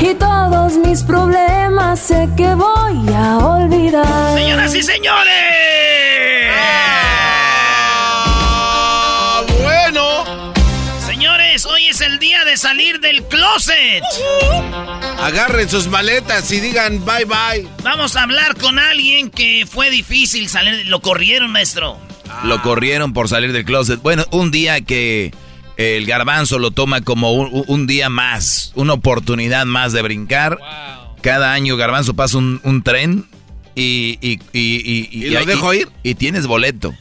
y todos mis problemas sé que voy a olvidar. Señoras y señores. Ah, bueno. Señores, hoy es el día de salir del closet. Agarren sus maletas y digan bye bye. Vamos a hablar con alguien que fue difícil salir. Lo corrieron, maestro. Lo corrieron por salir del closet. Bueno, un día que el garbanzo lo toma como un, un día más, una oportunidad más de brincar. Cada año garbanzo pasa un, un tren y... ¿Y, y, ¿Y lo dejo ir? Y tienes boleto.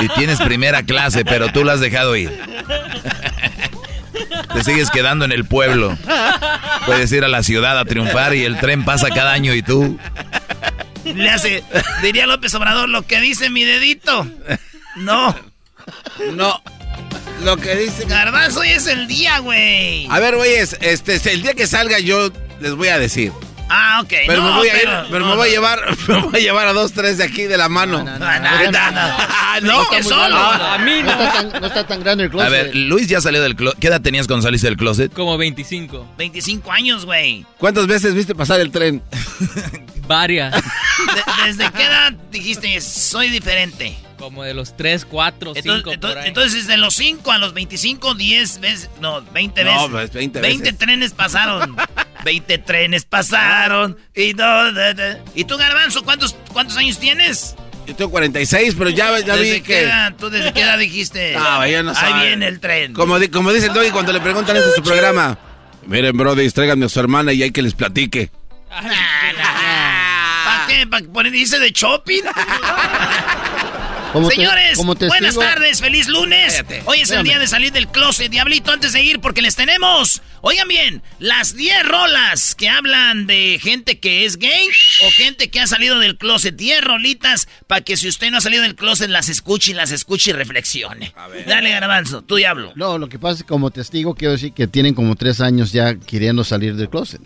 y tienes primera clase, pero tú lo has dejado ir. Te sigues quedando en el pueblo. Puedes ir a la ciudad a triunfar y el tren pasa cada año y tú... Le hace, diría López Obrador, lo que dice mi dedito. No. No. Lo que dice. Garbanzo, hoy es el día, güey. A ver, güeyes, este, el día que salga yo les voy a decir. Ah, ok. Pero no, me voy a ir, pero- pero no, me voy a no. llevar, me voy a llevar a dos, tres de aquí de la mano. No, no, no, no. No, Dije solo. Ah, A mí No no. está tan, no está tan grande el A closet. ver, Luis ya salió del closet. ¿Qué edad tenías cuando saliste del closet? Como 25. 25 años, güey. ¿Cuántas veces viste pasar el tren? Varias. De- ¿Desde qué edad dijiste soy diferente? Como de los 3, 4, 5 Entonces, por entonces, ahí. entonces, de los 5 a los 25, 10 veces, no, 20 No, veces. pues, 20 veces. trenes pasaron. 20 trenes pasaron. Y, no, de- de- ¿Y tú, Garbanzo, cuántos, cuántos años tienes? Yo tengo 46, pero ya, ya ¿Desde vi qué que... edad? ¿Tú desde qué edad dijiste? Ah, ya no Ahí sabe. viene el tren. Como, di- como dice el Doggy cuando le preguntan esto en su programa. Miren, brody, tráiganme a su hermana y hay que les platique. ¿Para qué? ¿Para poner dice de shopping? Como Señores, buenas tardes, feliz lunes. Cállate. Hoy es el día de salir del closet, Diablito, antes de ir, porque les tenemos, oigan bien, las 10 rolas que hablan de gente que es gay o gente que ha salido del closet. 10 rolitas para que si usted no ha salido del closet, las escuche y las escuche y reflexione. Dale, Garbanzo, tú diablo. No, lo que pasa es que como testigo quiero decir que tienen como tres años ya queriendo salir del closet.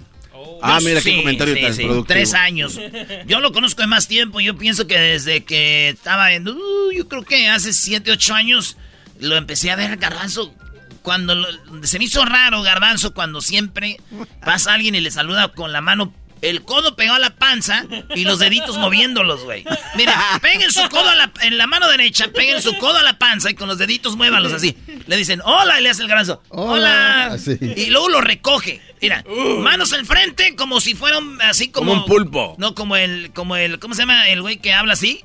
Ah, mira qué comentario sí, tan sí, productivo. Tres años. Yo lo conozco de más tiempo. Yo pienso que desde que estaba en. uh, yo creo que hace siete, ocho años lo empecé a ver Garbanzo. Cuando lo- se me hizo raro Garbanzo cuando siempre pasa alguien y le saluda con la mano. El codo pegado a la panza y los deditos moviéndolos, güey. Mira, peguen su codo a la- en la mano derecha, peguen su codo a la panza y con los deditos muévanlos así. Le dicen, hola, y le hace el garbanzo. Hola. Hola. Así. Y luego lo recoge. Mira, manos al frente como si fueran así como... Como un pulpo. No, como el, como el, ¿cómo se llama el güey que habla así?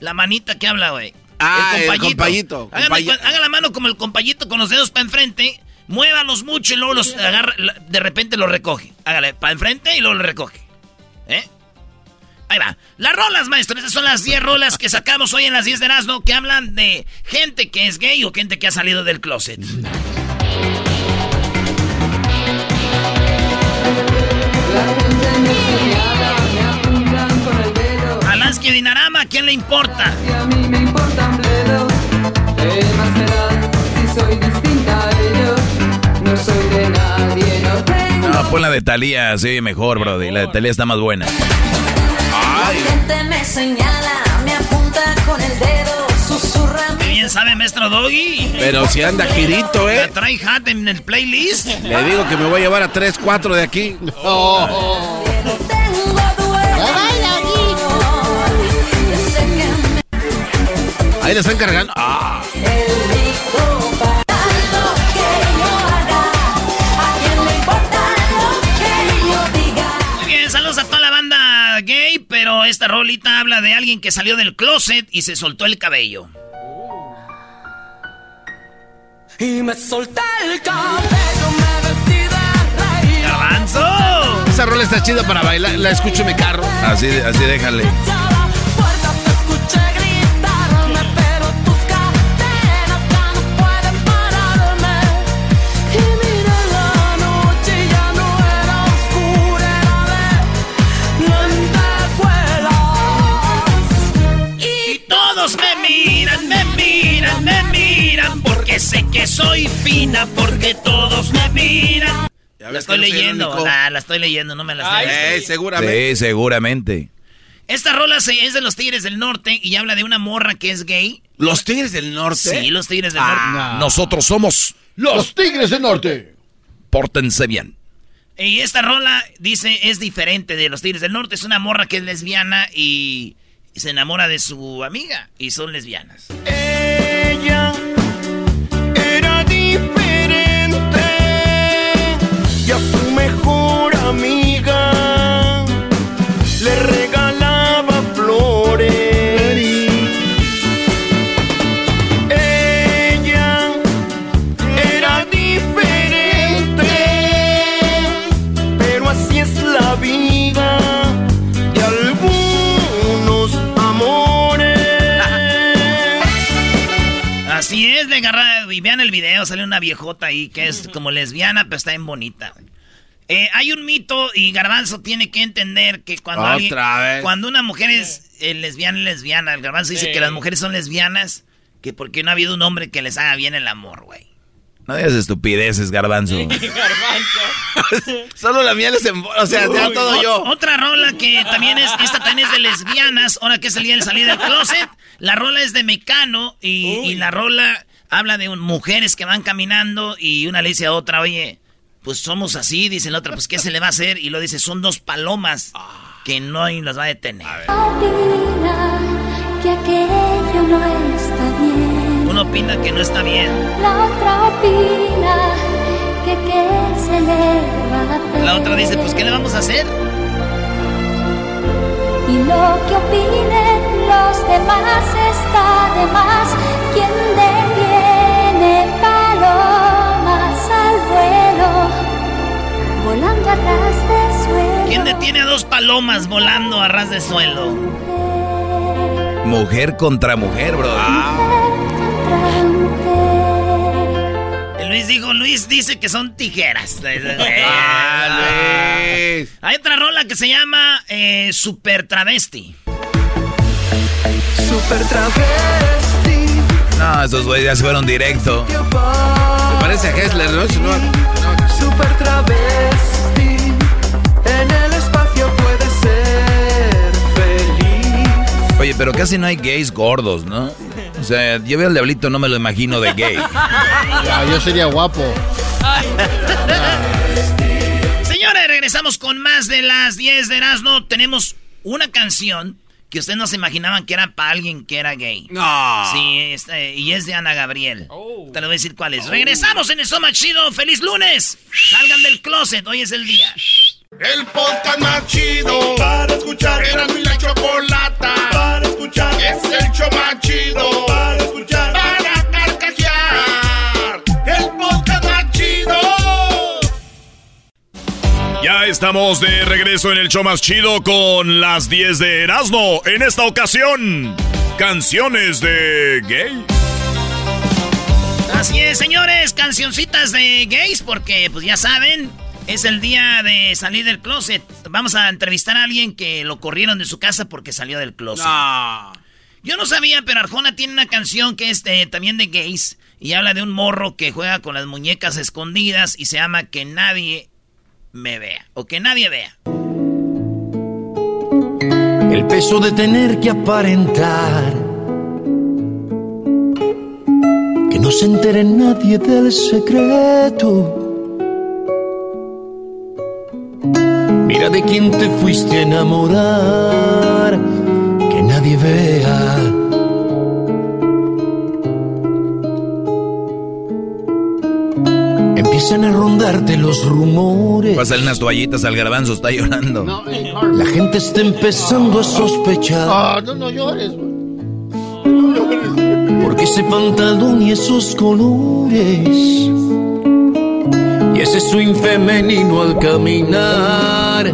La manita que habla, güey. Ah, el compayito. Hagan, Compayi- hagan la mano como el compayito con los dedos para enfrente. Muévalos mucho y luego los agarra, de repente los recoge. Hágale para enfrente y luego lo recoge. ¿Eh? Ahí va. Las rolas, maestro. Esas son las 10 rolas que sacamos hoy en las 10 de Erasmo que hablan de gente que es gay o gente que ha salido del closet. Alaska Dinarama, ¿a quién le importa? a mí me importa un bledo. ¿Qué más me da si soy? No soy de nadie, no tengo. No, pon la de Talía, sí, mejor, brody. La de Talía está más buena. gente me señala, me apunta con el dedo, susurra Qué bien sabe maestro Doggy. Pero si anda girito, La ¿eh? trae hat en el playlist. Le digo que me voy a llevar a tres, cuatro de aquí. Oh. Sé que me Ahí le están cargando. Ah, esta rolita habla de alguien que salió del closet y se soltó el cabello. Y me solté el cabello, me vestí de reina. ¡Garbanzo! Esa rola está chida para bailar. La escucho en mi carro. Así, así déjale. Sé que soy fina, porque todos me miran. Ya La estoy que no leyendo, único. la, la estoy leyendo, no me la sé. Eh, seguramente. Sí, seguramente. Esta rola es de los Tigres del Norte y habla de una morra que es gay. ¿Los Tigres del Norte? Sí, los Tigres del Ah. Norte. Nosotros somos. Los Tigres del Norte. Pórtense bien. Y esta rola dice es diferente de los Tigres del Norte. Es una morra que es lesbiana y, y se enamora de su amiga y son lesbianas. Ella y Y vean el video, sale una viejota ahí que es como lesbiana, pero está bien bonita. Eh, hay un mito y Garbanzo tiene que entender que cuando Otra alguien- vez. cuando una mujer es eh, lesbiana, es lesbiana. El Garbanzo dice que las mujeres son lesbianas, que porque no ha habido un hombre que les haga bien el amor, güey. No digas estupideces, garbanzo. Garbanzo. Solo la mía les em- O sea, ya todo O- yo. Otra rola que también es, esta también es de lesbianas, ahora que es el día de salir del closet. La rola es de Mecano y, y la rola habla de un- mujeres que van caminando y una le dice a otra, oye, pues somos así, dice la otra, pues ¿qué se le va a hacer? Y lo dice, son dos palomas que no las va a detener. Opina que aquello no está bien. Uno opina que no está bien. La otra opina que qué se le va a hacer. La otra dice, pues ¿qué le vamos a hacer? Y lo que opinen los demás está de más. Quien palomas al vuelo, volando a ras de suelo. ¿Quién detiene a dos palomas volando a ras de suelo? Mujer contra mujer, bro. El Luis dijo, Luis dice que son tijeras. Ah, Luis. Hay otra rola que se llama eh, Super Travesti. Super travesti. No, esos güeyes ya se fueron directo. Se parece a Hessler, ¿no? Si no- no. Super travesti. En el espacio puede ser feliz. Oye, pero casi no hay gays gordos, ¿no? O sea, yo veo al diablito, no me lo imagino de gay. Ya, yo sería guapo. Señores, regresamos con más de las 10 de Erasmo. Tenemos una canción que ustedes no se imaginaban que era para alguien que era gay. No. Sí, es, eh, y es de Ana Gabriel. Oh. Te lo voy a decir cuál es. Regresamos en el Soma Chido. ¡Feliz lunes! Salgan del closet, hoy es el día. El podcast más chido para escuchar. Era mi la chocolata para escuchar. Es el show más chido para escuchar. Ya estamos de regreso en el show más chido con las 10 de Erasmo. En esta ocasión, canciones de gay. Así es, señores, cancioncitas de gays, porque pues ya saben, es el día de salir del closet. Vamos a entrevistar a alguien que lo corrieron de su casa porque salió del closet. No. Yo no sabía, pero Arjona tiene una canción que es de- también de gays y habla de un morro que juega con las muñecas escondidas y se llama Que nadie me vea o que nadie vea. El peso de tener que aparentar. Que no se entere nadie del secreto. Mira de quién te fuiste a enamorar. Que nadie vea. Empiezan a rondarte los rumores. Pásale unas toallitas al garbanzo, está llorando. No, eh. La gente está empezando a sospechar. Ah, no, no llores. güey. No llores. Porque ese pantalón y esos colores y ese swing femenino al caminar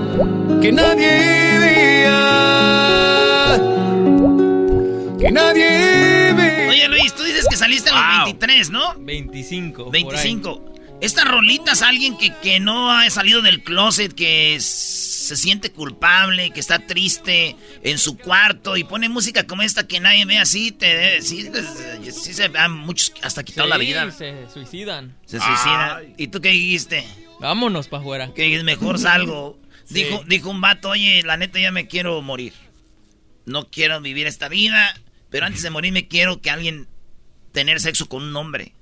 que nadie vea, que nadie vea. Oye Luis, tú dices que saliste a los 23, ¿no? 25. por ahí. 25. Estas rolitas, alguien que, que no ha salido del closet, que se siente culpable, que está triste en su cuarto y pone música como esta que nadie ve así, te, sí, les- sí se han muchos hasta quitado la vida. Se suicidan. Se suicida. ¿Y tú qué dijiste? Vámonos para afuera. Que es mejor salgo. Sí. Dijo, dijo un vato, oye, la neta ya me quiero morir. No quiero vivir esta vida, pero antes de morir me quiero que alguien tener sexo con un hombre.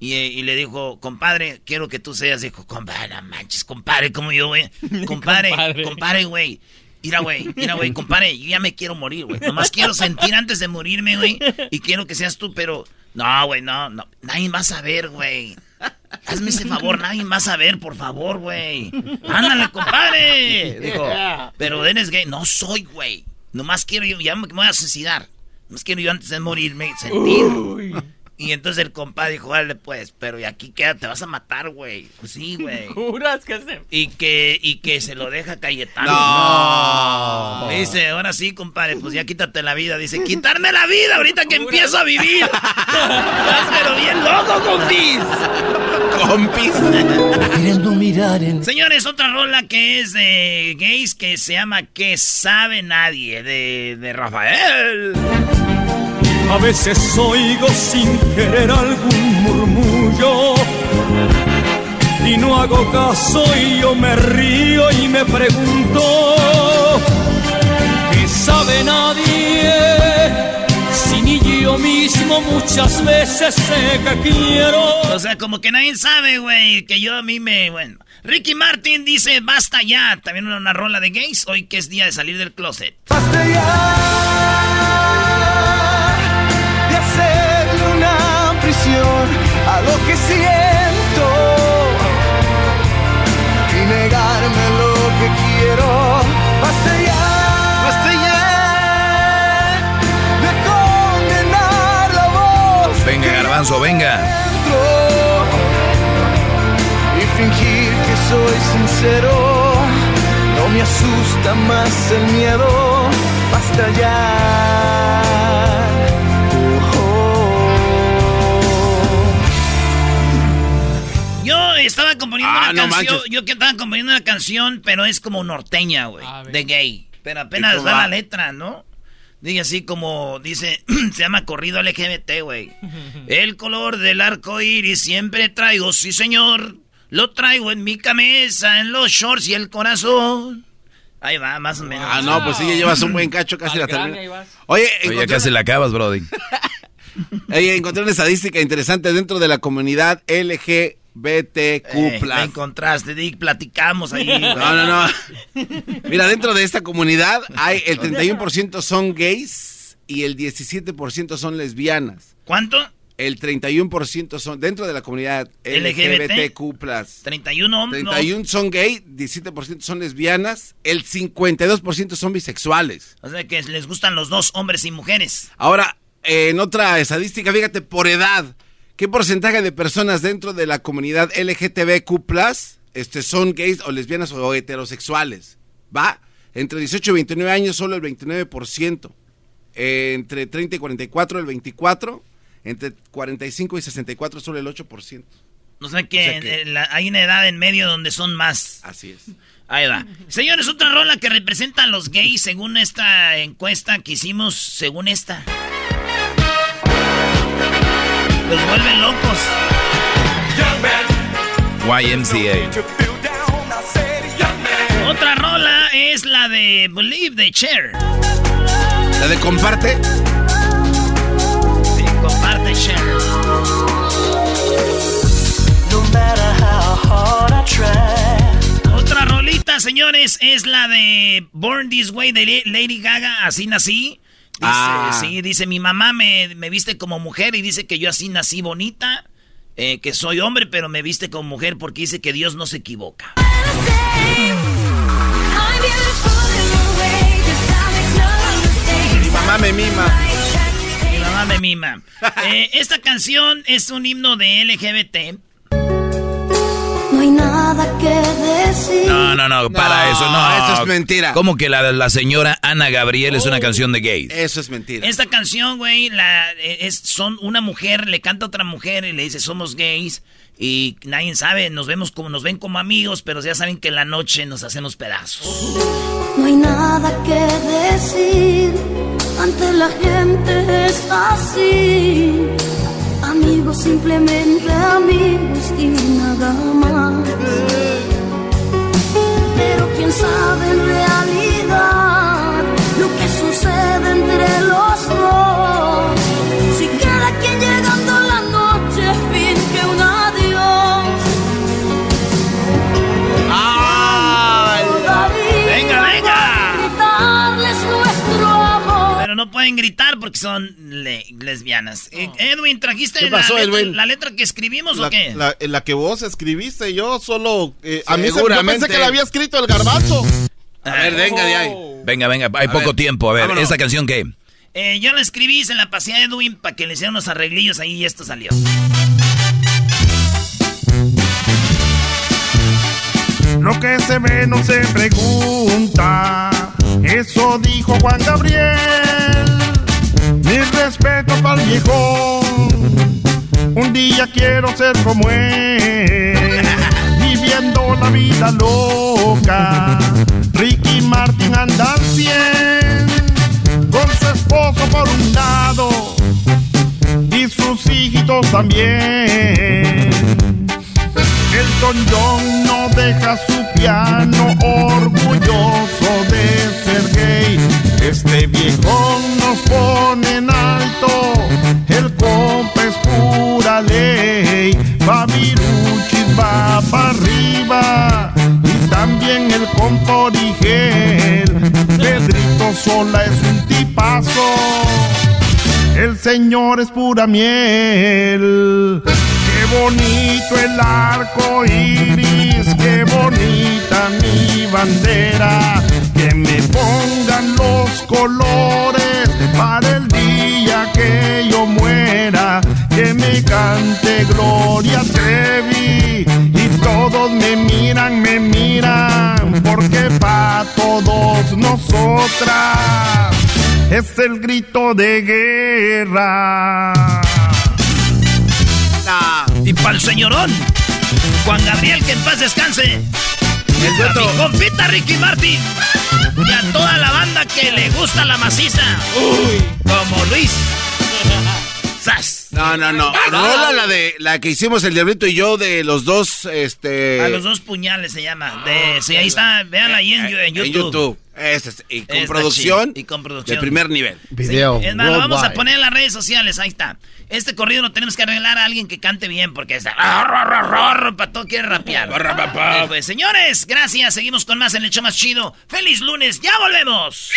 Y, eh, y le dijo, compadre, quiero que tú seas. Dijo, compadre, no manches, compadre, como yo, güey. Compadre, Compadre. güey. Mira, güey, mira, güey, compadre, yo ya me quiero morir, güey. Nomás quiero sentir antes de morirme, güey. Y quiero que seas tú, pero... No, güey, no, no. Nadie va a saber, güey. Hazme ese favor, nadie va a saber, por favor, güey. Ándale, compadre. Dijo, pero eres gay. No soy, güey. Nomás quiero yo, ya me me voy a suicidar. Nomás quiero yo antes de morirme sentir. Y entonces el compadre dijo, dale pues, pero y aquí queda, te vas a matar, güey. Pues sí, güey. ¿Juras que se.? Y que, y que se lo deja Cayetano. No. Le Dice, ahora sí, compadre, pues ya quítate la vida. Dice, quitarme la vida ahorita que empiezo a vivir. Pero bien loco, compis. Compis. Queriendo mirar en Señores, otra rola que es de gays que se llama Que sabe nadie, de, de Rafael. A veces oigo sin querer algún murmullo y no hago caso y yo me río y me pregunto ¿qué sabe nadie? Si ni yo mismo muchas veces sé que quiero. O sea, como que nadie sabe, güey, que yo a mí me... Bueno, Ricky Martin dice, basta ya. También una, una rola de gays, hoy que es día de salir del closet. Basta ya siento y negarme lo que quiero. Basta ya, basta ya de condenar la voz Venga, garbanzo, venga. y fingir que soy sincero. No me asusta más el miedo, basta ya. Estaba componiendo Ah, una no canción, manches. yo que estaba componiendo una canción, pero es como norteña, güey, de gay. Pero apenas da va? la letra, ¿no? Dice así como, dice, se llama corrido LGBT, güey. El color del arco iris siempre traigo, sí señor. Lo traigo en mi camisa, en los shorts y el corazón. Ahí va, más o menos. Ah, no, pues sí, ya llevas un buen cacho, casi Al la terminas. Oye, Oye, casi la acabas, Brody. oye, encontré una estadística interesante dentro de la comunidad LGBTQ+. Eh, me encontraste, Dick, platicamos ahí. güey. No, no, no. Mira, dentro de esta comunidad hay el 31% son gays y el 17% son lesbianas. ¿Cuánto? El 31% son dentro de la comunidad LGBT. LGBTQ+. 31 hombres. 31 son gay, 17% son lesbianas, el 52% son bisexuales. O sea que les gustan los dos, hombres y mujeres. Ahora, en otra estadística, fíjate, por edad, ¿qué porcentaje de personas dentro de la comunidad LGTBQ+, este, son gays o lesbianas o heterosexuales? ¿Va? Entre 18 y 29 años, solo el 29%. Eh, entre 30 y 44, el 24%. Entre 45 y 64, solo el 8%. O sea que, O sea que- en la- hay una edad en medio donde son más. Así es. Ahí va. Señores, otra rola que representa a los gays según esta encuesta que hicimos, según esta. Los vuelven locos. YMCA. Otra rola es la de Believe de Cher. La de comparte. Sí, comparte Cher. Otra rolita, señores, es la de Born This Way de Lady Gaga. Así nací. Dice, Ah. Sí, dice, mi mamá me, me viste como mujer y dice que yo así nací bonita. eh, que soy hombre, pero me viste como mujer porque dice que Dios no se equivoca. Mi mamá me mima. Mi mamá me mima. Eh, esta canción es un himno de LGBT. No hay nada que decir. No, no, no, para No, eso, no. eso es mentira. ¿Cómo que la, la señora Ana Gabriel es una canción de gays? Eso es mentira. Esta canción, güey, la, eh, es, son una mujer, le canta a otra mujer y le dice, somos gays. Y nadie sabe, nos vemos como, nos ven como amigos, pero ya saben que en la noche nos hacemos pedazos. No hay nada que decir. Ante la gente es así. Amigos, simplemente amigos y nada más. Pero quién sabe en realidad lo que sucede entre los pueden gritar porque son le- lesbianas. Eh, Edwin, ¿trajiste ¿Qué la, letra, Edwin? la letra que escribimos La, o qué? la- la que vos escribiste, yo solo. eh, a mí se, yo pensé que la había escrito el garbanzo. A ver, venga de ahí. Venga, venga, hay A poco ver, tiempo. A ver, vámonos. ¿esta canción qué? Eh, yo la escribí, se la pasé a Edwin para que le hicieran unos arreglillos ahí y esto salió. Lo que se ve no se pregunta. Eso dijo Juan Gabriel. Mi respeto para el viejón. Un día quiero ser como él. Viviendo la vida loca. Ricky Martin anda al 100. Con su esposo por un lado. Y sus hijitos también. Elton John no deja su piano orgulloso de ser gay. Este viejo nos pone en alto, el compa es pura ley. Fabiruchis va para arriba y también el compa Origel. Pedrito Sola es un tipazo. El Señor es pura miel. Qué bonito el arco iris, qué bonita mi bandera. Me pongan los colores para el día que yo muera. Que me cante Gloria Trevi y todos me miran, me miran. Porque para todos nosotras es el grito de guerra. Y para el señorón, Juan Gabriel, que en paz descanse. El a mi compita Ricky Martin. Y a toda la banda que le gusta la maciza. Uy, como Luis. ¡Sas! No, no, no. Rola la de la que hicimos el diablito y yo de los dos, este. A los dos puñales se llama. De, sí, ahí está, véanla ahí en, en YouTube. En YouTube. Ese es- y con producción. chido, y con producción. De primer nivel. Video. Es más, lo vamos a poner en las redes sociales, ahí está. Este corrido lo tenemos que arreglar a alguien que cante bien, porque está... Para todo quiere rapear. Eh, Pues señores, gracias. Seguimos con más en el hecho más chido. ¡Feliz lunes! ¡Ya volvemos!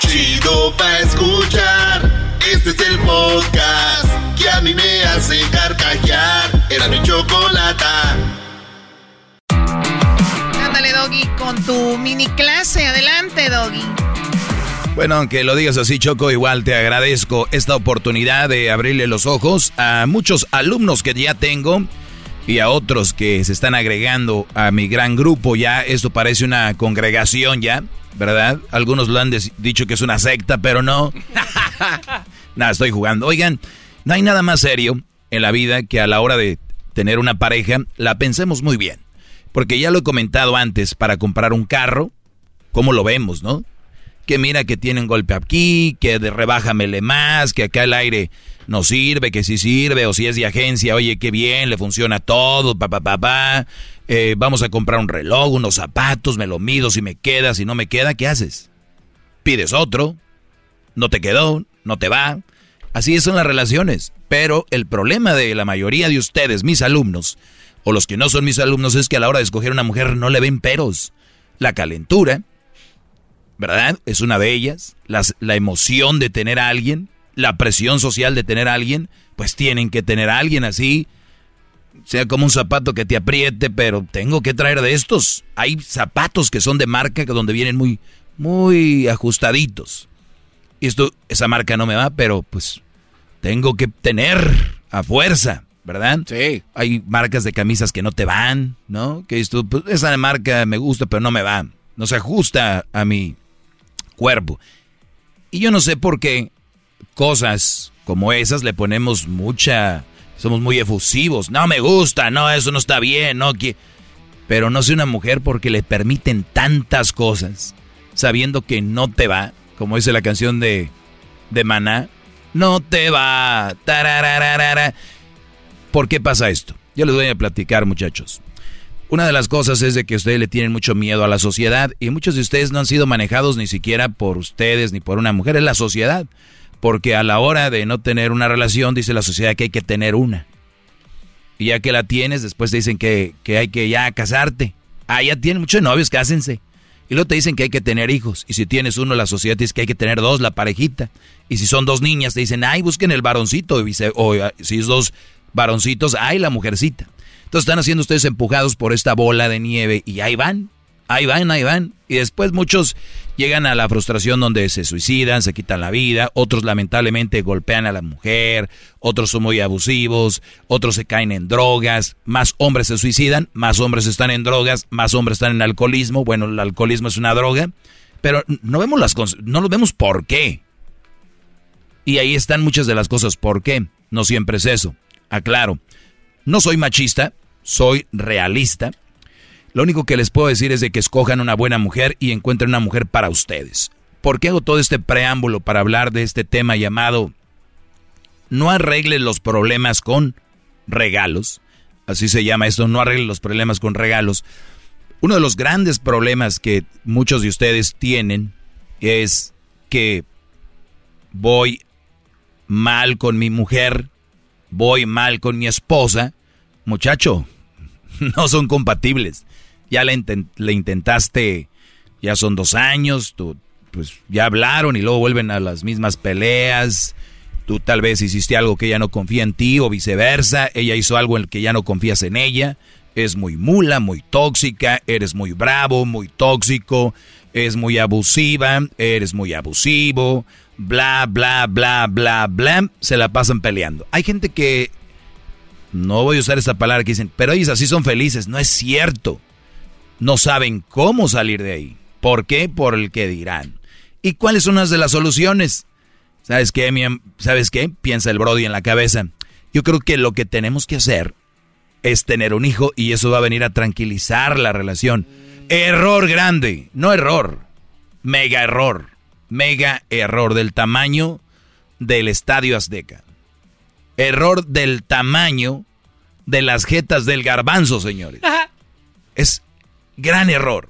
Chido pa' escuchar. Este es el podcast que a mí me hace carcajear. Era mi chocolata. Doggy, con tu mini clase. Adelante, Doggy. Bueno, aunque lo digas así, Choco, igual te agradezco esta oportunidad de abrirle los ojos a muchos alumnos que ya tengo y a otros que se están agregando a mi gran grupo. Ya esto parece una congregación ya, ¿verdad? Algunos lo han dicho que es una secta, pero no. nada, estoy jugando. Oigan, no hay nada más serio en la vida que a la hora de tener una pareja la pensemos muy bien. Porque ya lo he comentado antes, para comprar un carro, ¿cómo lo vemos, no? que mira que tienen golpe aquí, que de rebájamele más, que acá el aire no sirve, que sí sirve, o si es de agencia, oye, qué bien, le funciona todo, pa, pa, pa, pa. Eh, vamos a comprar un reloj, unos zapatos, me lo mido, si me queda, si no me queda, ¿qué haces? Pides otro, no te quedó, no te va. Así son las relaciones. Pero el problema de la mayoría de ustedes, mis alumnos, o los que no son mis alumnos, es que a la hora de escoger una mujer no le ven peros. La calentura, ¿verdad? Es una de ellas. Las- la emoción de tener a alguien, la presión social de tener a alguien, pues tienen que tener a alguien así, sea como un zapato que te apriete, pero tengo que traer de estos. Hay zapatos que son de marca que donde vienen muy, muy ajustaditos. y esto, esa marca no me va, pero pues tengo que tener a fuerza, ¿verdad? Sí. Hay marcas de camisas que no te van, ¿no? Que esto, pues, esa marca me gusta, pero no me va. No se ajusta a mi cuerpo. Y yo no sé por qué cosas como esas le ponemos mucha... Somos muy efusivos. No me gusta, no, eso no está bien, no que... Pero no soy una mujer porque le permiten tantas cosas, sabiendo que no te va, como dice la canción de, de Maná, no te va. tarararara. ¿Por qué pasa esto? Yo les voy a platicar, muchachos. Una de las cosas es de que ustedes le tienen mucho miedo a la sociedad y muchos de ustedes no han sido manejados ni siquiera por ustedes ni por una mujer, es la sociedad. Porque a la hora de no tener una relación dice la sociedad que hay que tener una. Y ya que la tienes, después te dicen que, que hay que ya casarte. Ah, ya tienen muchos novios, cásense. Y luego te dicen que hay que tener hijos. Y si tienes uno, la sociedad dice que hay que tener dos, la parejita. Y si son dos niñas, te dicen, ay, busquen el varoncito. O ah, si es dos varoncitos, ay, la mujercita. Entonces están haciendo ustedes empujados por esta bola de nieve y ahí van, ahí van, ahí van. Y después muchos llegan a la frustración donde se suicidan, se quitan la vida, otros lamentablemente golpean a la mujer, otros son muy abusivos, otros se caen en drogas, más hombres se suicidan, más hombres están en drogas, más hombres están en alcoholismo. Bueno, el alcoholismo es una droga, pero no vemos las no lo vemos por qué. Y ahí están muchas de las cosas. ¿Por qué? No siempre es eso. Aclaro. No soy machista, soy realista. Lo único que les puedo decir es de que escojan una buena mujer y encuentren una mujer para ustedes. ¿Por qué hago todo este preámbulo para hablar de este tema llamado No arreglen los problemas con regalos? Así se llama esto, no arreglen los problemas con regalos. Uno de los grandes problemas que muchos de ustedes tienen es que voy mal con mi mujer, voy mal con mi esposa. Muchacho, no son compatibles. Ya le, inten- le intentaste, ya son dos años, tú, pues ya hablaron y luego vuelven a las mismas peleas. Tú tal vez hiciste algo que ella no confía en ti o viceversa. Ella hizo algo en el que ya no confías en ella. Es muy mula, muy tóxica, eres muy bravo, muy tóxico, es muy abusiva, eres muy abusivo, bla, bla, bla, bla, bla. Se la pasan peleando. Hay gente que no voy a usar esta palabra que dicen, pero ellos así son felices. No es cierto. No saben cómo salir de ahí. ¿Por qué? Por el que dirán. ¿Y cuáles son unas de las soluciones? ¿Sabes qué? ¿Sabes qué? Piensa el Brody en la cabeza. Yo creo que lo que tenemos que hacer es tener un hijo y eso va a venir a tranquilizar la relación. Error grande, no error, mega error, mega error del tamaño del Estadio Azteca. Error del tamaño de las jetas del garbanzo, señores. Es gran error.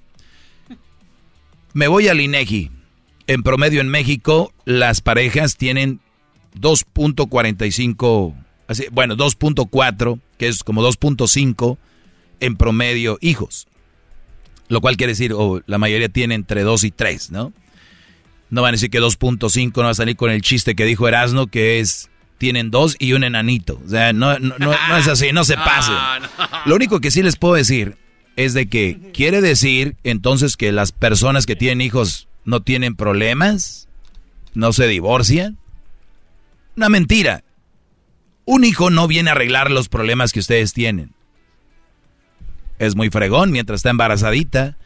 Me voy al INEGI. En promedio en México, las parejas tienen 2.45, así, bueno, 2.4, que es como 2.5 en promedio hijos. Lo cual quiere decir, o la mayoría tiene entre 2 y 3, ¿no? No van a decir que 2.5 no va a salir con el chiste que dijo Erasno, que es, tienen dos y un enanito. O sea, no, no, no, no es así, no se pasen. Lo único que sí les puedo decir es de que quiere decir entonces que las personas que tienen hijos no tienen problemas, no se divorcian. Una mentira. Un hijo no viene a arreglar los problemas que ustedes tienen. Es muy fregón mientras está embarazadita.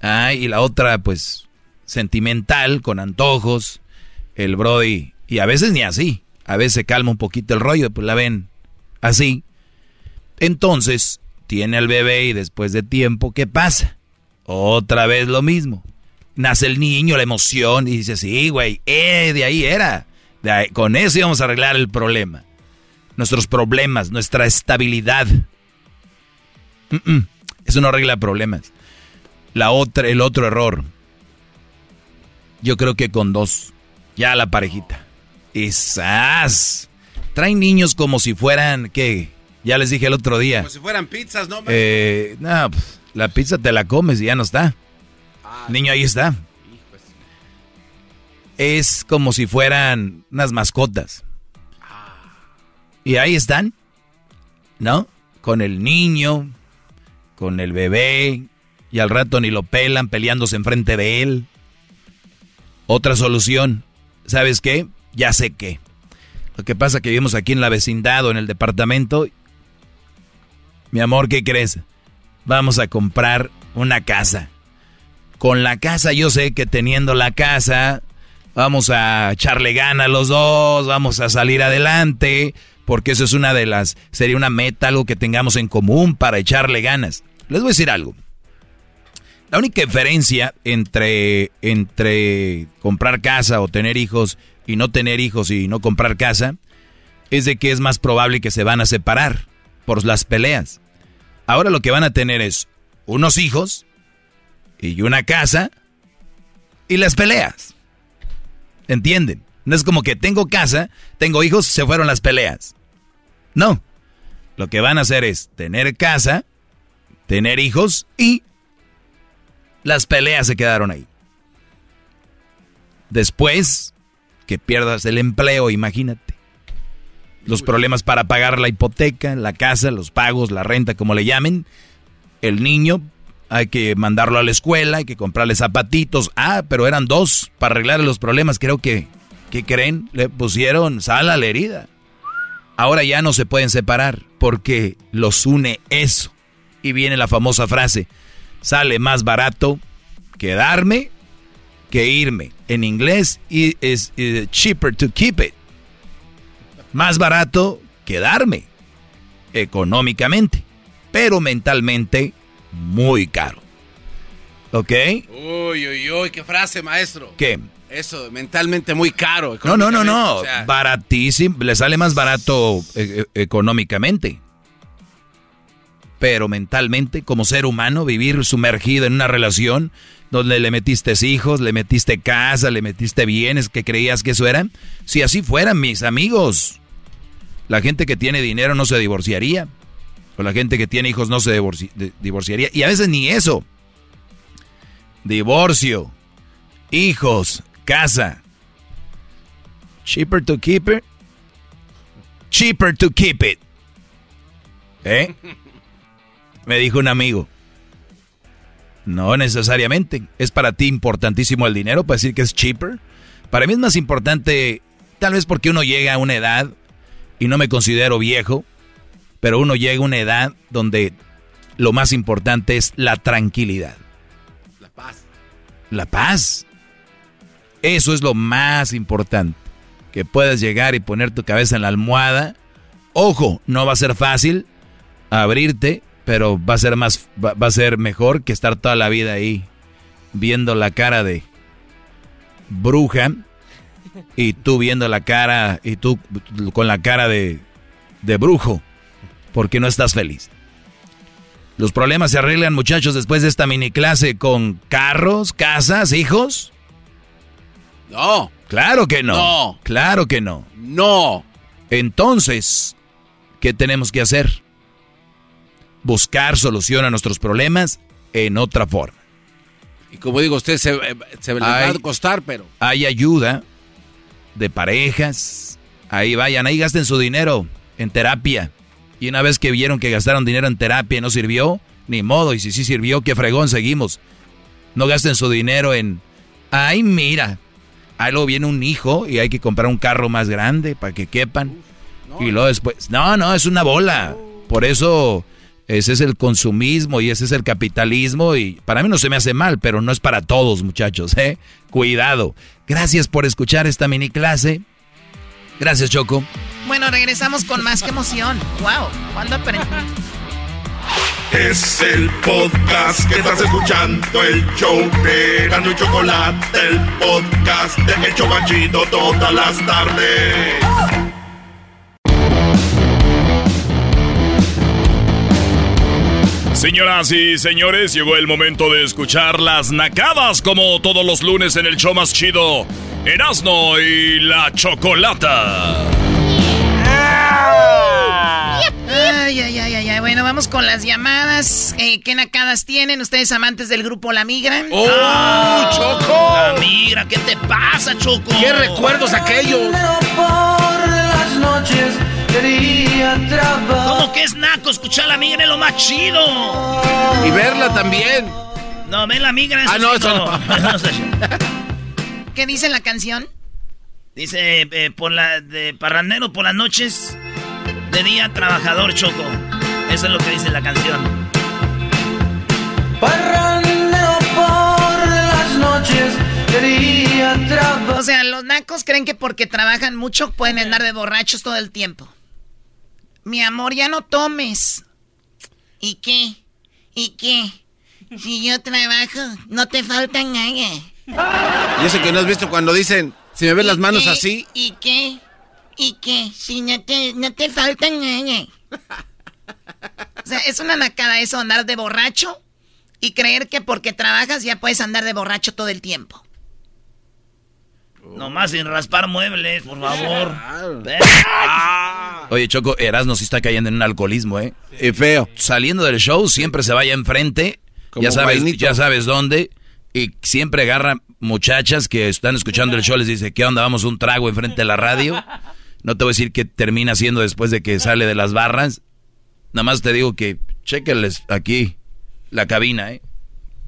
Ah, y la otra, pues, sentimental, con antojos. El Brody. Y a veces ni así. A veces se calma un poquito el rollo, pues la ven así. Entonces, tiene al bebé y después de tiempo, ¿qué pasa? Otra vez lo mismo. Nace el niño, la emoción, y dice, sí, güey, eh, de ahí era. Con eso íbamos a arreglar el problema. Nuestros problemas, nuestra estabilidad. Mm, mm, Eso no arregla problemas. La otra, el otro error. Yo creo que con dos. Ya la parejita. Quizás. Traen niños como si fueran, ¿qué? Ya les dije el otro día. Como si fueran pizzas, ¿no? Eh, no, pues, la pizza te la comes y ya no está. Niño, ahí está. Es como si fueran unas mascotas. Y ahí están, ¿no? Con el niño, con el bebé, y al rato ni lo pelan peleándose enfrente de él. Otra solución, ¿sabes qué? Ya sé qué. Lo que pasa que vivimos aquí en la vecindad o en el departamento. Mi amor, ¿qué crees? Vamos a comprar una casa. Con la casa yo sé que teniendo la casa vamos a echarle gana a los dos, vamos a salir adelante, porque eso es una de las, sería una meta, algo que tengamos en común para echarle ganas. Les voy a decir algo. La única diferencia entre, entre comprar casa o tener hijos y no tener hijos y no comprar casa es de que es más probable que se van a separar por las peleas. Ahora lo que van a tener es unos hijos y una casa y las peleas. ¿Entienden? No es como que tengo casa, tengo hijos, se fueron las peleas. No. Lo que van a hacer es tener casa, tener hijos y las peleas se quedaron ahí. Después que pierdas el empleo, imagínate. Los problemas para pagar la hipoteca, la casa, los pagos, la renta, como le llamen. El niño, hay que mandarlo a la escuela, hay que comprarle zapatitos. Ah, pero eran dos para arreglar los problemas. Creo que, ¿qué creen? Le pusieron sal a la herida. Ahora ya no se pueden separar porque los une eso. Y viene la famosa frase, sale más barato quedarme que irme. En inglés es cheaper to keep it. Más barato quedarme económicamente, pero mentalmente muy caro. ¿Ok? Uy, uy, uy, qué frase, maestro. ¿Qué? Eso, mentalmente muy caro. No, no, no, no. o sea, Baratísimo. Le sale más barato eh, eh, económicamente. Pero mentalmente, como ser humano, vivir sumergido en una relación donde le metiste hijos, le metiste casa, le metiste bienes que creías que eso era. Si así fueran mis amigos, la gente que tiene dinero no se divorciaría. O la gente que tiene hijos no se divorci- divorciaría. Y a veces ni eso. Divorcio, hijos, casa. Cheaper to keep it. Cheaper to keep it. ¿Eh? Me dijo un amigo. No necesariamente. ¿Es para ti importantísimo el dinero para decir que es cheaper? Para mí es más importante, tal vez porque uno llega a una edad, y no me considero viejo, pero uno llega a una edad donde lo más importante es la tranquilidad. La paz. La paz. Eso es lo más importante. Que puedas llegar y poner tu cabeza en la almohada. Ojo, no va a ser fácil abrirte, pero va a ser más, va, va a ser mejor que estar toda la vida ahí viendo la cara de bruja y tú viendo la cara y tú con la cara de, de brujo porque no estás feliz. Los problemas se arreglan, muchachos, después de esta mini clase con carros, casas, hijos. No. Claro que no. No. Claro que no. No. Entonces, ¿qué tenemos que hacer? Buscar solución a nuestros problemas en otra forma. Y como digo, usted se, se le va a costar, pero. Hay ayuda de parejas. Ahí vayan, ahí gasten su dinero en terapia. Y una vez que vieron que gastaron dinero en terapia y no sirvió, ni modo. Y si sí sirvió, qué fregón, seguimos. No gasten su dinero en, ay, mira, ahí luego viene un hijo y hay que comprar un carro más grande para que quepan. y luego después, no, no, es una bola. Por eso ese es el consumismo y ese es el capitalismo y para mí no se me hace mal, pero no es para todos, muchachos, ¿eh? Cuidado. Gracias por escuchar esta mini clase. Gracias, Choco. Bueno, regresamos con más que emoción. Wow, ¿cuándo aprendí? Es el podcast que estás escuchando, el show de Gano y Chocolate, el podcast de El Chocachito todas las tardes. Señoras y señores, llegó el momento de escuchar las nacadas como todos los lunes en el show más chido, Erasno y la Chocolata. Ay, ay, ay, ay, ay. Bueno, vamos con las llamadas. Eh, ¿Qué nacadas tienen ustedes amantes del grupo La Migra? ¡Oh, Choco! La migra, ¿qué te pasa, Choco? ¿Qué recuerdos aquellos? Por las noches. ¿Cómo que es naco escuchar la migra es lo más chido? Y verla también. No, ven la migra. Ah, no, eso no. ¿Qué dice la canción? Dice, eh, por la, de parrandero por las noches, de día trabajador choco. Eso es lo que dice la canción. Parrandero por las noches, de día O sea, los nacos creen que porque trabajan mucho pueden andar de borrachos todo el tiempo. Mi amor, ya no tomes. ¿Y qué? ¿Y qué? Si yo trabajo, no te faltan nada. Y eso que no has visto cuando dicen, si me ves las manos qué? así. ¿Y qué? ¿Y qué? Si no te, no te faltan nada. O sea, es una nacada eso, andar de borracho y creer que porque trabajas ya puedes andar de borracho todo el tiempo. Nomás sin raspar muebles, por favor. Oye, Choco, Erasmo sí está cayendo en un alcoholismo, ¿eh? Y feo. Saliendo del show, siempre se vaya enfrente. Como ya sabes, vainito. ya sabes dónde. Y siempre agarra muchachas que están escuchando el show, les dice, ¿qué onda? Vamos un trago enfrente de la radio. No te voy a decir qué termina haciendo después de que sale de las barras. Nada más te digo que chequenles aquí la cabina, ¿eh?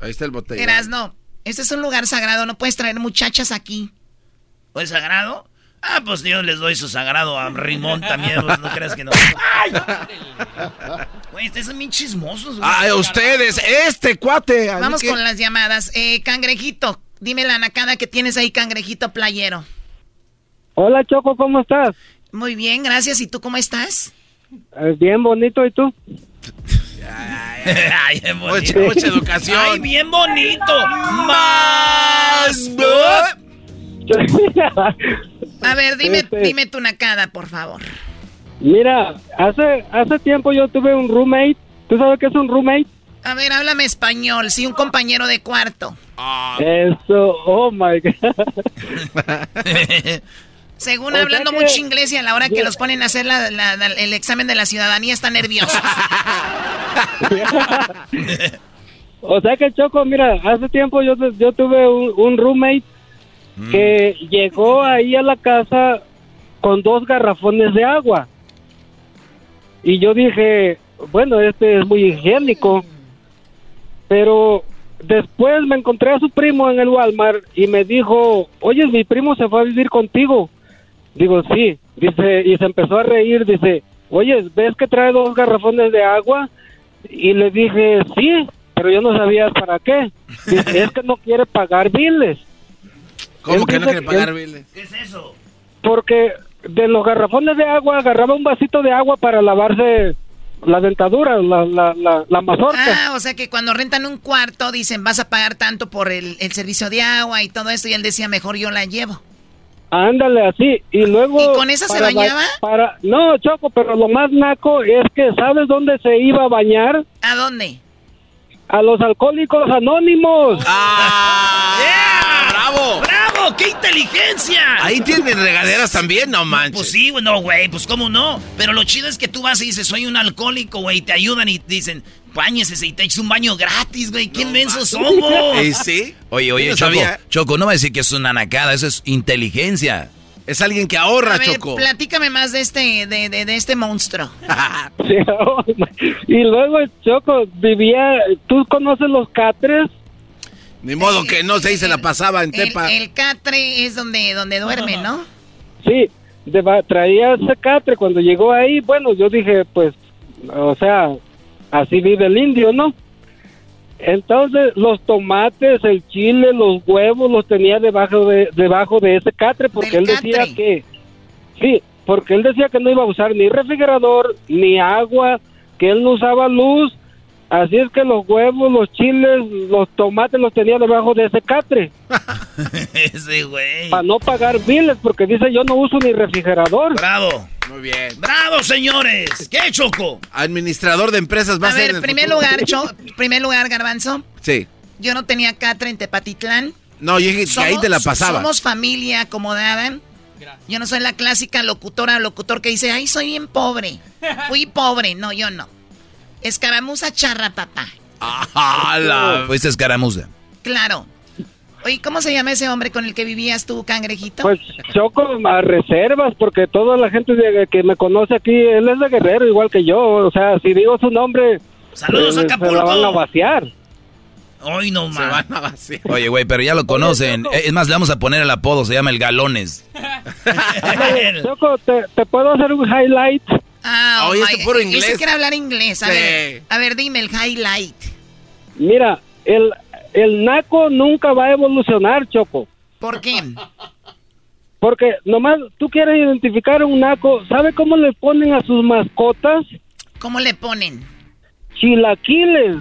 Ahí está el botella. Erasno, este es un lugar sagrado, no puedes traer muchachas aquí. ¿O es sagrado? Ah, pues yo les doy su sagrado a Rimón también, pues, no creas que no. ¡Ay! Güey, ustedes son bien chismosos, güey. Ay, ustedes, este cuate. Vamos que- con las llamadas. Eh, cangrejito, dime la nacada que tienes ahí, cangrejito playero. Hola Choco, ¿cómo estás? Muy bien, gracias. ¿Y tú cómo estás? Eh, bien bonito, ¿y tú? Ay, bien bonito. Mucha, mucha educación. Ay, bien bonito. Más. A ver, dime, Este- dime tu nacada, por favor. Mira, hace hace tiempo yo tuve un roommate. ¿Tú sabes qué es un roommate? A ver, háblame español. Sí, un compañero de cuarto. Eso, oh my God. Según O sea hablando que- mucho inglés y a la hora que los ponen a hacer la- la- la- el examen de la ciudadanía están nerviosos. O sea que Choco, mira, hace tiempo yo, yo tuve un, un roommate que llegó ahí a la casa con dos garrafones de agua. Y yo dije, bueno, este es muy higiénico. Pero después me encontré a su primo en el Walmart y me dijo, oye, mi primo se fue a vivir contigo. Digo, sí. Dice, y se empezó a reír, dice, oye, ¿ves que trae dos garrafones de agua? Y le dije, sí, pero yo no sabía para qué. Dice, es que no quiere pagar biles. ¿Cómo que no quiere pagar biles? ¿Qué es eso? Porque de los garrafones de agua agarraba un vasito de agua para lavarse la dentadura, la, la, la, la mazorca. Ah, o sea que cuando rentan un cuarto dicen vas a pagar tanto por el, el servicio de agua y todo esto y él decía mejor yo la llevo. Ándale, así. Y luego... ¿Y con esa se bañaba? Para, no, Choco, pero lo más naco es que ¿sabes dónde se iba a bañar? ¿A dónde? A los alcohólicos anónimos. ¡Bravo! ¡Qué inteligencia! Ahí tienen regaderas también, no manches. Pues sí, güey, no, güey, pues cómo no. Pero lo chido es que tú vas y dices, soy un alcohólico, güey, y te ayudan y dicen, bañese y te echas un baño gratis, güey. ¿Qué inmensos somos? ¿Y sí? Oye, oye, no Choco, sabía. Choco, no va a decir que es una nacada, eso es inteligencia. Es alguien que ahorra, A ver, Choco. platícame más de este, de, de- de este monstruo. Y luego Choco vivía, ¿tú conoces los catres? Ni modo que no se se la pasaba en El, Tepa. el catre es donde, donde duerme, ¿no? Sí, de traía ese catre cuando llegó ahí, bueno, yo dije, pues, o sea, así vive el indio, ¿no? Entonces, los tomates, el chile, los huevos los tenía debajo de debajo de ese catre porque Del él decía que sí, porque él decía que no iba a usar ni refrigerador, ni agua, que él no usaba luz, así es que los huevos, los chiles, los tomates los tenía debajo de ese catre Ese güey. para no pagar biles porque dice yo no uso ni refrigerador. Bravo. Muy bien. ¡Bravo, señores! ¿Qué, Choco? Administrador de empresas va a, A ver, primer futuro. lugar, Cho- primer lugar, Garbanzo. Sí. Yo no tenía catre en Tepatitlán. No, yo dije que ahí te la pasaba. Somos familia acomodada. Yo no soy la clásica locutora o locutor que dice, ay, soy bien pobre. Fui pobre. No, yo no. Escaramuza charra, papá. ¡Hala! Fuiste escaramuza. Claro. Oye, ¿cómo se llama ese hombre con el que vivías tú, cangrejito? Pues choco a reservas porque toda la gente de- que me conoce aquí, él es de Guerrero igual que yo. O sea, si digo su nombre, ¡Saludos, eh, se la Acapulco! van a vaciar. Hoy no Se más. van a vaciar. Oye, güey, pero ya lo conocen. Eh, Es más, le vamos a poner el apodo, se llama el Galones. Choco, ¿te, te puedo hacer un highlight? Ah, Oye, oh este my- puro él quiere hablar inglés. A Sí. ver, a ver, dime el highlight. Mira, el, el naco nunca va a evolucionar, Choco. ¿Por qué? Porque nomás tú quieres identificar a un naco. ¿Sabe cómo le ponen a sus mascotas? ¿Cómo le ponen? Chilaquiles.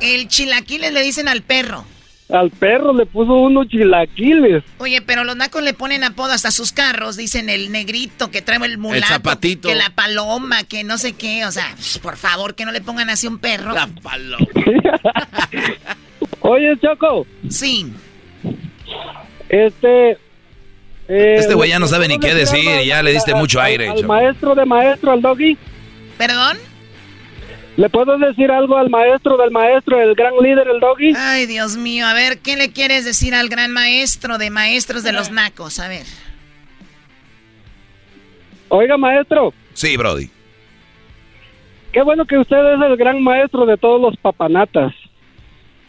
El chilaquiles le dicen al perro. Al perro le puso unos chilaquiles. Oye, pero los nacos le ponen apodo hasta a sus carros. Dicen el negrito, que trae el mulato. zapatito. Que la paloma, que no sé qué. O sea, por favor, que no le pongan así un perro. La paloma. Oye, Choco, Sí. este... eh, Este güey ya no sabe ni ¿cómo qué decir, ya le diste mucho al- aire, Al, Choco. maestro de maestro, al doggy. ¿Perdón? ¿Le puedo decir algo al maestro del maestro, el gran líder, el doggy? Ay, Dios mío. A ver, ¿qué le quieres decir al gran maestro de maestros de los nacos? A ver. Oiga, maestro, Sí, Brody. qué bueno que usted es el gran maestro de todos los papanatas.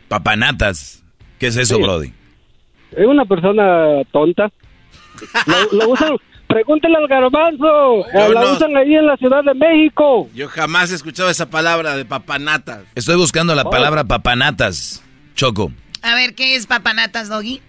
Papanatas. ¿Qué es eso, Sí. Brody? Es una persona tonta. Lo, lo usan, pregúntele al garbanzo. Yo eh, la no. usan ahí en la Ciudad de México. Yo jamás he escuchado esa palabra de papanatas. Estoy buscando Oh. la palabra papanatas, Choco. A ver, ¿qué es papanatas, Doggy?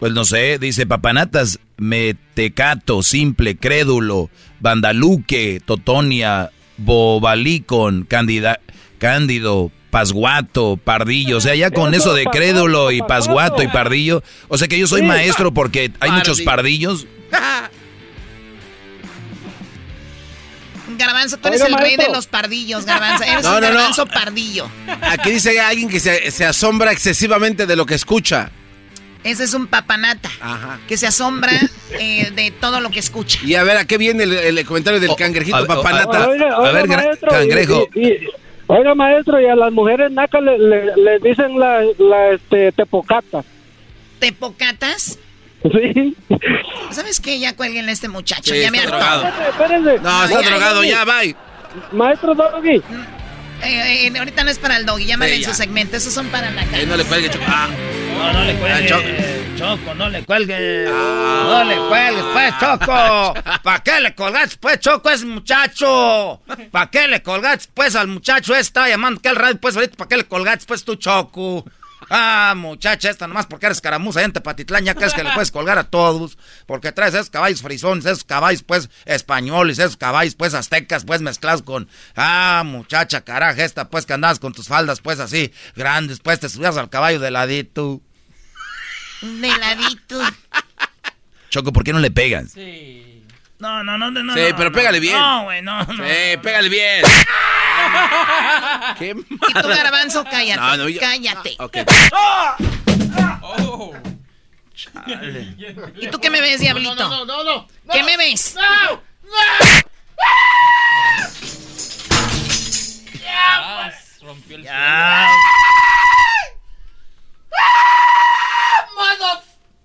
Pues no sé, dice papanatas, metecato, simple, crédulo, bandaluque, totonia, bobalicon, candida, cándido, pasguato, pardillo. O sea, ya con eso de crédulo y pasguato y pardillo. O sea que yo soy maestro porque hay muchos pardillos. Garbanzo, tú eres Oiga, el rey de los pardillos, Garbanzo. Eres No, un no, no. garbanzo pardillo. Aquí dice alguien que se, se asombra excesivamente de lo que escucha. Ese es un papanata. Ajá. Que se asombra eh, de todo lo que escucha. Y a ver, ¿a qué viene el, el comentario del Oh, cangrejito a ver, papanata? Oiga, A ver, maestro, cangrejo. y- y- oiga, maestro, y a las mujeres nacas le, le- le dicen la, la este, tepocata. ¿Tepocatas? Sí. ¿Sabes qué? Ya cuelguen a este muchacho. Sí, ya me hartó. drogado. Espérense, espérense. No, está ya, drogado, ya, ya, bye. Maestro Doggy, Eh, eh, ahorita no es para el doggy. Llámale Sí, en su segmento. Esos son para la Eh, cara. no le cuelgue, Choco. Ah, No, no le cuelgues. Choco. Choco, no le cuelgues. No le cuelgues, pues, Choco. ¿Para qué le colgaste, pues, Choco, es muchacho? ¿Para qué le colgaste, pues, al muchacho? Está llamando que al radio, pues, ahorita, ¿para qué le colgaste, pues, tú, Choco? Ah, muchacha, esta nomás porque eres caramuza en Tepatitlán, ya crees que le puedes colgar a todos, porque traes esos caballos frisones, esos caballos, pues, españoles, esos caballos, pues, aztecas, pues, mezclados con... Ah, muchacha, caraja, esta, pues, que andabas con tus faldas, pues, así, grandes, pues, te subías al caballo de ladito. De ladito. Choco, ¿por qué no le pegas? Sí. No, no, no, no. no, Sí, no, pero no. pégale bien. No, güey, no, no. Sí, pégale bien. Qué Y tú, garbanzo, cállate. No, no, yo- Cállate. Ok. Oh. ¿Y tú qué me ves, diablito? No, no, no. ¿Qué me ves? Ah, rompió el Ya.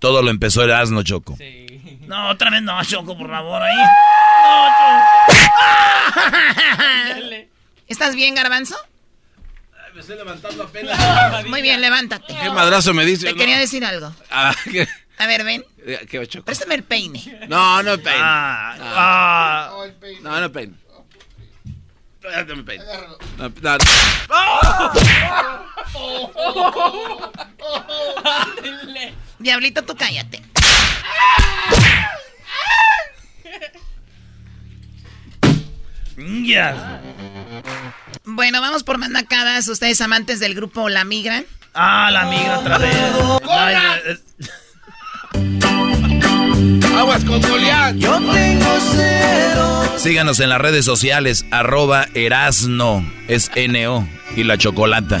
Todo lo empezó el asno, Choco. Sí. No, otra vez no, Choco, por favor, ahí. No, Choco. ¿Estás bien, garbanzo? Me estoy levantando apenas. Muy bien, levántate. ¿Qué madrazo me dice? Te no? quería decir algo. Ah, ¿qué? A ver, ven. ¿Qué, Choco? Préstame el peine. No, no peine. Ah, ah. No, no peine. No me peine. No, no. Diablito, tú cállate. Ya. Bueno, vamos por más nacadas. Ustedes amantes del grupo La Migra. Ah, la migra otra vez. Ay, eh, Aguas con Goliat. Síganos en las redes sociales, arroba Erasno, es N-O, y la chocolata.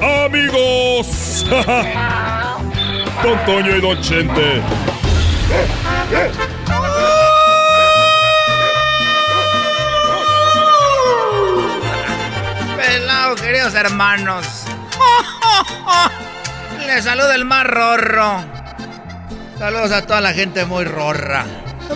amigos. Don Toño y Don Chente. Pelado, queridos hermanos. Les saluda el más rorro. Saludos a toda la gente muy rorra.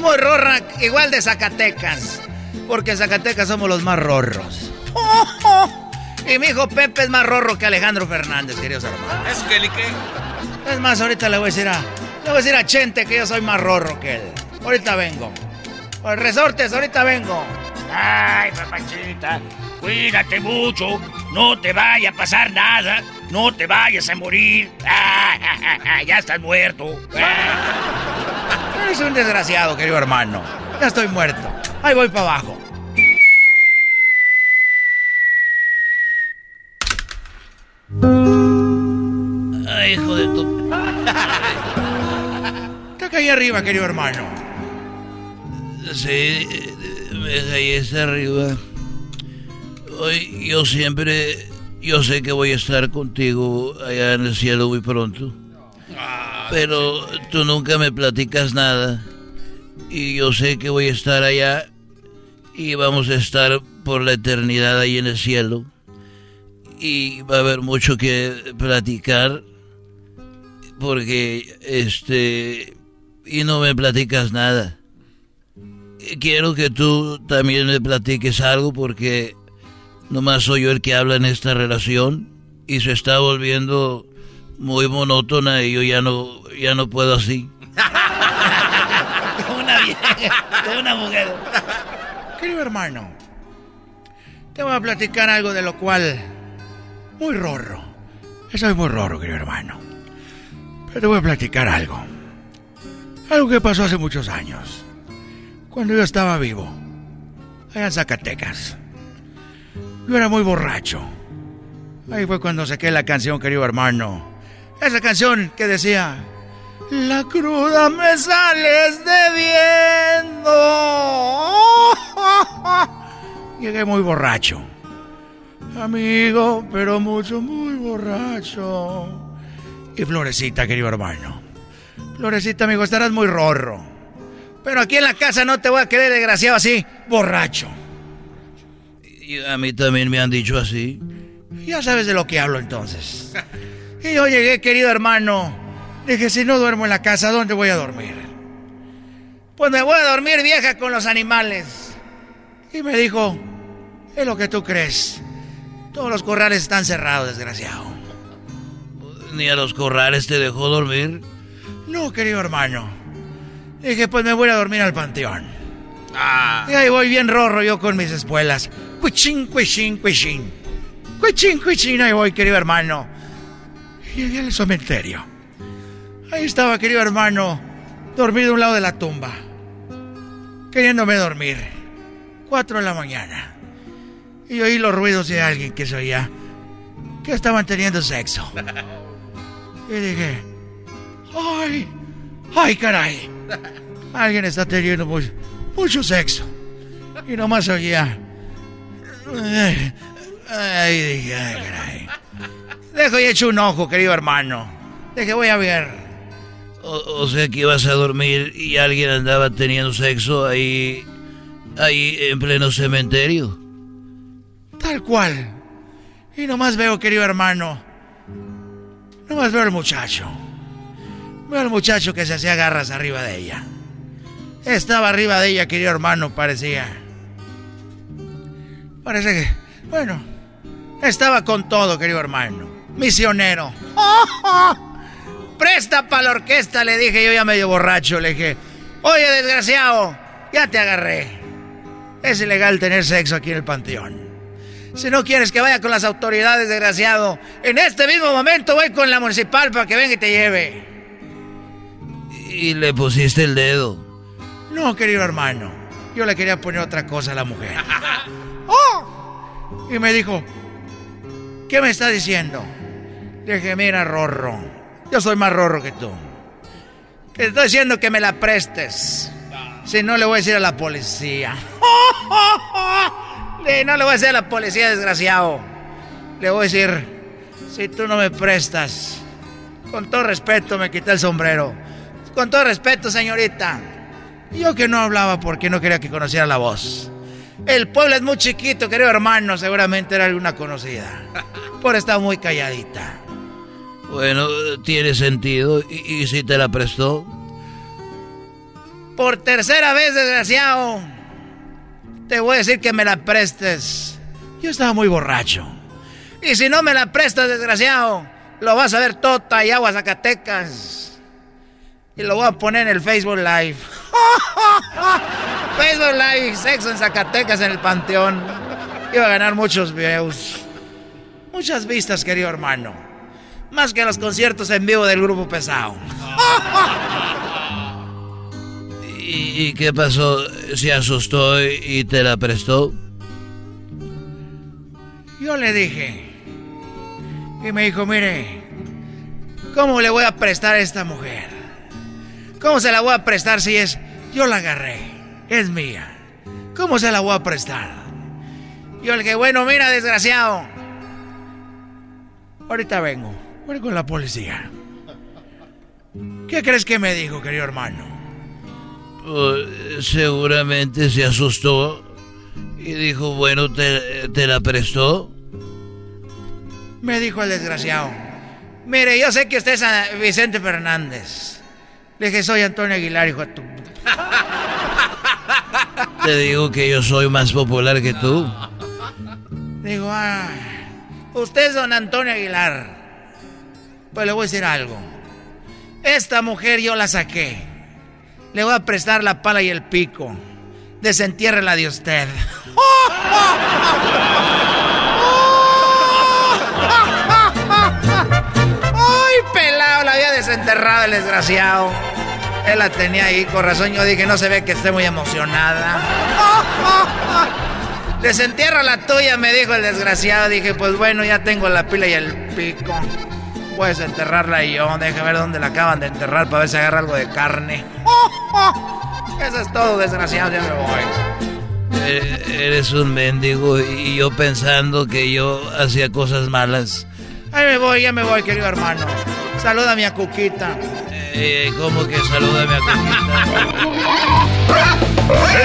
Muy rorra, igual de Zacatecas. Porque en Zacatecas somos los más rorros. Y mi hijo Pepe es más rorro que Alejandro Fernández, queridos hermanos. ¿Es que qué? Es más, ahorita le voy a decir a. Le voy a decir a Chente que yo soy más rorro que él. Ahorita vengo. Pues resortes, ahorita vengo. Ay, papachita, cuídate mucho. No te vaya a pasar nada. No te vayas a morir. Ah, ya estás muerto. Eres un desgraciado, querido hermano. Ya estoy muerto. Ahí voy para abajo. Ay, hijo de tu. Está ahí arriba, querido hermano. Sí, me caí hasta arriba. Hoy yo siempre. Yo sé que voy a estar contigo allá en el cielo muy pronto. Pero tú nunca me platicas nada. Y yo sé que voy a estar allá. Y vamos a estar por la eternidad ahí en el cielo. Y va a haber mucho que platicar. Porque, este... Y no me platicas nada. Quiero que tú también me platiques algo porque nomás soy yo el que habla en esta relación y se está volviendo muy monótona y yo ya no, ya no puedo así. una vieja, una mujer. Querido hermano, te voy a platicar algo de lo cual muy rorro. Soy muy rorro, querido hermano. Pero te voy a platicar algo. Algo que pasó hace muchos años. Cuando yo estaba vivo. Allá en Zacatecas. Yo era muy borracho. Ahí fue cuando saqué la canción, querido hermano. Esa canción que decía... La cruda me sales debiendo. Llegué muy borracho. Amigo, pero mucho, muy borracho. Y Florecita, querido hermano. Florecita, amigo, estarás muy rorro. Pero aquí en la casa no te voy a querer desgraciado así, borracho. Y a mí también me han dicho así. Ya sabes de lo que hablo entonces. Y yo llegué, querido hermano. Dije, si no duermo en la casa, ¿dónde voy a dormir? Pues me voy a dormir vieja con los animales. Y me dijo, es lo que tú crees. Todos los corrales están cerrados, desgraciado. ¿Ni a los corrales te dejó dormir? No, querido hermano. Dije, pues me voy a dormir al panteón. Y ahí voy bien rorro yo con mis espuelas. Cuichín, cuichín, cuichín. Cuichín, cuichín, ahí voy, querido hermano. Y llegué al cementerio. Ahí estaba, querido hermano, dormido a un lado de la tumba. Queriéndome dormir. Cuatro de la mañana. Y oí los ruidos de alguien que se oía. Que estaban teniendo sexo. Y dije, ¡ay! ¡Ay, caray! Alguien está teniendo mucho, mucho sexo. Y nomás oía. Ay, dije, ay, caray. Dejo y echo un ojo, querido hermano. Dije, voy a ver. O, o, sea que ibas a dormir y alguien andaba teniendo sexo ahí. ahí en pleno cementerio. Tal cual. Y nomás veo, querido hermano. Nomás veo al muchacho. Veo al muchacho que se hacía garras arriba de ella. Estaba arriba de ella, querido hermano, parecía. Parece que, bueno, estaba con todo, querido hermano. Misionero. Presta para la orquesta, le dije yo ya medio borracho. Le dije, oye, desgraciado, ya te agarré. Es ilegal tener sexo aquí en el panteón. Si no quieres que vaya con las autoridades, desgraciado, en este mismo momento voy con la municipal para que venga y te lleve. Y le pusiste el dedo. No, querido hermano. Yo le quería poner otra cosa a la mujer. ¡Oh! Y me dijo, ¿qué me está diciendo? Le dije, mira, Rorro, yo soy más Rorro que tú. Te estoy diciendo que me la prestes. Si no, le voy a decir a la policía. No le voy a decir a la policía, desgraciado. Le voy a decir, si tú no me prestas, con todo respeto me quité el sombrero. Con todo respeto, señorita. Yo que no hablaba porque no quería que conociera la voz. El pueblo es muy chiquito, querido hermano, seguramente era alguna conocida. Por estar muy calladita. Bueno, tiene sentido. ¿Y, si te la prestó? Por tercera vez, desgraciado. Te voy a decir que me la prestes. Yo estaba muy borracho. Y si no me la prestas, desgraciado, lo vas a ver Tota y Agua Zacatecas. Y lo voy a poner en el Facebook Live. Facebook Live, sexo en Zacatecas en el Panteón. Iba a ganar muchos views. Muchas vistas, querido hermano. Más que los conciertos en vivo del grupo pesado. ¿Y, qué pasó? ¿Se asustó y te la prestó? Yo le dije. Y me dijo, mire, ¿cómo le voy a prestar a esta mujer? ¿Cómo se la voy a prestar si es... Yo la agarré, es mía. ¿Cómo se la voy a prestar? Yo le dije, bueno, mira, desgraciado. Ahorita vengo, voy con la policía. ¿Qué crees que me dijo, querido hermano? Pues, seguramente se asustó y dijo, bueno, ¿te, te la prestó? Me dijo el desgraciado. Mire, yo sé que usted es Vicente Fernández. Le dije, soy Antonio Aguilar, hijo de tu... Te digo que yo soy más popular que tú. Digo, ah, usted es don Antonio Aguilar. Pues le voy a decir algo. Esta mujer yo la saqué. Le voy a prestar la pala y el pico. Desentiérrela de usted. ¡Ay, pelado! La había desenterrado el desgraciado. Él la tenía ahí, con razón yo dije, no se ve que esté muy emocionada. Desentierra la tuya, me dijo el desgraciado. Dije, pues bueno, ya tengo la pila y el pico. Puedes enterrarla y yo. Deja ver dónde la acaban de enterrar para ver si agarra algo de carne. Eso es todo, desgraciado, ya me voy. Eh, eres un mendigo y yo pensando que yo hacía cosas malas. Ahí me voy, ya me voy, querido hermano. Saluda a mi Cuquita. Eh, ¿Cómo que saluda a mi Cuquita?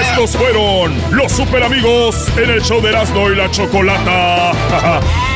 Estos fueron los super amigos en el show de Erasmo y la Chocolata.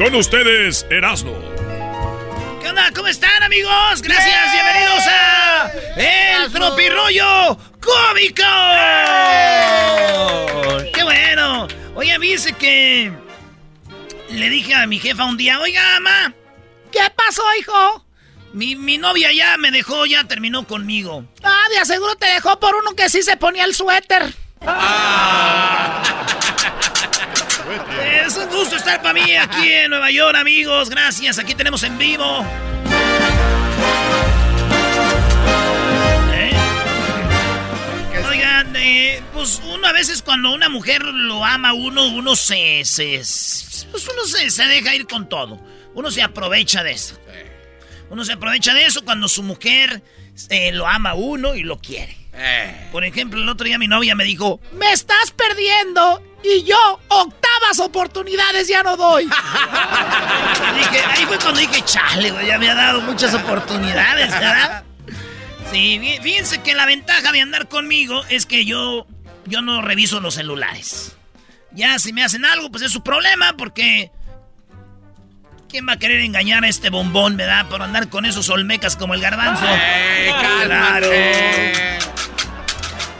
Con ustedes, Erasmo. ¿Qué onda? ¿Cómo están, amigos? Gracias, bienvenidos a El Tropirollo Cómico. ¡Qué bueno! Oye, dice que le dije a mi jefa un día, oiga, mamá, ¿qué pasó, hijo? Mi, mi novia ya me dejó, ya terminó conmigo. Ah, de aseguro te dejó por uno que sí se ponía el suéter. Es un gusto estar para mí aquí en Nueva York, amigos. Gracias. Aquí tenemos en vivo. ¿Eh? Oigan, eh, pues uno a veces cuando una mujer lo ama a uno, uno se, se, pues uno se, se deja ir con todo. Uno se aprovecha de eso. Uno se aprovecha de eso cuando su mujer eh, lo ama a uno y lo quiere. Por ejemplo, el otro día mi novia me dijo, Me estás perdiendo y yo octavas oportunidades ya no doy. dije, ahí fue cuando dije, chale, güey, ya me ha dado muchas oportunidades, ¿verdad? Sí, fí- fíjense que la ventaja de andar conmigo es que yo, yo no reviso los celulares. Ya si me hacen algo, pues es su problema, porque ¿Quién va a querer engañar a este bombón, verdad? Por andar con esos olmecas como el garbanzo. ¡Ey, Claro.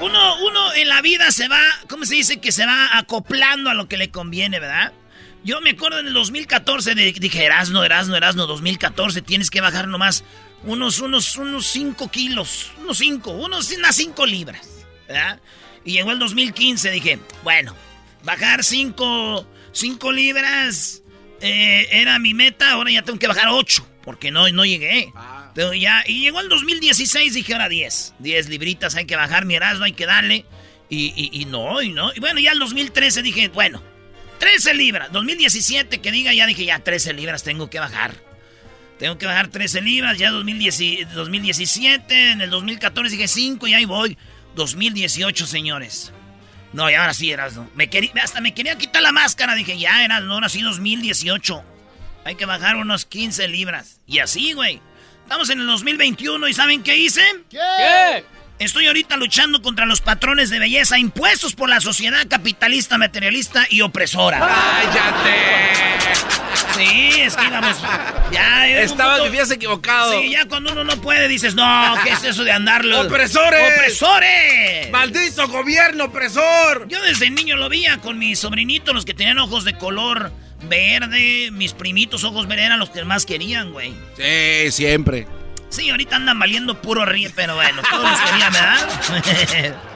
Uno, uno en la vida se va, ¿cómo se dice? Que se va acoplando a lo que le conviene, ¿verdad? Yo me acuerdo en el 2014, de- dije, Erasno, Erasno, Erasno, 2014, tienes que bajar nomás unos, unos, unos 5 kilos, unos 5, unos, unas 5 libras, ¿verdad? Y llegó el 2015, dije, bueno, bajar 5 cinco libras eh, era mi meta, ahora ya tengo que bajar 8, porque no, no llegué. Pero ya, y llegó el 2016, dije ahora 10. 10 libritas hay que bajar, mi Erasmo hay que darle. Y, y, no, y no. Y bueno, ya el 2013 dije, bueno, 13 libras. 2017 que diga, ya dije, ya 13 libras tengo que bajar. Tengo que bajar 13 libras, ya 2010 y- 2017, en el 2014 dije 5 y ahí voy. 2018, señores. No, y ahora sí, Erasmo. Me quería, hasta me quería quitar la máscara. Dije, ya, Erasmo, ahora sí 2018. Hay que bajar unos 15 libras. Y así, güey. Estamos en el 2021 y ¿saben qué hice? ¿Qué? Estoy ahorita luchando contra los patrones de belleza impuestos por la sociedad capitalista, materialista y opresora. ¡Cállate! Sí, es que íbamos. Ya, Estabas, vivías equivocado. Sí, ya cuando uno no puede dices, no, ¿qué es eso de andarlo? ¡Opresores! ¡Opresores! ¡Maldito gobierno opresor! Yo desde niño lo veía con mis sobrinitos, los que tenían ojos de color verde, mis primitos ojos verdes eran los que más querían, güey. Sí, siempre. Sí, ahorita andan valiendo puro ríe, pero bueno, todos los querían, ¿verdad?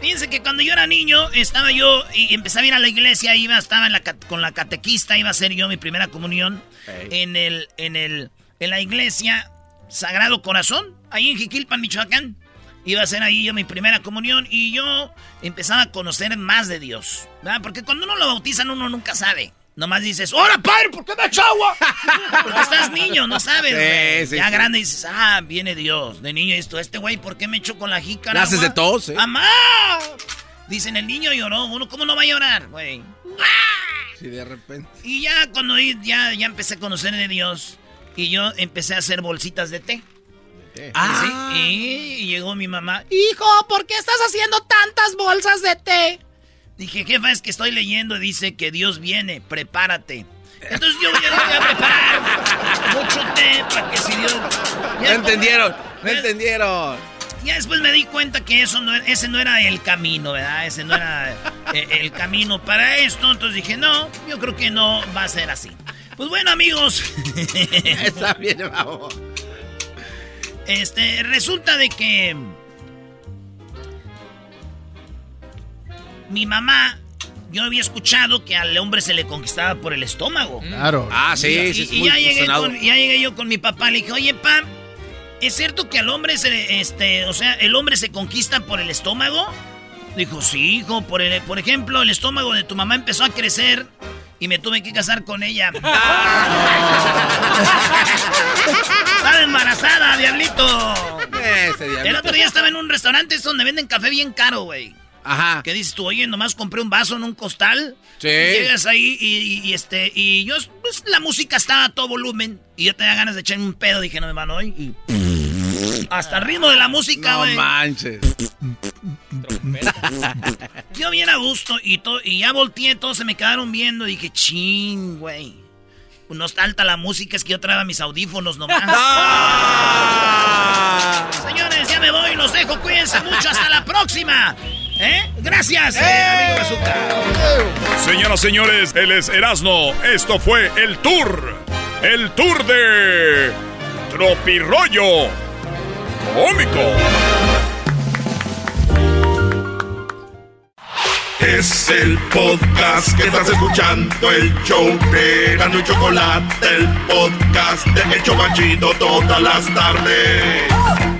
Fíjense que cuando yo era niño, estaba yo y empecé a ir a la iglesia, iba, estaba en la, con la catequista, iba a hacer yo mi primera comunión en el, en el, en la iglesia Sagrado Corazón, ahí en Jiquilpan, Michoacán. Iba a hacer ahí yo mi primera comunión y yo empezaba a conocer más de Dios, ¿verdad? Porque cuando uno lo bautizan uno nunca sabe. Nomás dices, ¡Hora, padre! ¿Por qué me echa agua? Porque estás niño, no sabes, güey. sí, ya sí. grande dices, ah, viene Dios. De niño esto, este güey, ¿por qué me echó con la jícara? Agua? de tos, ¿eh? ¡Mamá! Dicen, el niño lloró. Uno, ¿cómo no va a llorar, güey? Sí, de repente. Y ya cuando ya, ya empecé a conocer de Dios, y yo empecé a hacer bolsitas de té. Ah. Sí, y llegó mi mamá. Hijo, ¿por qué estás haciendo tantas bolsas de té? Dije, jefa, es que estoy leyendo y dice que Dios viene, prepárate. Entonces yo voy a, voy a preparar mucho té para que si Dios... No entendieron, no entendieron. Ya después me di cuenta que eso no, ese no era el camino, ¿verdad? Ese no era eh, el camino para esto. Entonces dije, no, yo creo que no va a ser así. Pues bueno, amigos. Está bien, vamos. Este, resulta de que mi mamá, yo había escuchado que al hombre se le conquistaba por el estómago. Claro. Ah, sí, y, sí, es y muy ya, llegué con, ya llegué yo con mi papá, le dije, oye, pa, ¿es cierto que al hombre se, este, o sea, el hombre se conquista por el estómago? Dijo, sí, hijo, por, el- por ejemplo, el estómago de tu mamá empezó a crecer y me tuve que casar con ella. Estaba embarazada, diablito. Ese diablito. El otro día estaba en un restaurante es donde venden café bien caro, güey. Ajá. Que dices tú, oye, nomás compré un vaso en un costal. Sí. Y llegas ahí y, y- y, este, y yo, pues la música estaba a todo volumen. Y yo tenía ganas de echarme un pedo. Dije, no me van hoy. Y hasta el ritmo de la música, No güey. manches. yo bien a gusto y, to- y ya volteé, todos se me quedaron viendo. Y dije, ching, güey. No está alta la música, es que yo traía mis audífonos nomás. Señores, ya me voy, los dejo, cuídense mucho, hasta la próxima. ¿Eh? Gracias, eh, amigo Bazooka. Señoras, señores, él es Erasno. Esto fue el tour. El tour de Tropirollo Cómico. Es el podcast que estás escuchando, el show de y Chocolate, el podcast de El Chobachito todas las tardes.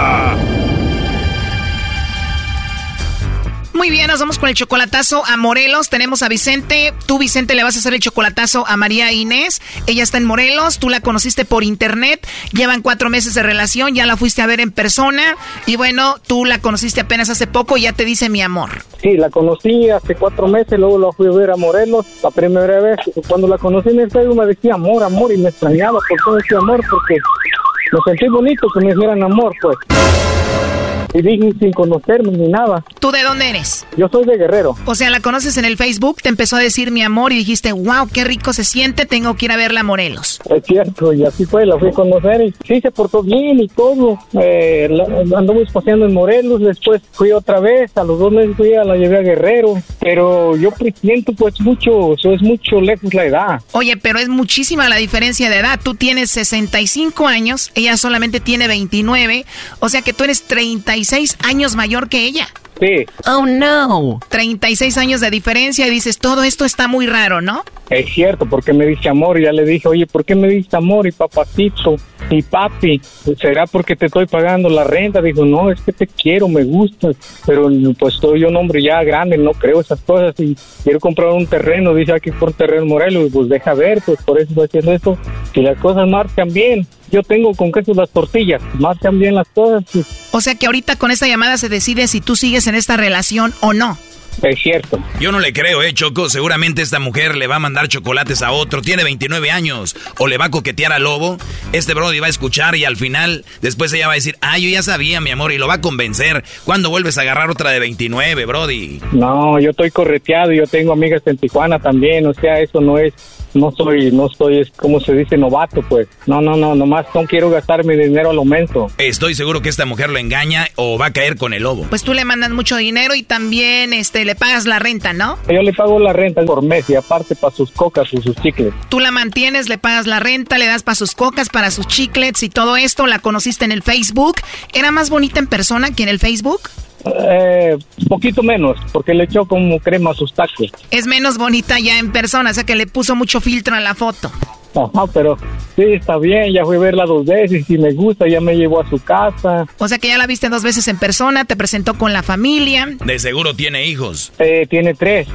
Muy bien, nos vamos con el chocolatazo a Morelos. Tenemos a Vicente. Tú, Vicente, le vas a hacer el chocolatazo a María Inés. Ella está en Morelos. Tú la conociste por internet. Llevan cuatro meses de relación. Ya la fuiste a ver en persona. Y bueno, tú la conociste apenas hace poco. Y ya te dice mi amor. Sí, la conocí hace cuatro meses, luego la fui a ver a Morelos. La primera vez, cuando la conocí en el Facebook me decía amor, amor, y me extrañaba por todo ese amor, porque me sentí bonito que me dijeran amor, pues. Y dije sin conocerme ni nada. ¿Tú de dónde eres? Yo soy de Guerrero. O sea, la conoces en el Facebook, te empezó a decir mi amor y dijiste, wow, qué rico se siente, tengo que ir a verla a Morelos. Es cierto, y así fue, la fui a conocer y sí se portó bien y todo. Eh, la- anduvimos paseando en Morelos, después fui otra vez, a los dos meses fui a la llevé a Guerrero, pero yo presiento pues mucho, eso es mucho lejos la edad. Oye, pero es muchísima la diferencia de edad. Tú tienes 65 años, ella solamente tiene 29, o sea que tú eres 36 años mayor que ella. Sí. Oh, no. 36 años de diferencia y dices, todo esto está muy raro, ¿no? Es cierto, porque me dice amor, y ya le dije, oye, ¿por qué me dice amor y papacito y papi? ¿Será porque te estoy pagando la renta? Dijo, no, es que te quiero, me gustas, pero pues soy un hombre ya grande, no creo esas cosas y quiero comprar un terreno, dice aquí por terreno Morelos, pues deja ver, pues por eso estoy haciendo esto, si las cosas marchan bien, yo tengo con queso las tortillas, marchan bien las cosas, pues, O sea que ahorita con esta llamada se decide si tú sigues en esta relación o no. es cierto. Yo no le creo, eh, Choco. Seguramente esta mujer le va a mandar chocolates a otro. Tiene 29 años. O le va a coquetear al lobo. Este Brody va a escuchar y al final, después ella va a decir, ah, yo ya sabía, mi amor, y lo va a convencer. ¿Cuándo vuelves a agarrar otra de 29, Brody? No, yo estoy correteado, yo tengo amigas en Tijuana también, o sea, eso no es, no soy, no soy, es como se dice, novato, pues. No, no, no, nomás no quiero gastar mi dinero al aumento. Estoy seguro que esta mujer lo engaña o va a caer con el lobo. Pues tú le mandas mucho dinero y también este le pagas la renta, ¿no? Yo le pago la renta por mes y aparte para sus cocas y sus chicles. Tú la mantienes, le pagas la renta, le das para sus cocas, para sus chiclets y todo esto. La conociste en el Facebook. ¿Era más bonita en persona que en el Facebook? Eh, poquito menos, porque le echó como crema a sus tacos. Es menos bonita ya en persona, o sea que le puso mucho filtro a la foto. Ajá, pero sí, está bien, ya fui a verla dos veces y me gusta, ya me llevó a su casa. O sea que ya la viste dos veces en persona, te presentó con la familia. De seguro tiene hijos. Eh, tiene tres.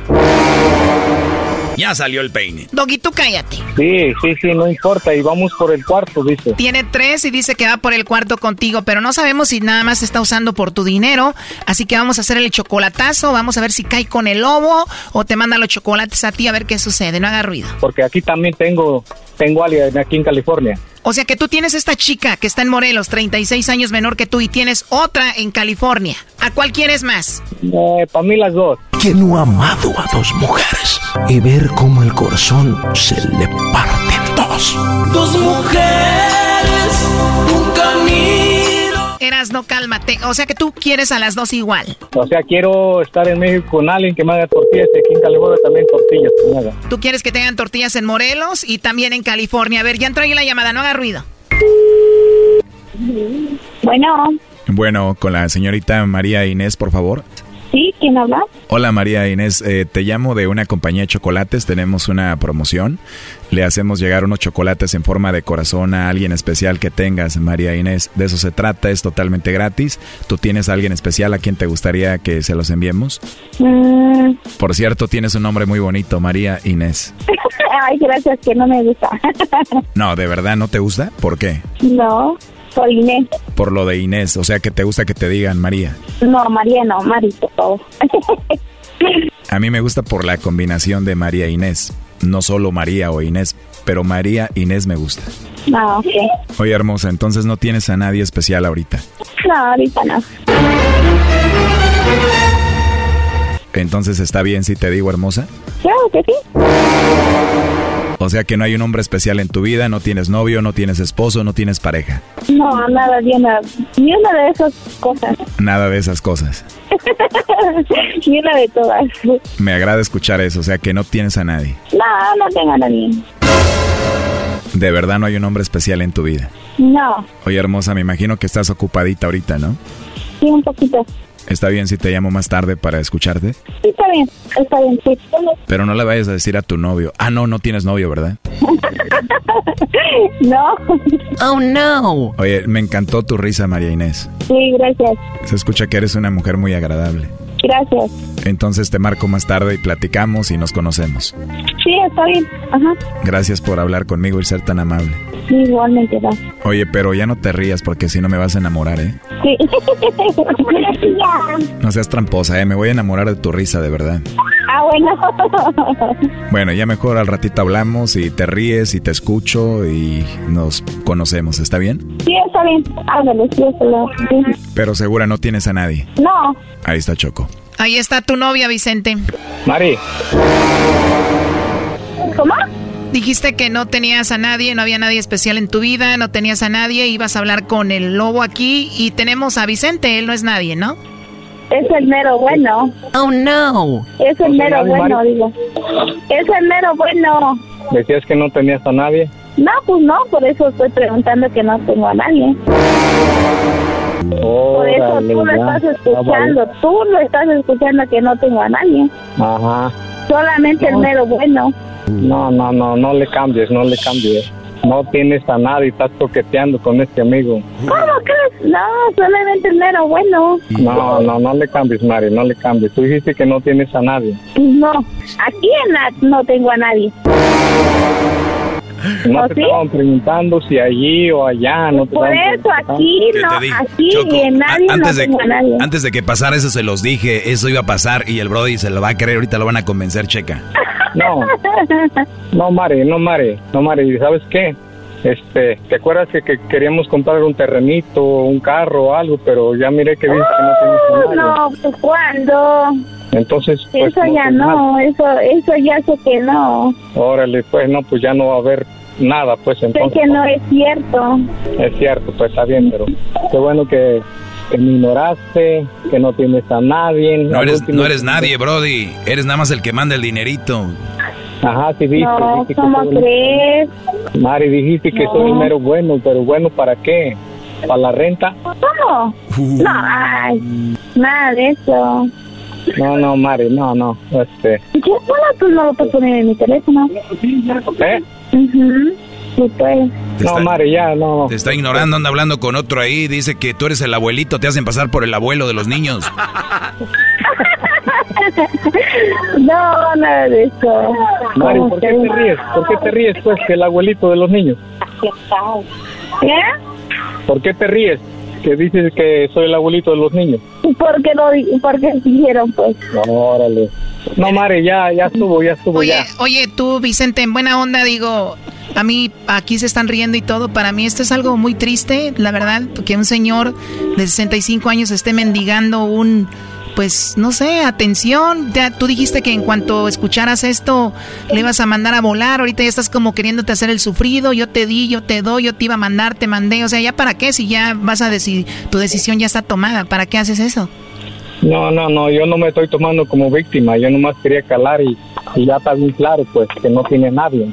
Ya salió el peine. Doggy, tú cállate. Sí, sí, sí, no importa, y vamos por el cuarto, dice. Tiene tres y dice que va por el cuarto contigo, pero no sabemos si nada más está usando por tu dinero. Así que vamos a hacer el chocolatazo, vamos a ver si cae con el lobo o te manda los chocolates a ti a ver qué sucede. No haga ruido. Porque aquí también tengo, tengo alguien aquí en California. O sea que tú tienes esta chica que está en Morelos, 36 años menor que tú, y tienes otra en California. ¿A cuál quieres más? Eh, para mí las dos. ¿Quién no ha amado a dos mujeres y ver cómo el corazón se le parte en dos? Dos mujeres, un camino. Eras, no cálmate. O sea que tú quieres a las dos igual. O sea, quiero estar en México con alguien que me haga tortillas y aquí en California también tortillas que me haga. Tú quieres que tengan tortillas en Morelos y también en California. A ver, ya entró ahí la llamada, no haga ruido. Bueno, Bueno, con la señorita María Inés, por favor. ¿Sí? ¿Quién habla? Hola María Inés, eh, te llamo de una compañía de chocolates, tenemos una promoción. Le hacemos llegar unos chocolates en forma de corazón a alguien especial que tengas, María Inés. De eso se trata, es totalmente gratis. ¿Tú tienes a alguien especial a quien te gustaría que se los enviemos? Mm, Por cierto, tienes un nombre muy bonito, María Inés. Ay, gracias, que no me gusta. No, ¿de verdad no te gusta? ¿Por qué? no, soy Inés. Por lo de Inés, o sea que te gusta que te digan María. No, María, no, Mari, por favor. A mí me gusta por la combinación de María e Inés. No solo María o Inés, pero María Inés me gusta. No, ok. Oye, hermosa, entonces no tienes a nadie especial ahorita. No, ahorita no. Entonces está bien si te digo hermosa. Claro que sí. O sea que no hay un hombre especial en tu vida, no tienes novio, no tienes esposo, no tienes pareja. No, nada, ni una, ni una de esas cosas. Nada de esas cosas. ni una de todas. Me agrada escuchar eso, o sea que no tienes a nadie. No, no tengo a nadie. De verdad no hay un hombre especial en tu vida. No, Oye, hermosa, me imagino que estás ocupadita ahorita, ¿no? sí, un poquito. ¿Está bien si te llamo más tarde para escucharte? Sí, está bien, está bien, sí. Pero no le vayas a decir a tu novio. Ah, no, no tienes novio, ¿verdad? no. Oh, no. Oye, me encantó tu risa, María Inés. Sí, gracias. Se escucha que eres una mujer muy agradable. Gracias. Entonces te marco más tarde y platicamos y nos conocemos. Sí, está bien. Ajá. Gracias por hablar conmigo y ser tan amable. Sí, igualmente, gracias. Oye, pero ya no te rías porque si no me vas a enamorar, ¿eh? Sí. No seas tramposa, ¿eh? Me voy a enamorar de tu risa, de verdad. ah, bueno. Bueno, ya mejor al ratito hablamos y te ríes y te escucho y nos conocemos, ¿está bien? sí, está bien. Ándale, sí, está bien. Sí. Pero segura no tienes a nadie. No. Ahí está Choco. Ahí está tu novia, Vicente. Mari, ¿Cómo? Dijiste que no tenías a nadie, no había nadie especial en tu vida, no tenías a nadie, ibas a hablar con el lobo aquí y tenemos a Vicente, él no es nadie, ¿no? Es el mero bueno. Oh, no. Es el ¿No mero bueno, digo. Es el mero bueno. decías que no tenías a nadie. No, pues no, por eso estoy preguntando que no tengo a nadie. Por eso tú lo ya. estás escuchando, tú lo estás escuchando que no tengo a nadie. Ajá. Solamente el mero bueno. No, no, no, no le cambies, no le cambies. No tienes a nadie, estás coqueteando con este amigo. ¿Cómo crees? No, solamente el mero bueno. No, no, no le cambies, Mari, no le cambies. Tú dijiste que no tienes a nadie. No, aquí en la no tengo a nadie. No ¿Oh, te sí? estaban preguntando si allí o allá. No te Por eso aquí no, aquí Choco, y en nadie antes, no de, nadie. antes de que pasara eso se los dije, eso iba a pasar y el Brody se lo va a creer, ahorita lo van a convencer, checa. No, no, Mari, no, Mari, no, Mari, ¿sabes qué? Este, ¿te acuerdas que, que queríamos comprar un terrenito, un carro o algo, pero ya miré que dices que no tienes a nadie. No, pues ¿cuándo? Entonces, pues, Eso ya pues, no, eso, eso ya sé que no. Órale, pues no, pues ya no va a haber nada, pues Sé entonces. que no es cierto. Es cierto, pues está bien, pero qué bueno que, que me ignoraste, que no tienes a nadie. No eres, último- no eres nadie, Brody. Eres nada más el que manda el dinerito. Ajá, sí, viste. No, dijiste que ¿cómo soy- crees? Mari, dijiste que No. soy mero bueno, pero bueno, ¿para qué? ¿Para la renta? ¿Cómo? Uh. No, ay, nada de eso. No, no, Mari, no, no. Este, ¿Qué bueno tú no lo puedes poner en mi teléfono? ¿eh? Mhm. Sí, pues. No, Mari, ya, no. Te está ignorando, anda hablando con otro ahí. Dice que tú eres el abuelito, te hacen pasar por el abuelo de los niños. No, nada de eso. Mari, ¿Cómo ¿por qué te ríes? ¿Por qué te ríes, pues, que el abuelito de los niños? ¿Qué? ¿Por qué te ríes? Que dices que soy el abuelito de los niños. Porque lo di- porque dijeron, pues. Órale. No, Mari, ya, ya estuvo, ya estuvo, Oye, ya. oye, tú, Vicente, en buena onda, digo, a mí aquí se están riendo y todo. Para mí esto es algo muy triste, la verdad, que un señor de 65 años esté mendigando un, pues, no sé, atención. Ya, tú dijiste que en cuanto escucharas esto le ibas a mandar a volar. Ahorita ya estás como queriéndote hacer el sufrido. Yo te di, yo te doy, yo te iba a mandar, te mandé. O sea, ¿ya para qué? Si ya vas a decidir, tu decisión ya está tomada. ¿Para qué haces eso? No, no, no, yo no me estoy tomando como víctima. Yo nomás quería calar y, y ya está bien claro, pues, que no tiene nadie.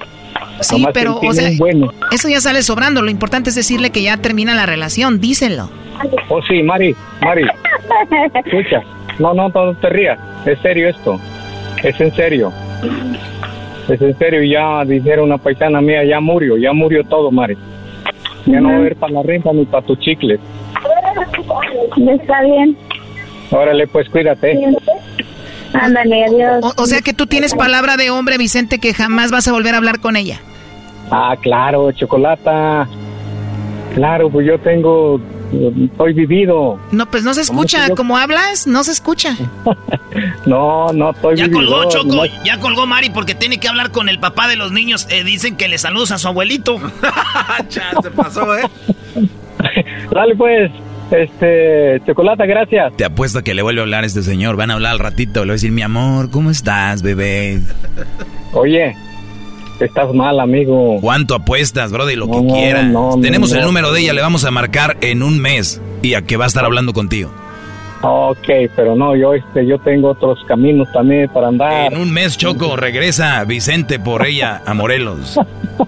Sí, Nomás pero, o sea, bueno. eso ya sale sobrando. Lo importante es decirle que ya termina la relación. Díselo. Oh, sí, Mari, Mari, escucha. No, no, no te rías. Es serio esto. Es en serio. Es en serio. Ya dijeron una paisana mía, ya murió, ya murió todo, Mari. Ya no va a haber para la renta ni para tus chicles. Está bien. Órale, pues cuídate. Ándale, adiós. O, o sea que tú tienes palabra de hombre, Vicente, que jamás vas a volver a hablar con ella. Ah, claro, chocolata. Claro, pues yo tengo, estoy vivido. No, pues no se ¿Cómo escucha. que yo? Como hablas, no se escucha. No, no estoy Ya colgó, vividor, Choco. Ya colgó Mari porque tiene que hablar con el papá de los niños. Eh, dicen que le saludos a su abuelito. se pasó, ¿eh? Dale pues, este, chocolata, gracias. Te apuesto a que le vuelve a hablar a este señor. Van a hablar al ratito. Le voy a decir, mi amor, ¿cómo estás, bebé? Oye, estás mal, amigo. ¿Cuánto apuestas, Brody? Lo que quieras. no, no, Tenemos el número de ella, le vamos a marcar en un mes. Y a que va a estar hablando contigo. Ok, pero no, yo, este, yo tengo otros caminos también para andar. En un mes, Choco, regresa Vicente por ella a Morelos.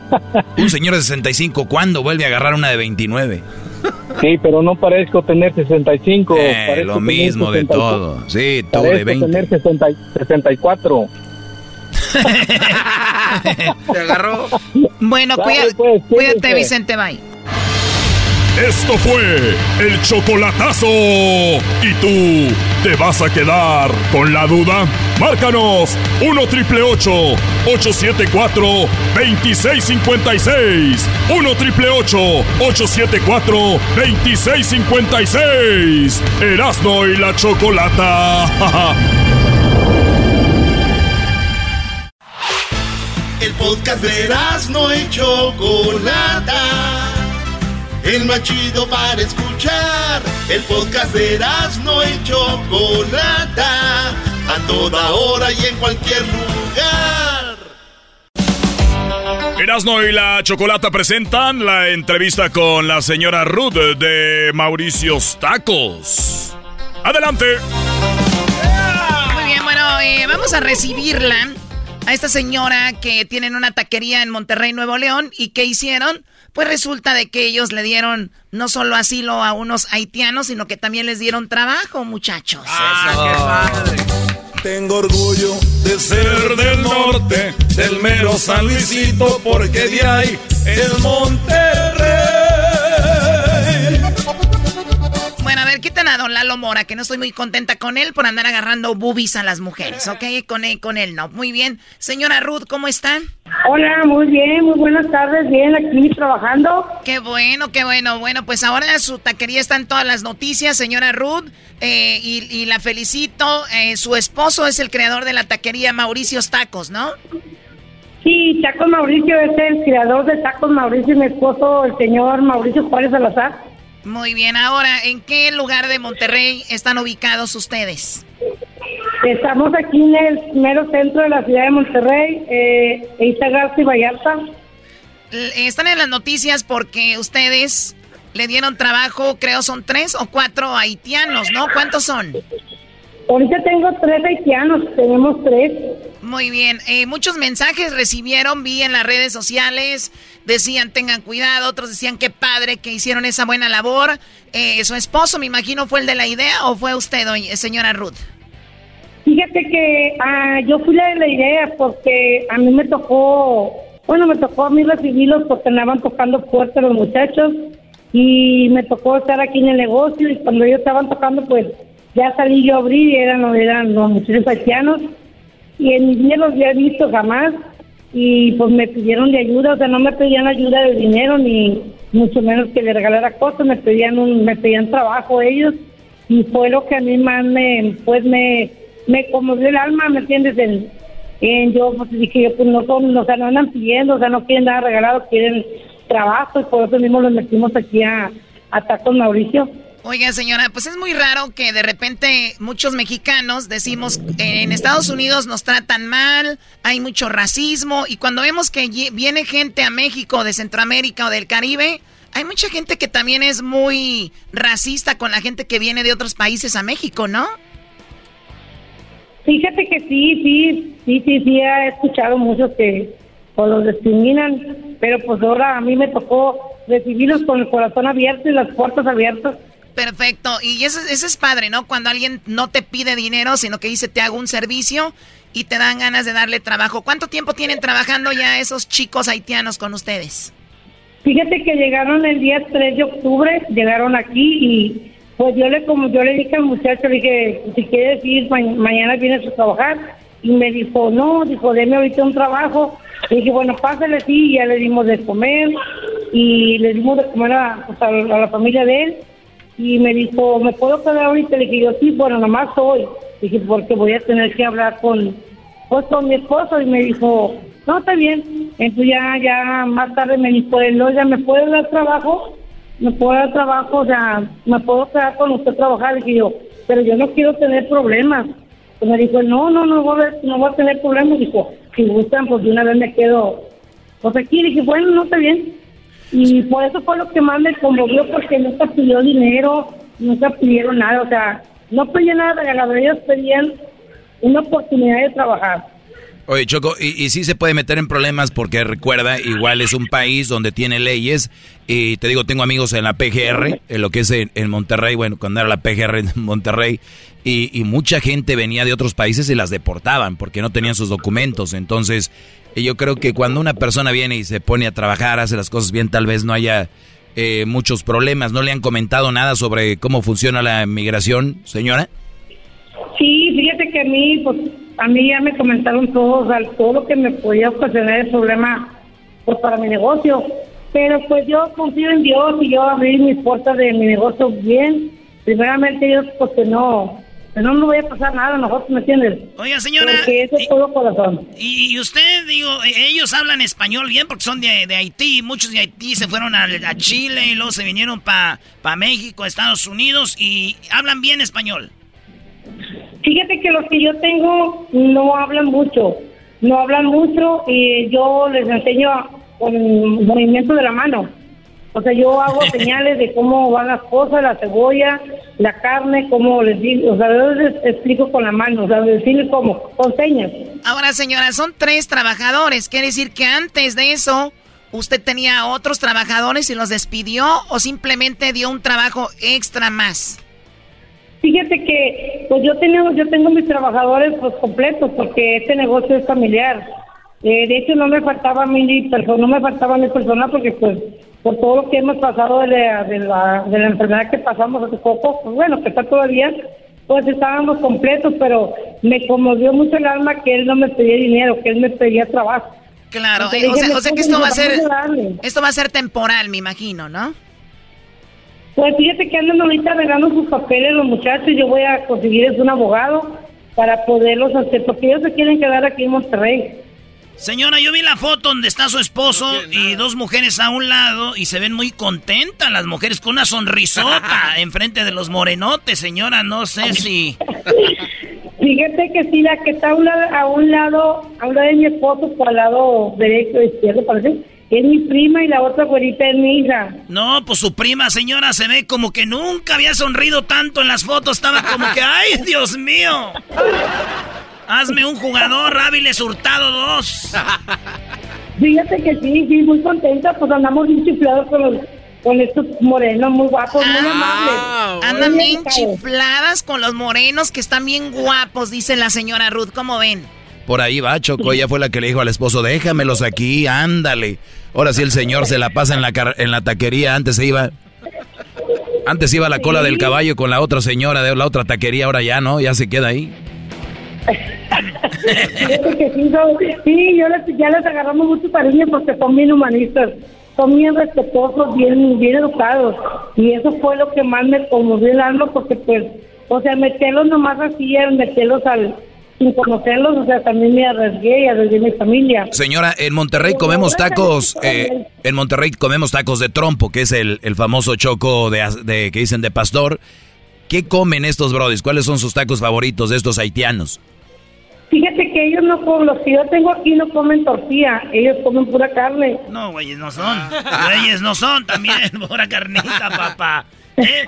Un señor de 65, ¿cuándo vuelve a agarrar una de 29? Sí, pero no parezco tener 65. Eh, parezco lo tener mismo de 64. todo. Sí, tú Parezco de 20. tener 60 y- 64. Te agarró. Bueno, cuida- pues, cuídate. Vicente, bye. Esto fue el chocolatazo. ¿Y tú ¿Te vas a quedar con la duda? Márcanos 1 triple 874 2656. 1 triple 874 2656. Erasno y la chocolata. El podcast de no y Chocolata. El más chido para escuchar. El podcast de no y Chocolata. A toda hora y en cualquier lugar. Erasno y la Chocolata presentan la entrevista con la señora Ruth de Mauricio's Tacos. Adelante. Muy bien, bueno, eh, vamos a recibirla a esta señora que tienen una taquería en Monterrey, Nuevo León. ¿Y qué hicieron? Pues resulta de que ellos le dieron no solo asilo a unos haitianos, sino que también les dieron trabajo, muchachos. Ah, Tengo orgullo de ser del norte, del mero San Luisito, porque de ahí es Monterrey. Ver, quiten a don Lalo Mora, que no estoy muy contenta con él por andar agarrando boobies a las mujeres, ¿ok? Con él, con él no. Muy bien. Señora Ruth, ¿cómo están? Hola, muy bien, muy buenas tardes, bien, aquí trabajando. Qué bueno, qué bueno. Bueno, pues ahora su taquería está en todas las noticias, señora Ruth, eh, y, y la felicito. Eh, su esposo es el creador de la taquería Mauricio's Tacos, ¿no? Sí, Tacos Mauricio es el creador de Tacos Mauricio y mi esposo, el señor Mauricio Juárez Salazar. Muy bien, ahora, ¿en qué lugar de Monterrey están ubicados ustedes? Estamos aquí en el mero centro de la ciudad de Monterrey, eh, Garza y Vallarta. L- Están en las noticias porque ustedes le dieron trabajo, creo son tres o cuatro haitianos, ¿no? ¿Cuántos son? Ahorita tengo tres haitianos, tenemos tres. Muy bien, eh, muchos mensajes recibieron, vi en las redes sociales, decían tengan cuidado, otros decían qué padre que hicieron esa buena labor. Eh, su esposo, me imagino, fue el de la idea o fue usted, doña- señora Ruth. Fíjate que ah, yo fui la de la idea porque a mí me tocó, bueno, me tocó a mí recibirlos porque andaban tocando fuerte los muchachos y me tocó estar aquí en el negocio y cuando ellos estaban tocando pues ya salí yo a abrir y eran, eran los muchachos haitianos. Y en mi vida los había visto jamás. Y pues me pidieron de ayuda, o sea, no me pedían ayuda de dinero ni mucho menos que le regalara cosas, me pedían un, me pedían trabajo ellos. Y fue lo que a mí más me, pues me, me conmovió el alma, ¿me entiendes? En, en yo pues dije, yo, pues no son, o sea, no andan pidiendo, o sea, no quieren nada regalado, quieren trabajo. Y por eso mismo los metimos aquí a, a Tacos Mauricio. Oiga, señora, pues es muy raro que de repente muchos mexicanos decimos eh, en Estados Unidos nos tratan mal, hay mucho racismo y cuando vemos que viene gente a México de Centroamérica o del Caribe, hay mucha gente que también es muy racista con la gente que viene de otros países a México, ¿no? Fíjate que sí, sí, sí, sí, sí, he escuchado muchos que pues, los discriminan, pero pues ahora a mí me tocó recibirlos con el corazón abierto y las puertas abiertas. Perfecto, y eso, eso es padre, ¿no? Cuando alguien no te pide dinero, sino que dice te hago un servicio y te dan ganas de darle trabajo. ¿Cuánto tiempo tienen trabajando ya esos chicos haitianos con ustedes? Fíjate que llegaron el día 3 de octubre, llegaron aquí y pues yo le como yo le dije al muchacho, le dije, si quieres ir, ma- mañana vienes a trabajar. Y me dijo, no, dijo, deme ahorita un trabajo. Le dije, bueno, pásale, sí, y ya le dimos de comer y le dimos de comer a, pues, a, a la familia de él. Y me dijo, ¿me puedo quedar ahorita? Le dije, yo sí, bueno, nomás hoy. Dije, porque voy a tener que hablar con, pues, con mi esposo. Y me dijo, no, está bien. Entonces ya, ya más tarde me dijo él, oiga, ¿me puede dar trabajo? ¿Me puede dar trabajo? O sea, ¿me puedo quedar con usted a trabajar? Dije yo, pero yo no quiero tener problemas. Y me dijo, no, no, no voy a, no voy a tener problemas. Dijo, si gustan, pues de una vez me quedo, pues aquí. Dije, bueno, no está bien. Y por eso fue lo que más me conmovió, porque nunca pidió dinero, nunca pidieron nada, o sea, no pedían nada regalado, ellos pedían una oportunidad de trabajar. Oye, Choco, y, sí se puede meter en problemas porque recuerda, igual es un país donde tiene leyes. Y te digo, tengo amigos en la PGR, en lo que es en, en Monterrey, bueno, cuando era la PGR en Monterrey, y, y mucha gente venía de otros países y las deportaban porque no tenían sus documentos. Entonces, y yo creo que cuando una persona viene y se pone a trabajar, hace las cosas bien, tal vez no haya eh, muchos problemas. ¿No le han comentado nada sobre cómo funciona la migración, señora? que a mí, pues, a mí ya me comentaron todo, o sea, todo lo que me podía ocasionar el problema, pues, para mi negocio. Pero, pues, yo confío en Dios y yo abrí mis puertas de mi negocio bien. Primeramente, Dios, pues, que no, que no me voy a pasar nada nosotros, ¿me entiendes? Oiga, señora. Porque eso es todo corazón. Y, y usted, digo, e- ellos hablan español bien porque son de, de Haití. Muchos de Haití se fueron a, a Chile y luego se vinieron para pa México, Estados Unidos y hablan bien español. Fíjate que los que yo tengo no hablan mucho, no hablan mucho y yo les enseño con movimiento de la mano. O sea, yo hago señales de cómo van las cosas, la cebolla, la carne, cómo les digo, o sea, yo les explico con la mano, o sea, decirles cómo, con señas. Ahora, señora, son tres trabajadores. ¿Quiere decir que antes de eso usted tenía otros trabajadores y los despidió o simplemente dio un trabajo extra más? Fíjate que pues yo tengo, yo tengo mis trabajadores pues completos porque este negocio es familiar. Eh, de hecho no me faltaba ni persona, no me faltaba mi persona porque pues por todo lo que hemos pasado de la, de la, de la enfermedad que pasamos hace poco, pues bueno, que está todavía, pues estábamos completos, pero me conmovió mucho el alma que él no me pedía dinero, que él me pedía trabajo. Claro, eh, o sea, o sea que "Pues, esto va a ser vamos darle". esto va a ser temporal, me imagino, ¿no? Pues fíjate que andan ahorita arreglando sus papeles los muchachos. Yo voy a conseguirles un abogado para poderlos hacer, porque ellos se quieren quedar aquí en Monterrey. Señora, yo vi la foto donde está su esposo y dos mujeres a un lado y se ven muy contentas las mujeres con una sonrisota enfrente de los morenotes, señora. No sé si... Fíjate que sí, la que está a un lado, a un lado, a un lado de mi esposo, por al lado derecho, izquierdo, parece, es mi prima y la otra güerita es mi hija. No, pues su prima, señora, se ve como que nunca había sonrido tanto en las fotos. Estaba como que, ¡ay, Dios mío! Hazme un jugador, Áviles Hurtado 2. Fíjate que sí, sí, muy contenta, pues andamos bien chiflados con los, con estos morenos muy guapos, muy amables. Andan Muy bien chifladas con los morenos que están bien guapos, dice la señora Ruth. ¿Cómo ven? Por ahí va, Choco. Ella fue la que le dijo al esposo, déjamelos aquí, ándale. Ahora sí el señor se la pasa en la, car- en la taquería. Antes se iba... Antes iba a la cola del caballo con la otra señora de la otra taquería. Ahora ya no, ya se queda ahí. Sí, yo les, ya les agarramos mucho cariño porque son bien humanistas, son bien respetuosos, bien, bien educados. Y eso fue lo que más me conmovió el alma porque pues, o sea, meterlos nomás así, meterlos al, sin conocerlos, o sea, también me arriesgué y arriesgué mi familia. Señora, en Monterrey comemos tacos, eh, en Monterrey comemos tacos de trompo, que es el, el famoso choco de, de- que dicen de pastor. ¿Qué comen estos brodis? ¿Cuáles son sus tacos favoritos de estos haitianos? Fíjate que ellos no comen, los que yo tengo aquí no comen tortilla, ellos comen pura carne. No, güeyes no son. Güeyes no son también. Pura carnita, papá. ¿Eh?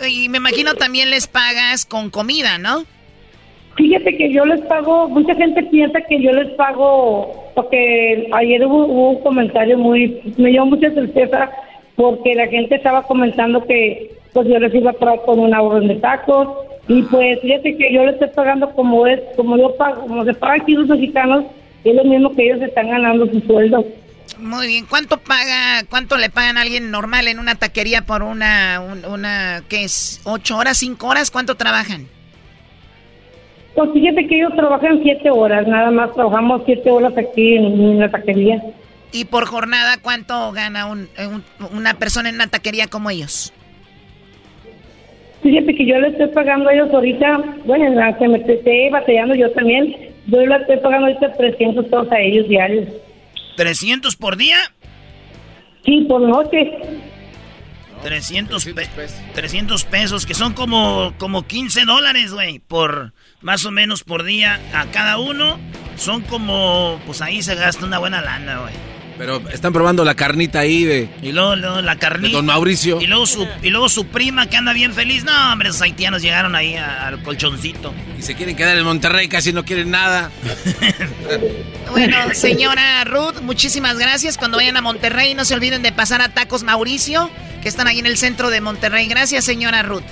Y me imagino también les pagas con comida, ¿no? Fíjate que yo les pago, mucha gente piensa que yo les pago, porque ayer hubo, hubo un comentario muy, me dio mucha tristeza, porque la gente estaba comentando que pues yo les iba a pagar con una orden de tacos, y pues fíjate que yo les estoy pagando como es, como yo pago, como se paga aquí los mexicanos, es lo mismo que ellos están ganando su sueldo. Muy bien. ¿Cuánto paga, cuánto le pagan a alguien normal en una taquería por una, un- una, qué es, ocho horas, cinco horas? ¿Cuánto trabajan? Pues fíjate que ellos trabajan siete horas, nada más trabajamos siete horas aquí en, en la taquería. ¿Y por jornada cuánto gana un- un- una persona en una taquería como ellos? Fíjate que yo le estoy pagando a ellos ahorita, bueno, aunque me esté batallando yo también, yo le estoy pagando ahorita 300 pesos a ellos diarios. ¿300 por día? Sí, por noche. 300, pe- 300 pesos, que son como, como 15 dólares, güey, por más o menos por día a cada uno. Son como, pues ahí se gasta una buena lana, güey. Pero están probando la carnita ahí de... Y luego, luego la carnita. De don Mauricio. Y luego, su, y luego su prima que anda bien feliz. No, hombre, esos haitianos llegaron ahí a- al colchoncito. Y se quieren quedar en Monterrey, casi no quieren nada. Bueno, señora Ruth, muchísimas gracias. Cuando vayan a Monterrey, no se olviden de pasar a Tacos Mauricio, que están ahí en el centro de Monterrey. Gracias, señora Ruth.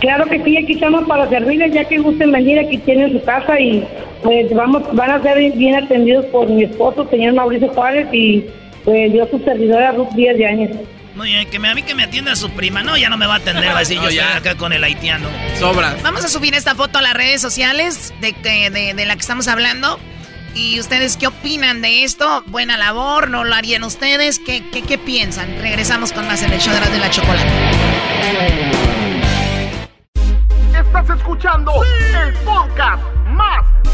Claro que sí, aquí estamos para servirles, ya que gusten venir, aquí tienen su casa y pues vamos, van a ser bien atendidos por mi esposo, señor Mauricio Juárez, y pues yo su servidora Ruth Díaz de Años. Muy bien, que me, a mí que me atienda su prima. No, ya no me va a atender, va a decir No, yo estoy ya. acá con el haitiano. Sobra. Vamos a subir esta foto a las redes sociales de, que- de, de la que estamos hablando. ¿Y ustedes qué opinan de esto? ¿Buena labor? ¿No lo harían ustedes? ¿Qué, qué, qué piensan? Regresamos con más en el show de Erasmo de la Chocolate. Estás escuchando el podcast más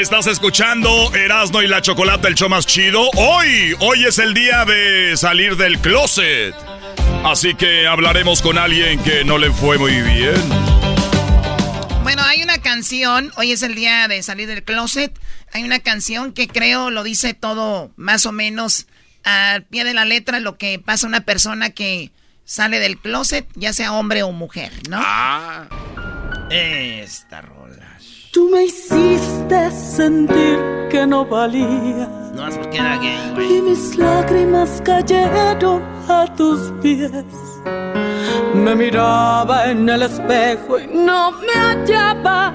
Estás escuchando Erasno y la Chocolata, el show más chido. Hoy, hoy es el día de salir del closet. Así que hablaremos con alguien que no le fue muy bien. Bueno, hay una canción, hoy es el día de salir del closet, hay una canción que creo lo dice todo más o menos al pie de la letra lo que pasa a una persona que sale del closet, ya sea hombre o mujer, ¿no? Ah. Esta rola. Tú me hiciste sentir que no valía No es porque era gay, güey. y mis lágrimas cayeron a tus pies. Me miraba en el espejo y no me hallaba.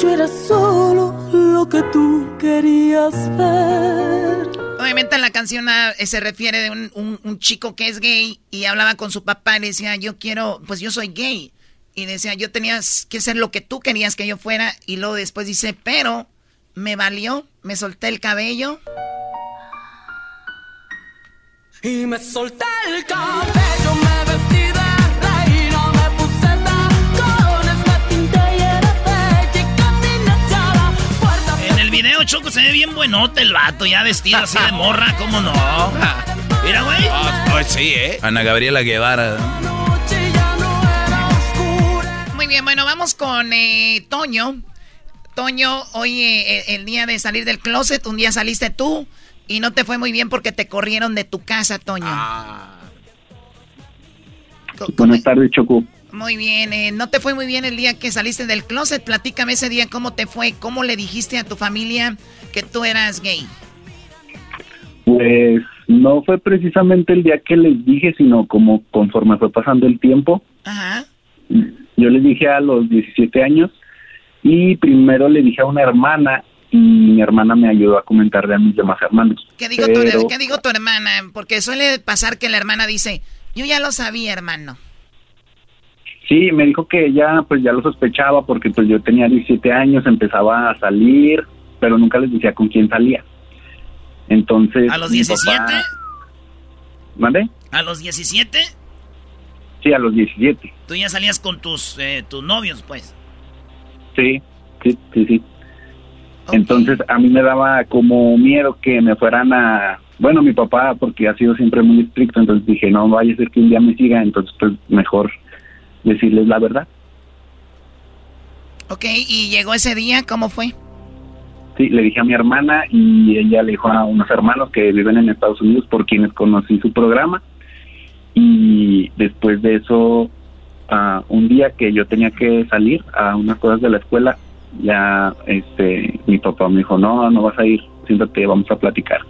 Yo era solo lo que tú querías ver. Obviamente la canción ah, eh, se refiere de un, un- un chico que es gay y hablaba con su papá y le decía, yo quiero, pues yo soy gay. Y decía, yo tenía que ser lo que tú querías que yo fuera. Y luego después dice, pero me valió, me solté el cabello. Y me solté el cabello, me vestí de reina, me puse tacones, me pinté y era bella y caminé hacia la puerta. En el video, Choco, se ve bien buenote el vato, ya vestido así de morra, ¿cómo no? Mira, güey. Ah, sí, ¿eh? Ana Gabriela Guevara. Muy bien, bueno, vamos con eh, Toño. Toño, hoy eh, el día de salir del closet, un día saliste tú y no te fue muy bien porque te corrieron de tu casa, Toño. Buenas tardes, Choco. Muy bien, eh, no te fue muy bien el día que saliste del closet. Platícame ese día cómo te fue, cómo le dijiste a tu familia que tú eras gay. Pues no fue precisamente el día que les dije, sino como conforme fue pasando el tiempo. Ajá. Yo les dije a los 17 años y primero le dije a una hermana y mi hermana me ayudó a comentarle a mis demás hermanos. ¿Qué digo, Pero- tu, ¿Qué digo tu hermana? Porque suele pasar que la hermana dice, yo ya lo sabía, hermano. Sí, me dijo que ella pues ya lo sospechaba porque pues yo tenía 17 años, empezaba a salir, pero nunca les decía con quién salía. Entonces... ¿A los mi 17? papá- ¿Mande? ¿A los 17? Sí, a los 17. Tú ya salías con tus, eh, tus novios, pues. Sí, sí, sí, sí. Entonces a mí me daba como miedo que me fueran a... Bueno, mi papá, porque ha sido siempre muy estricto, entonces dije, no vaya a ser que un día me siga, entonces pues mejor decirles la verdad. Ok, y llegó ese día, ¿cómo fue? Sí, le dije a mi hermana y ella le dijo a unos hermanos que viven en Estados Unidos por quienes conocí su programa. Y después de eso, ah, un día que yo tenía que salir a unas cosas de la escuela, ya este mi papá me dijo, no, no vas a ir, siéntate, vamos a platicar.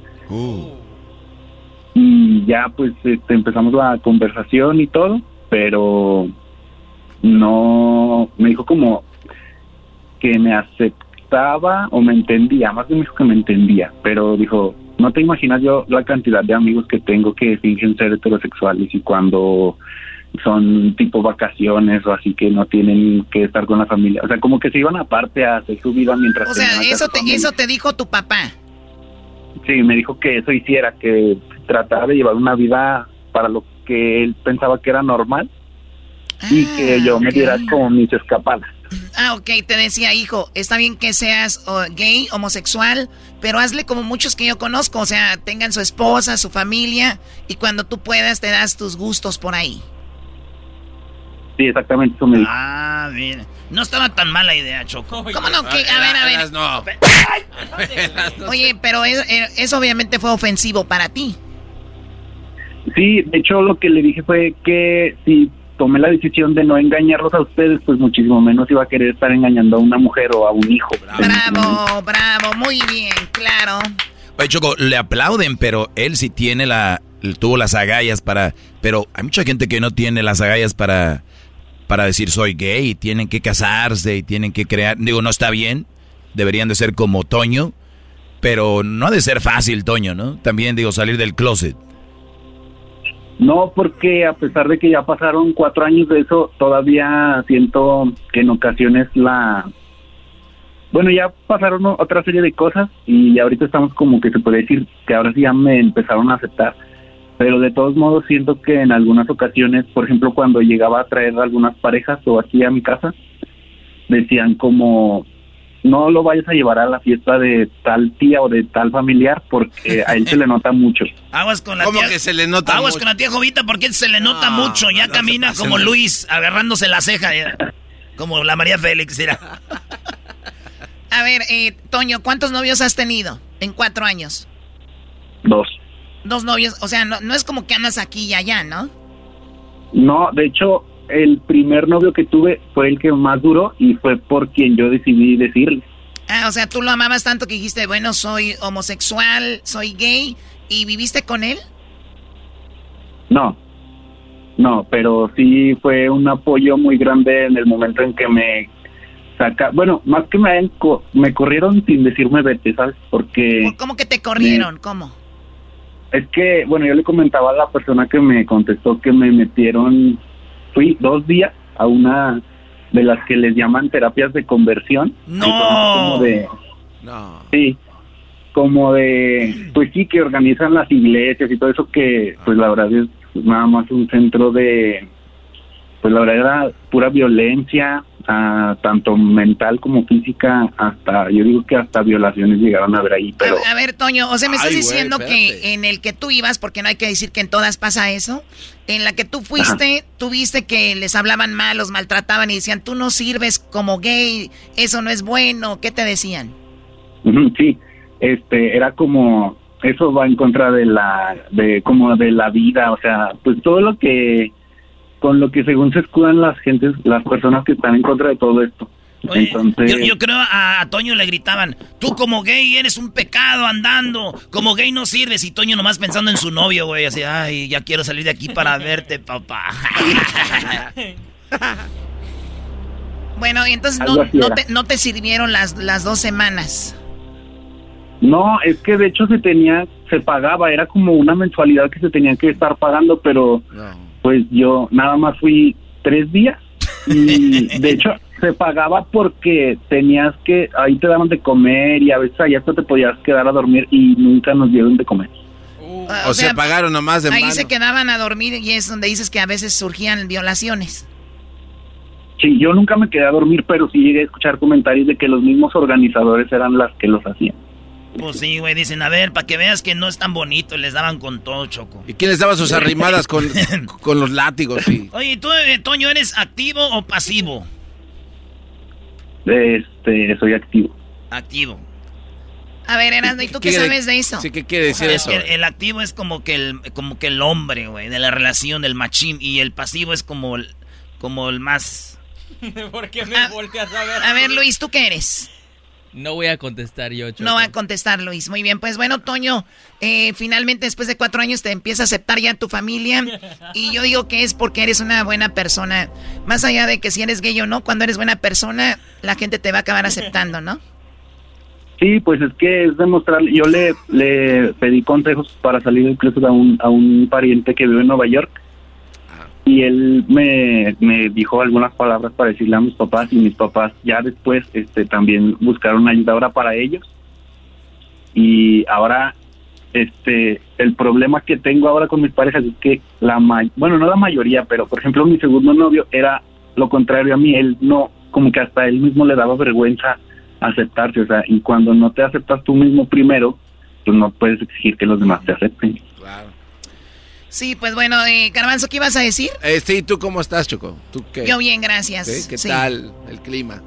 Y ya pues este, empezamos la conversación y todo, pero no, me dijo como que me aceptaba o me entendía, más bien me dijo que me entendía, pero dijo, no te imaginas yo la cantidad de amigos que tengo que fingen ser heterosexuales y cuando son tipo vacaciones o así que no tienen que estar con la familia, o sea, como que se iban aparte a hacer su vida mientras O sea, eso te, eso te dijo tu papá. Sí, me dijo que eso hiciera, que tratara de llevar una vida para lo que él pensaba que era normal y que yo me diera como mis escapadas. Ah, ok, te decía, hijo, está bien que seas oh, gay, homosexual, pero hazle como muchos que yo conozco, o sea, tengan su esposa, su familia, y cuando tú puedas te das tus gustos por ahí. Sí, exactamente, eso me dijo. Ah, bien. No estaba tan mala idea, Choco. ¿Cómo no? Que, a ver, a ver. No. Oye, pero eso, eh, eso obviamente fue ofensivo para ti. Sí, de hecho lo que le dije fue que si tomé la decisión de no engañarlos a ustedes, pues muchísimo menos iba a querer estar engañando a una mujer o a un hijo. Bravo, bravo, muy bien, claro. Oye, Choco, le aplauden, pero él sí tiene la, tuvo las agallas para, pero hay mucha gente que no tiene las agallas para, para decir soy gay y tienen que casarse y tienen que crear, digo, no está bien, deberían de ser como Toño, pero no ha de ser fácil, Toño, ¿no? También digo, salir del closet. No, porque a pesar de que ya pasaron cuatro años de eso, todavía siento que en ocasiones la... Bueno, ya pasaron otra serie de cosas y ahorita estamos como que se puede decir que ahora sí ya me empezaron a aceptar. Pero de todos modos siento que en algunas ocasiones, por ejemplo, cuando llegaba a traer algunas parejas o aquí a mi casa, decían como, no lo vayas a llevar a la fiesta de tal tía o de tal familiar porque a él se le nota mucho. Aguas con la ¿Cómo tía. que se le nota Aguas mucho? con la tía Jovita porque se le nota mucho. Ya no camina como Luis, agarrándose la ceja. ya. Como la María Félix, mira. A ver, eh, Toño, ¿cuántos novios has tenido en cuatro años? Dos. Dos novios, o sea, no, no es como que andas aquí y allá, ¿no? No, de hecho, el primer novio que tuve fue el que más duró y fue por quien yo decidí decirle. Ah, o sea, tú lo amabas tanto que dijiste, bueno, soy homosexual, soy gay, y viviste con él. No, no, pero sí fue un apoyo muy grande en el momento en que me saca, bueno, más que me, me corrieron sin decirme vete, ¿sabes? Porque ¿Cómo que te corrieron? ¿Cómo? es que, bueno, yo le comentaba a la persona que me contestó que me metieron, fui dos días a una de las que les llaman terapias de conversión. No. Como de, No. Sí, como de, pues sí, que organizan las iglesias y todo eso que, pues la verdad es nada más un centro de, pues la verdad era pura violencia, ah, tanto mental como física, hasta, yo digo que hasta violaciones llegaron a ver ahí, pero... A ver, Toño, o sea, me estás Ay, diciendo que en el que tú ibas, porque no hay que decir que en todas pasa eso, en la que tú fuiste, tú viste que les hablaban mal, los maltrataban y decían, tú no sirves como gay, eso no es bueno, ¿qué te decían? Sí, este, era como, eso va en contra de la, de como de la vida, o sea, pues todo lo que, con lo que según se escudan las gentes, las personas que están en contra de todo esto. Entonces, Yo, yo creo a, a Toño le gritaban, tú como gay eres un pecado andando, como gay no sirves. Y Toño nomás pensando en su novio, güey, así, ay, ya quiero salir de aquí para verte, papá. Bueno, y entonces no, te, no te sirvieron las, las dos semanas. no, es que de hecho se tenía, se pagaba, era como una mensualidad que se tenía que estar pagando, pero pues yo nada más fui tres días y de hecho se pagaba porque tenías que, ahí te daban de comer y a veces ahí hasta te podías quedar a dormir y nunca nos dieron de comer. Ah, O, se pagaron nomás de Ahí mano. se quedaban a dormir y es donde dices que a veces surgían violaciones. Sí, yo nunca me quedé a dormir, pero sí llegué a escuchar comentarios de que los mismos organizadores eran las que los hacían. Pues sí, güey, dicen, a ver, para que veas que no es tan bonito, y les daban con todo, Choco. ¿Y quién les daba sus arrimadas con, con los látigos? Sí. Oye, ¿y ¿tú, eh, Toño, eres activo o pasivo? Este, soy activo. Activo. A ver, Erasmo, ¿y tú qué, ¿Qué quiere- sabes de eso? Sí, ¿qué quiere decir Es eso? que el, el activo es como que el, como que el hombre, güey, de la relación, del machín. Y el pasivo es como el, como el más... ¿Por qué me volteas a ver? A ver, Luis, ¿tú qué eres? No voy a contestar yo, Choco. No va a contestar, Luis. Muy bien, pues bueno, Toño, eh, finalmente después de cuatro años te empieza a aceptar ya tu familia. Y yo digo que es porque eres una buena persona. Más allá de que si eres gay o no, cuando eres buena persona, la gente te va a acabar aceptando, ¿no? Sí, pues es que es demostrar, yo le, le pedí consejos para salir incluso a un, a un pariente que vive en Nueva York y él me, me dijo algunas palabras para decirle a mis papás y mis papás ya después este también buscaron ayuda ahora para ellos. Y ahora este el problema que tengo ahora con mis parejas es que la ma- bueno no la mayoría pero por ejemplo mi segundo novio era lo contrario a mí. Él no como que hasta él mismo le daba vergüenza aceptarse o sea y cuando no te aceptas tú mismo primero pues no puedes exigir que los demás te acepten Sí, pues bueno, eh, Garbanzo, ¿qué ibas a decir? Eh, sí, ¿tú cómo estás, Choco? ¿Tú qué? Yo bien, gracias. ¿Sí? ¿Qué Sí. tal el clima?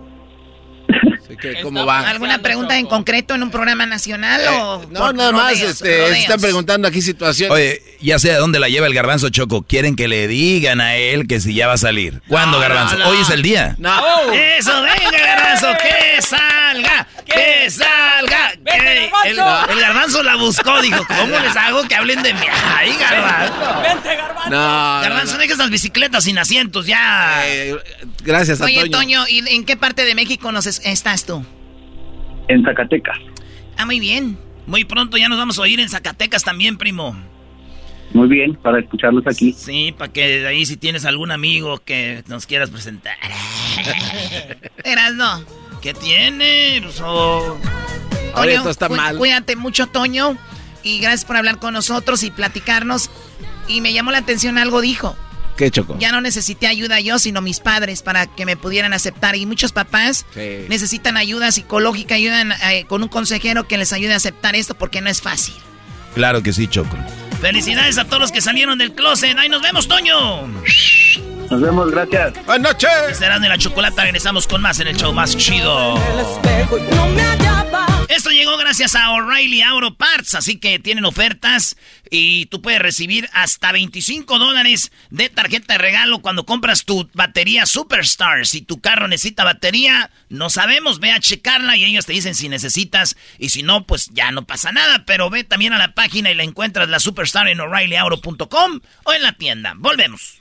Sí, ¿qué- ¿Cómo va? ¿Alguna pregunta en concreto en un programa nacional o No, nada más, rodeos, este, rodeos? están preguntando aquí situaciones. Oye, ya sé a dónde la lleva el garbanzo Choco. Quieren que le digan a él que si ya va a salir. ¿Cuándo, No, garbanzo? no, no. Hoy es el día. No. Eso, venga, garbanzo, que salga, que salga. el, el garbanzo la buscó, dijo, ¿cómo les hago que hablen de mí? Ay, garbanzo. Vente, garbanzo. No, Garbanzo, deja esas bicicletas sin asientos, ya. gracias, Oye, Antonio. Toño, ¿y en qué parte de México nos es- estás tú? En Zacatecas. Ah, muy bien. Muy pronto ya nos vamos a oír en Zacatecas también, primo. Muy bien, para escucharlos aquí. Sí, para que de ahí si tienes algún amigo que nos quieras presentar. Eras no. ¿Qué tiene? Ahora Toño, esto está mal. Cuídate mucho, Toño. Y gracias por hablar con nosotros y platicarnos. Y me llamó la atención algo dijo. ¿Qué, Choco? Ya no necesité ayuda yo, sino mis padres para que me pudieran aceptar. Y muchos papás Sí. necesitan ayuda psicológica, ayudan eh, con un consejero que les ayude a aceptar esto porque no es fácil. Claro que sí, Choco. Felicidades a todos los que salieron del closet. ¡Ahí nos vemos, Toño! Nos vemos, gracias. Buenas noches. Serán de la chocolata. Regresamos con más en el show más chido. Esto llegó gracias a O'Reilly Auto Parts, así que tienen ofertas y tú puedes recibir hasta 25 dólares de tarjeta de regalo cuando compras tu batería Superstar. Si tu carro necesita batería, no sabemos, ve a checarla y ellos te dicen si necesitas y si no, pues ya no pasa nada, pero ve también a la página y la encuentras la Superstar en o'ReillyAuto.com o en la tienda. Volvemos.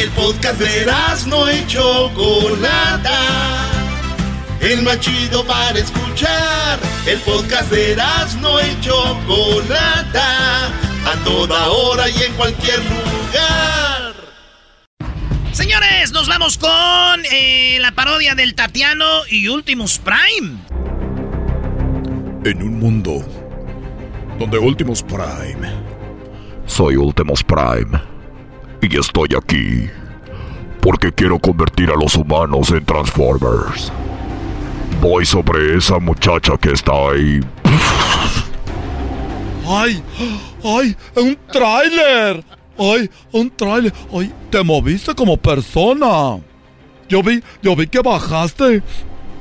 El podcast de no y Chocolata. El más chido para escuchar. El podcast de no y Chocolata. A toda hora y en cualquier lugar. Señores, nos vamos con eh, la parodia del Tatiano y Ultimus Prime. En un mundo donde Ultimus Prime. Soy Ultimus Prime y estoy aquí porque quiero convertir a los humanos en Transformers. Voy sobre esa muchacha que está ahí. ¡Ay! ¡Ay! ¡Un tráiler! ¡Ay! ¡Un tráiler! ¡Ay! Te moviste como persona. Yo vi, yo vi que bajaste.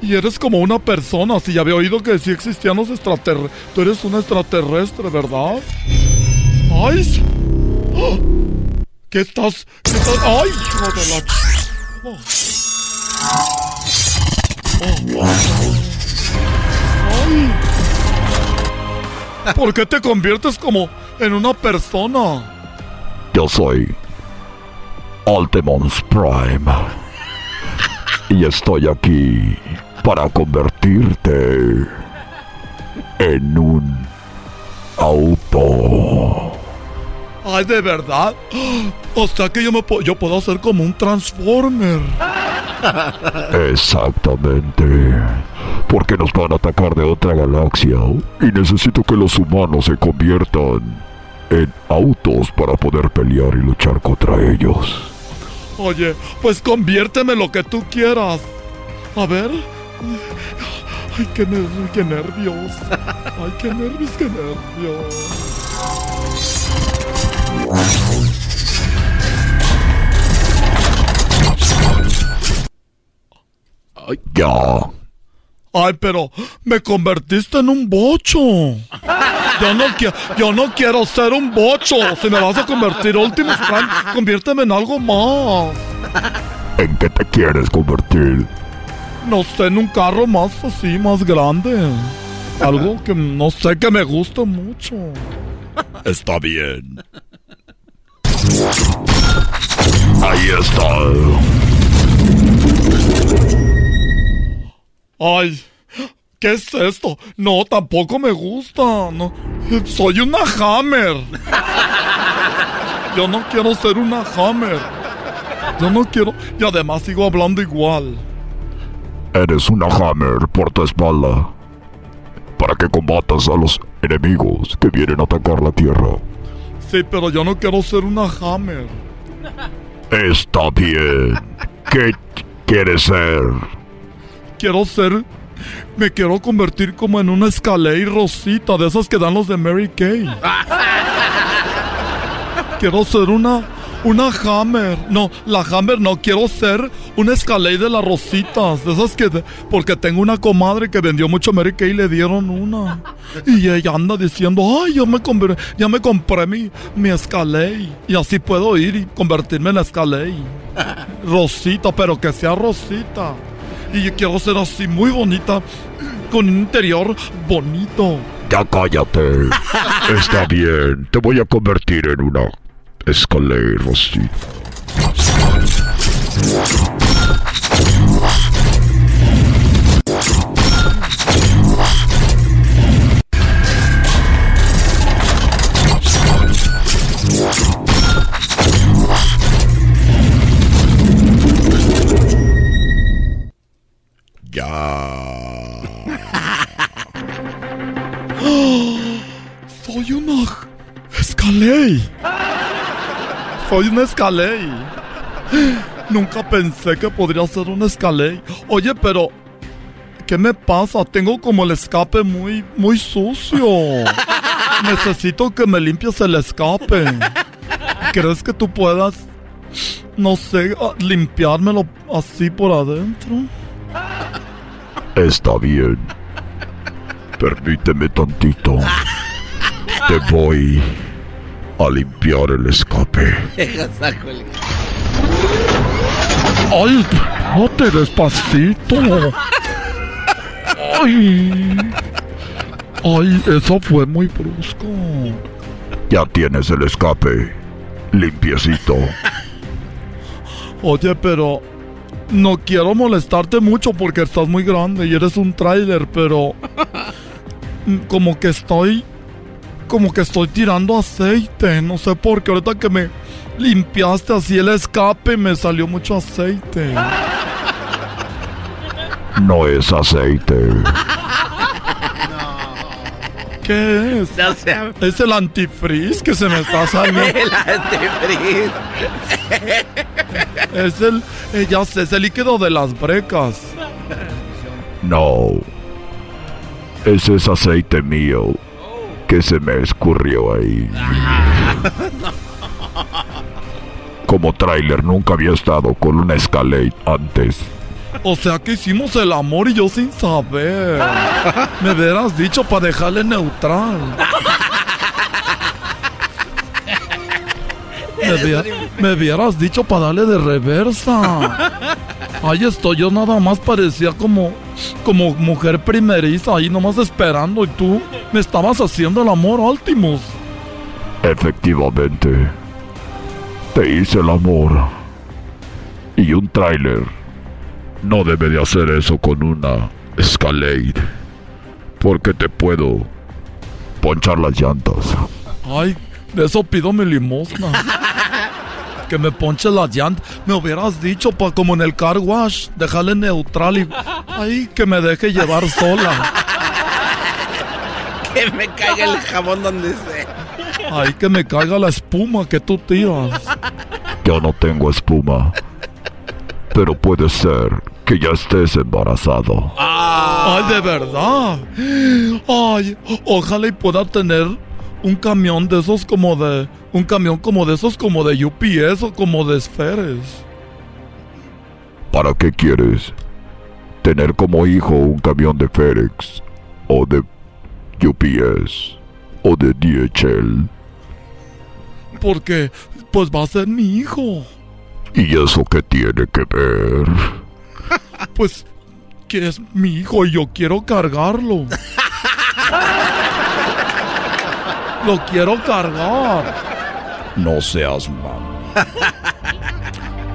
Y eres como una persona. Si ya había oído que sí existían los extraterrestres. Tú eres un extraterrestre, ¿verdad? ¡Ay! ¡Ah! ¿Qué estás? ¿Qué estás? ¡Ay, hijo de la ch- Oh. Oh. ¡Ay! ¿Por qué te conviertes como en una persona? Yo soy Ultimus Prime. Y estoy aquí para convertirte en un auto. Ay, de verdad. O sea que yo me po- yo puedo hacer como un Transformer. Exactamente. Porque nos van a atacar de otra galaxia y necesito que los humanos se conviertan en autos para poder pelear y luchar contra ellos. Oye, pues conviérteme lo que tú quieras. A ver. Ay, qué, ner- qué nervios. Ay, qué nervios, qué nervios. Ya. Ay, pero me convertiste en un bocho. Yo no, yo no quiero ser un bocho. Si me vas a convertir Optimus Prime, conviérteme en algo más. ¿En qué te quieres convertir? No sé, en un carro más así, más grande. Algo que no sé que me gusta mucho. Está bien. Ahí está. Ay, ¿qué es esto? No, tampoco me gusta. No, soy una Hammer. Yo no quiero ser una Hammer. Yo no quiero. Y además sigo hablando igual. Eres una Hammer por tu espalda. Para que combatas a los enemigos que vienen a atacar la Tierra. Sí, pero yo no quiero ser una Hammer. Está bien. ¿Qué quieres ser? Quiero ser. Me quiero convertir como en una Escalade Rosita, de esas que dan los de Mary Kay. quiero ser una, una Hammer. No, la Hammer no, quiero ser una Escalade de las rositas. De esas que, de- porque tengo una comadre que vendió mucho Mary Kay y le dieron una. Y ella anda diciendo, ay, ya me compré, ya me compré mi, mi Escalade. Y así puedo ir y convertirme en Escalade. Rosita, pero que sea rosita. Y yo quiero ser así muy bonita, con un interior bonito. Ya cállate. Está bien, te voy a convertir en una escalera Rosita. Soy una Escaley. Soy una Escaley. Nunca pensé que podría ser un Escaley. Oye, pero ¿qué me pasa? Tengo como el escape muy muy sucio. Necesito que me limpies el escape. ¿Crees que tú puedas no sé, limpiármelo así por adentro? Está bien. Permíteme tantito. Te voy a limpiar el escape. Ay, espérate despacito. Ay. Ay, eso fue muy brusco. Ya tienes el escape. Limpiecito. Oye, pero no quiero molestarte mucho porque estás muy grande y eres un tráiler, pero como que estoy como que estoy tirando aceite, no sé por qué ahorita que me limpiaste así el escape me salió mucho aceite. No es aceite. ¿Qué es? No sé. Es el antifreeze que se me está saliendo. El antifreeze. Es el, eh, ya sé, es el líquido de las brecas. No. Ese es aceite mío. Que se me escurrió ahí. Como tráiler nunca había estado con una Escalade antes. O sea que hicimos el amor y yo sin saber. Me hubieras dicho para dejarle neutral. Me, hubieras dicho para darle de reversa. Ahí estoy, yo nada más parecía como, como mujer primeriza, ahí nomás esperando y tú me estabas haciendo el amor, Ultimus. Efectivamente. Te hice el amor. Y un tráiler no debe de hacer eso con una Escalade. Porque te puedo ponchar las llantas. Ay, de eso pido mi limosna. Que me ponche las llantas. Me hubieras dicho, pa, como en el car wash, dejarle neutral y. Ay, que me deje llevar sola. Que me caiga el jabón donde sea. Ay, que me caiga la espuma que tú tiras. Yo no tengo espuma. Pero puede ser que ya estés embarazado. Ay, de verdad. Ay, ojalá y pueda tener un camión de esos como de. Un camión como de esos como de UPS o como de esferes. ¿Para qué quieres? ¿Tener como hijo un camión de FedEx? ¿O de UPS? ¿O de DHL? Porque, pues va a ser mi hijo. ¿Y eso qué tiene que ver? Pues que es mi hijo y yo quiero cargarlo. Lo quiero cargar. No seas mam.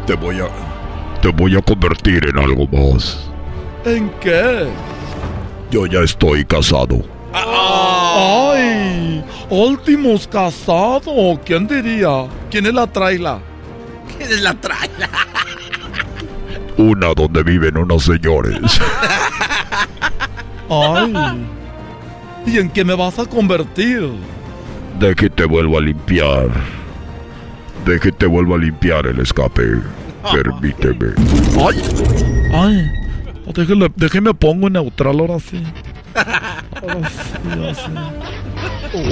Te voy a... Te voy a convertir en algo más. ¿En qué? Yo ya estoy casado. ¡Ay! Últimos casado. ¿Quién diría? ¿Quién es la traila? ¿Quién es la traila? Una donde viven unos señores. ¡Ay! ¿Y en qué me vas a convertir? De que te vuelvo a limpiar. De que te vuelvo a limpiar el escape. Permíteme. ¡Ay! ¡Ay! Déjeme, déjeme pongo en neutral ahora sí. Ahora sí.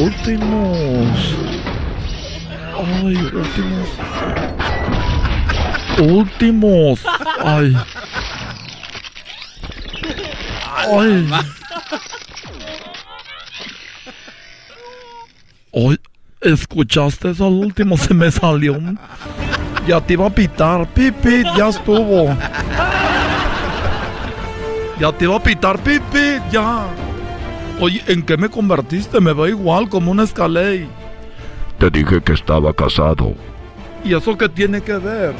Últimos. Ay, últimos. Últimos. Ay. Ay. Ay, ¿escuchaste eso al último? Se me salió. un- Ya te iba a pitar. Pipi, ya estuvo. Ya te iba a pitar, Pipi, ya. Oye, ¿en qué me convertiste? Me veo igual como un escalé. Te dije que estaba casado. ¿Y eso qué tiene que ver?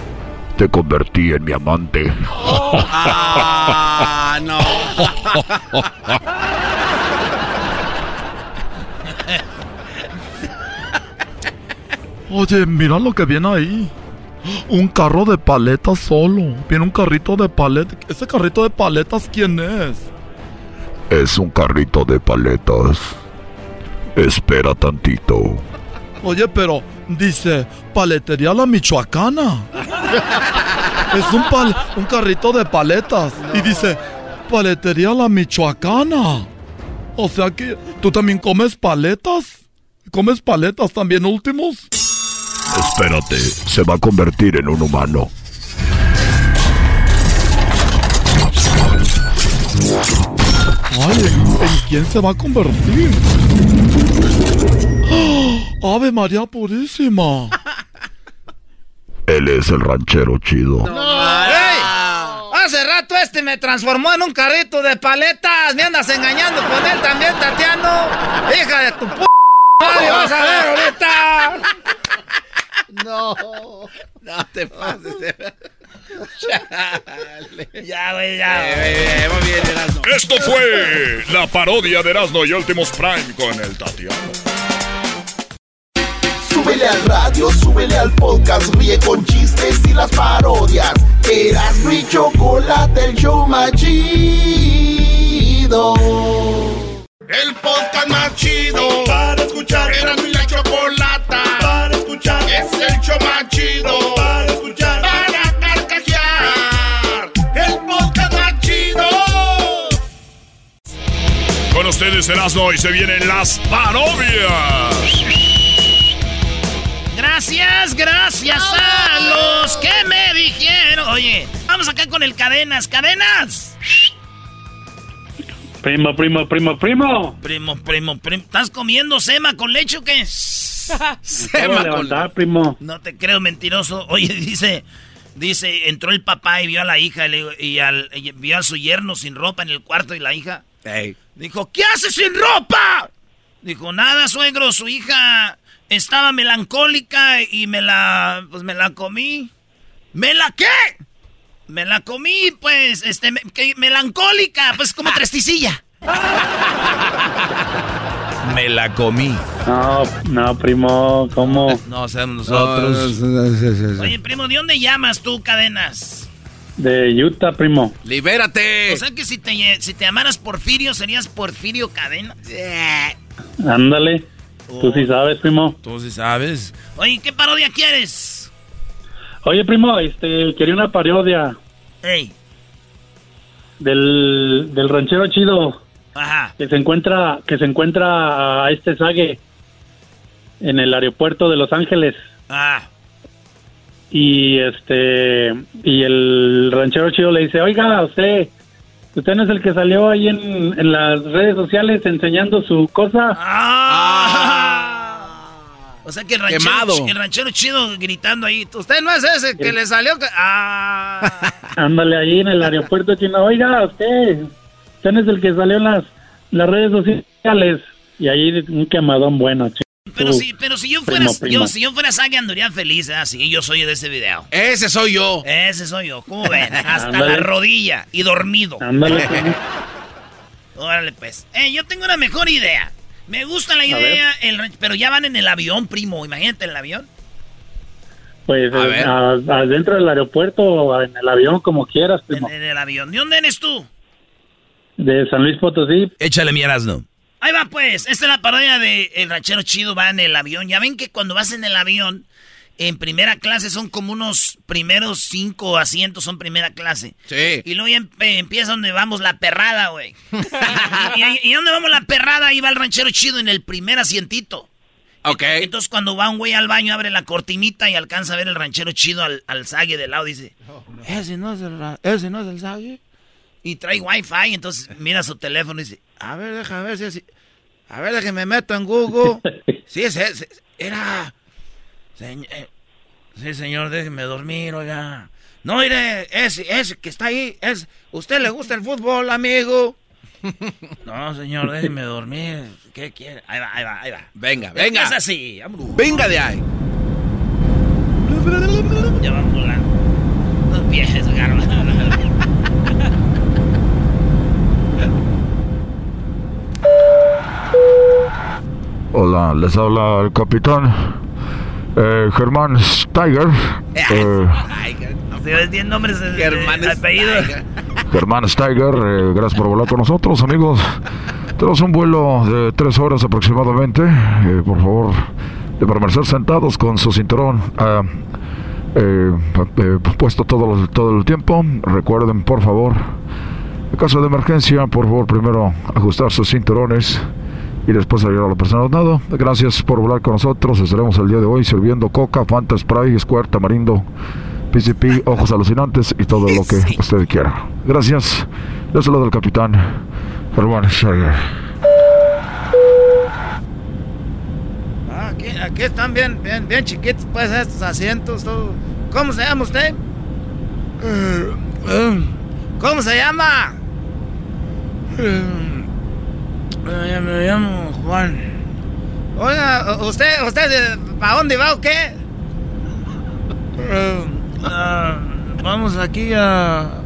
Te convertí en mi amante. Ah, no. Oye, mira lo que viene ahí. Un carro de paletas solo. Viene un carrito de paletas. ¿Ese carrito de paletas quién es? Es un carrito de paletas. Espera tantito. Oye, pero dice paletería la michoacana. Es un, pal- un carrito de paletas. Y dice paletería la michoacana. O sea que tú también comes paletas. ¿Comes paletas también últimos? Espérate, se va a convertir en un humano. Ay, ¿en, en quién se va a convertir? ¡Ah! Ave María Purísima. Él es el ranchero chido. ¡Ey! Hace rato este me transformó en un carrito de paletas. Me andas engañando con él también, Tatiano. Hija de tu p. Madre, vas a ver ahorita. No. No te pases. Chale. Ya, güey, ya. Eh, muy bien, Erasmo. Esto fue la parodia de Erasmo y Últimos Prime con el Tatiano. Súbele al radio, súbele al podcast, ríe con chistes y las parodias. Eras mi chocolate, el show más chido. El podcast más chido para escuchar. Era mi la chocolata para escuchar. Es el show más chido para escuchar. Para carcajear. El podcast más chido. Con ustedes Erasmo y se vienen las parodias. Gracias, gracias a los que me dijeron. Oye, vamos acá con el cadenas, cadenas. Primo, primo, primo, primo. Primo, primo, primo. ¿Estás comiendo sema con leche o qué? De levantar, primo. No te creo, mentiroso. Oye, dice, dice, entró el papá y vio a la hija y, le- y al- y vio a su yerno sin ropa en el cuarto y la hija dijo, ¿qué haces sin ropa? Dijo, nada, suegro, su hija estaba melancólica y me la, pues me la comí. ¿Me la qué? Me la comí, pues, este, me- que- melancólica, pues como tresticilla. Me la comí. No, no, primo, ¿cómo? No, seamos nosotros. Oye, primo, ¿de dónde llamas tú, cadenas? De Utah, primo. ¡Libérate! O sea que si te, si te llamaras Porfirio, serías Porfirio Cadenas. Ándale. Tú sí sabes, primo. Tú sí sabes. Oye, ¿qué parodia quieres? Oye, primo, este, quería una parodia Ey, del, del ranchero chido ajá. que se encuentra que se encuentra a este Sague en el aeropuerto de Los Ángeles Ah, y este y el ranchero chido le dice, oiga, usted usted no es el que salió ahí en, en las redes sociales enseñando su cosa. o sea que el ranchero, Quemado. el ranchero chido gritando ahí. Usted no es ese que le salió. que-" Ah. Ándale ahí en el aeropuerto chino, oiga, usted, usted no es el que salió en las, las redes sociales y ahí un quemadón bueno, chido. Pero si, pero si yo fuera, Primo, primo. yo, si yo fuera Sage andaría feliz, ¿eh? Sí, yo soy de ese video. Ese soy yo. Ese soy yo. ¿Cómo ven? Hasta la rodilla y dormido. Ándale. Órale, pues. Eh, yo tengo una mejor idea. Me gusta la idea, el pero ya van en el avión, primo. Imagínate en el avión. Pues A eh, adentro del aeropuerto o en el avión, como quieras, primo. En el avión. ¿De dónde eres tú? De San Luis Potosí. Échale mi Erasmo. Ahí va, pues. Esta es la parodia de El Ranchero Chido va en el avión. Ya ven que cuando vas en el avión, en primera clase son como unos primeros cinco asientos son primera clase. Sí. Y luego ya empe- empieza donde vamos la perrada, güey. y, y, y donde vamos la perrada, ahí va el ranchero chido en el primer asientito. Ok. Entonces cuando va un güey al baño, abre la cortinita y alcanza a ver el ranchero chido al, al zague de lado. Dice, ese no es el, ese no es el zague. Y trae wifi, entonces mira su teléfono y dice, a ver, déjame ver si es... A ver, déjame me meto en Google. Sí, ese, ese- era... Señ- eh, sí, señor, déjeme dormir, oiga. No, mire, ese, ese que está ahí, es... ¿Usted le gusta el fútbol, amigo? No, señor, déjeme dormir. ¿Qué quiere? Ahí va, ahí va, ahí va. Venga, venga. Es así, vámonos. Venga de ahí. Ya van volando. Los pies, garba. Hola, les habla el capitán eh, Germán Steiger. Eh, tienen nombres de apellido. Germán Steiger, eh, gracias por volar con nosotros, amigos. Tenemos un vuelo de tres horas aproximadamente. Eh, por favor, de permanecer sentados con su cinturón ah, eh, eh, puesto todo el tiempo. Recuerden, por favor, en caso de emergencia, por favor, primero ajustar sus cinturones y después salir a la persona nado. Gracias por volar con nosotros. Estaremos el día de hoy sirviendo coca, Fanta Spray, Squirt, Tamarindo, PCP, ojos alucinantes y todo lo que usted quiera. Gracias. Yo saludo al capitán Germán Steiger. Ah, aquí, aquí están bien, bien, bien chiquitos, pues, estos asientos, todo. ¿Cómo se llama usted? ¿Cómo se llama? Eh, me llamo Juan. Oiga, ¿usted, usted, ¿para dónde va o qué? Eh, ah, vamos aquí a...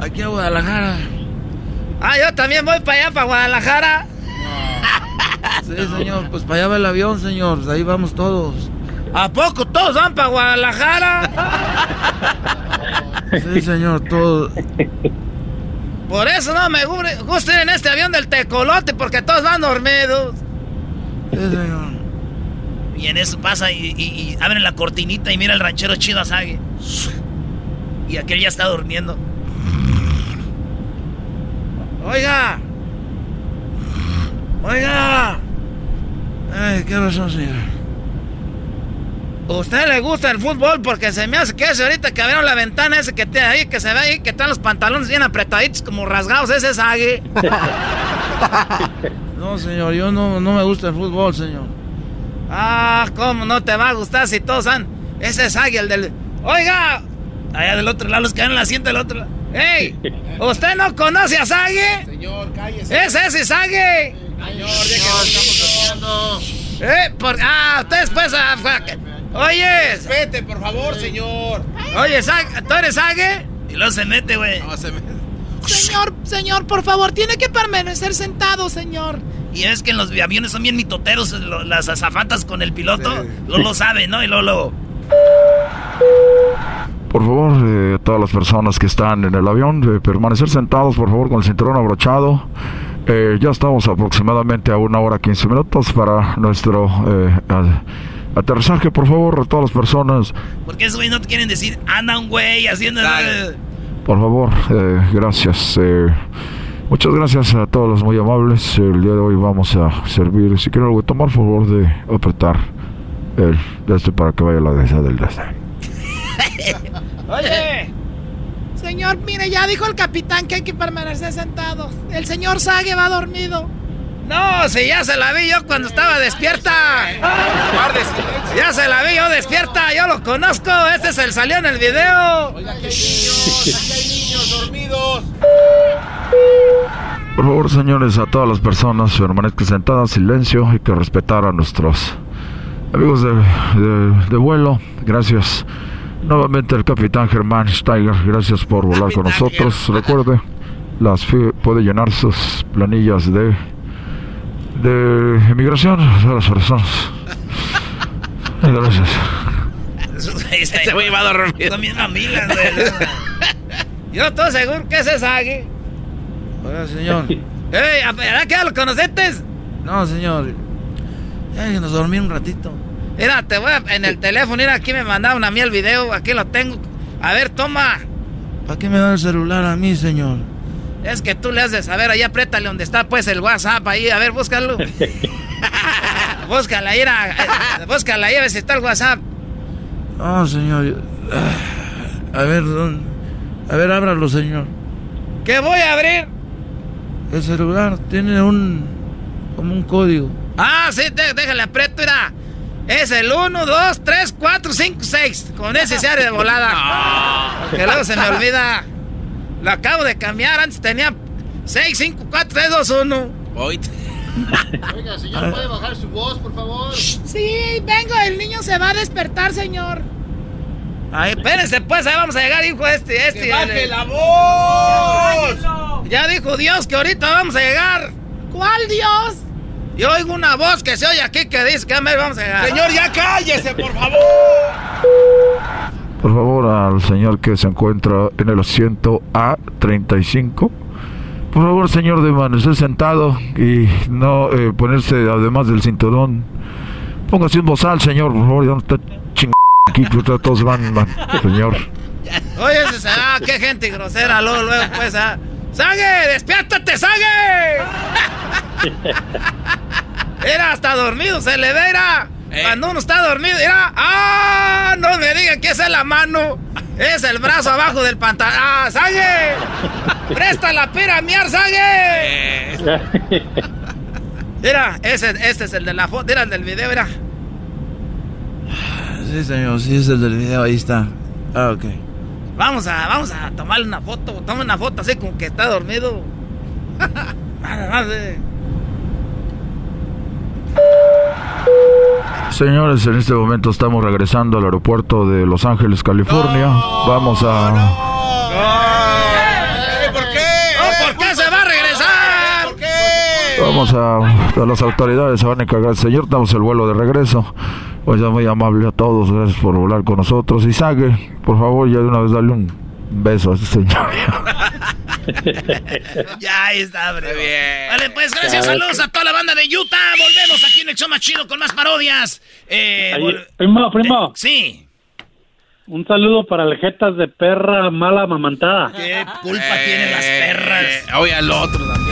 Aquí a Guadalajara. Ah, yo también voy para allá, para Guadalajara. Sí, señor, pues para allá va el avión, señor. Pues ahí vamos todos. ¿A poco todos van para Guadalajara? Sí, señor, todos. Por eso no me gu- gusta ir en este avión del tecolote, porque todos van dormidos. Y en eso pasa y, y, y abren la cortinita y mira el ranchero chido Asage. Y aquel ya está durmiendo. Oiga. Oiga. Ay, qué razón, señor. ¿Usted le gusta el fútbol? Porque se me hace que ese ahorita que abrieron la ventana ese que tiene ahí, que se ve ahí, que están los pantalones bien apretaditos, como rasgados, ese es Agui. No, señor, yo no, no me gusta el fútbol, señor. Ah, ¿cómo no te va a gustar si todos han... Ese es Agui, el del... Oiga, allá del otro lado, los que dan el asiento del otro lado. ¡Ey! ¿Usted no conoce a Sage? Señor, cállese. ¡Ese es Sage! Señor, ya que estamos haciendo. ¿Eh? Por... Ah, ustedes pues... ah, Oye. Vete, por favor, señor. Oye, ¿tú eres Sage? Y luego se mete, güey. No, se me... Señor, señor, por favor, tiene que permanecer sentado, señor. Y es que en los aviones son bien mitoteros lo- las azafatas con el piloto. Lo lo sabe, ¿no? Y luego lo... Por favor, eh, todas las personas que están en el avión, eh, permanecer sentados, por favor, con el cinturón abrochado. Eh, ya estamos aproximadamente a una hora 15 minutos para nuestro eh, aterrizaje. Por favor, todas las personas, Porque esos güey no te quieren decir, anda un güey haciendo... por favor, eh, gracias. eh, muchas gracias a todos los muy amables. El día de hoy vamos a servir, si quieren algo de tomar, por favor, de apretar el de este para que vaya la de del de este. Oye. Señor, mire, ya dijo el capitán que hay que permanecer sentados. El señor Sage va dormido. No, si ya se la vi yo cuando estaba despierta. Ya se la vi yo despierta, yo lo conozco. Este es el salió en el video. Oiga, que hay niños, aquí hay niños dormidos. Por favor, señores, a todas las personas permanezcan sentadas, silencio, hay que respetar a nuestros amigos de, de- de vuelo. Gracias. Nuevamente el capitán Germán Steiger, gracias por volar con nosotros. Recuerde, las fi- puede llenar sus planillas de de inmigración a las personas. Gracias. Este güey va a dormir. Mamilas, güey. Yo estoy seguro que ese es Agui. Oiga, señor. ¡Ey! ¿Verdad que ya lo conociste? No, señor. Déjenos dormir un ratito. Mira, te voy a, en el teléfono, mira, aquí me mandaron a mí el video, aquí lo tengo. A ver, toma. ¿Para qué me da el celular a mí, señor? Es que tú le has de saber, ahí apriétale donde está pues el WhatsApp ahí, a ver, búscalo. Búscala, ira. Eh, búscala, a ver si está el WhatsApp. Ah, señor. A ver, ¿dónde? A ver, ábralo, señor. ¿Qué voy a abrir? El celular tiene un. como un código. Ah, sí, déjale aprieto, mira. Es el 1, 2, 3, 4, 5, 6. Con ese se abre de volada. Porque luego se me olvida. Lo acabo de cambiar. Antes tenía 6, 5, 4, 3, 2, 1. Oiga, señor, ¿puede bajar su voz, por favor? Sí, vengo, el niño se va a despertar, señor. Ay, espérense, pues, ahí vamos a llegar, hijo, este, este. ¡Que baje la voz! Ya dijo Dios que ahorita vamos a llegar. ¿Cuál Dios? Yo oigo una voz que se oye aquí que dice que vamos a llegar. Señor, ya cállese, por favor. Por favor, al señor que se encuentra en el asiento A35. Por favor, señor, de permanecer sentado y no eh, ponerse además del cinturón. Póngase un bozal, señor, por favor, ya no está chingando aquí, todos van, señor. Oye, ese, ah, qué gente grosera, luego, luego, pues, ah. ¡Sague! ¡Despiértate, Sague! Era hasta dormido, se le ve, era. Eh. Cuando uno está dormido, era. ¡Ah! No me digan que esa es la mano. Es el brazo abajo del pantalón. ¡Ah, Sague! ¡Presta la pira a miar, Sague! Mira, ese, este es el de la foto, era el del video, mira. Sí, señor, sí es el del video, ahí está. Ah, ok. Vamos a, vamos a tomarle una foto. Toma una foto así como que está dormido. Señores, en este momento estamos regresando al aeropuerto de Los Ángeles, California. Vamos a... ¿Por qué? ¿Por qué se va a regresar? ¿Por qué? Vamos a... a las autoridades se van a encargar. Señor, damos el vuelo de regreso. Pues ya muy amable a todos, gracias por volar con nosotros. Y Sague, por favor, ya de una vez dale un beso a este señor. ya está, bro. bien. Vale, pues gracias, saludos a toda la banda de Utah. Volvemos aquí en el show más chido con más parodias. Eh, primo, primo. Eh, sí. Un saludo para el jetas de perra mala mamantada. ¿Qué culpa tienen las perras? Eh, oye, al otro también.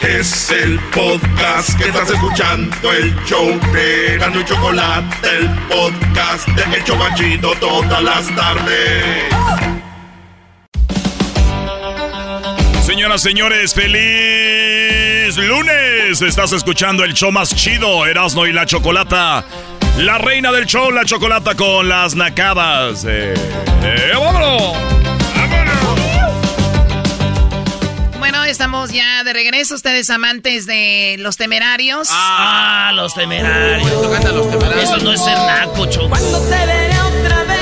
Es el podcast que estás escuchando, el show de Gano y Chocolate, el podcast de Hecho Machito todas las tardes. Señoras, señores, feliz lunes. Estás escuchando el show más chido, Erasmo y la Chocolata. La reina del show, la chocolata con las nacadas. Eh, eh, ¡Vámonos! Estamos ya de regreso. Ustedes amantes de los temerarios. Ah, los temerarios. los temerarios. Eso no es ser naco, choco. Cuando te veré otra vez,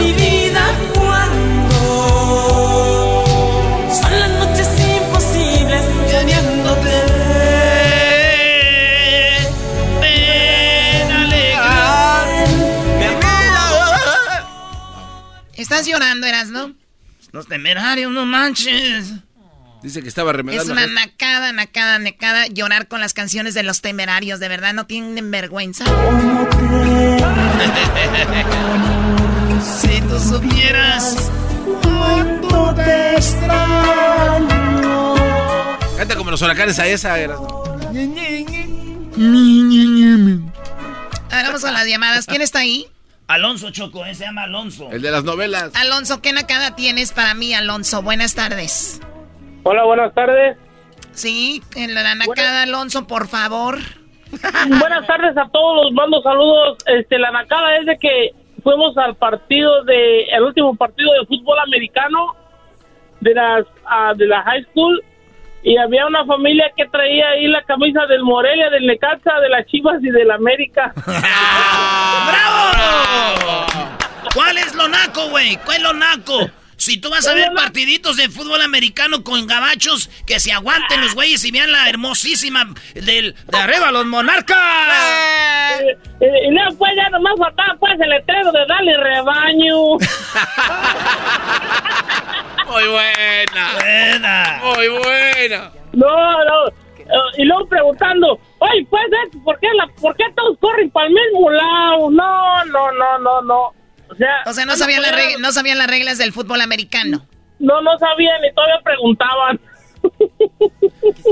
mi vida, cuando son las noches imposibles, teniéndote. Ven alegrar mi vida. Estás llorando, Eras, ¿no? Los temerarios, no manches. Dice que estaba remedando. Es una nacada, nacada, nacada llorar con las canciones de los temerarios. De verdad, no tienen vergüenza. si tú supieras cuánto te extraño. Canta como los huracanes a esa. Era. Ahora vamos a las llamadas. ¿Quién está ahí? Alonso Choco, ese se llama Alonso. El de las novelas. Alonso, ¿qué nacada tienes para mí, Alonso? Buenas tardes. Hola, buenas tardes. Sí, en la nacada, Alonso, por favor. buenas tardes a todos, los mando saludos. Este, la nacada es de que fuimos al partido de, el último partido de fútbol americano de las, uh, de la high school y había una familia que traía ahí la camisa del Morelia, del Necaxa, de las Chivas y del América. ¡Bravo! ¿Cuál es lo naco, güey? ¿Cuál es lo naco? Si tú vas a ver partiditos de fútbol americano con gabachos, que se aguanten los güeyes y vean la hermosísima del, de arriba, los monarcas. Eh, eh, y no, pues ya nomás faltaba pues el letrero de Dale Rebaño. Muy buena. Buena. Muy buena. No, no. Y luego preguntando, oye, pues, ¿por qué, la, ¿por qué todos corren para el mismo lado? No, no, no, no, no. O sea, no, sabían no sabían las reglas del fútbol americano. No, no sabían y todavía preguntaban.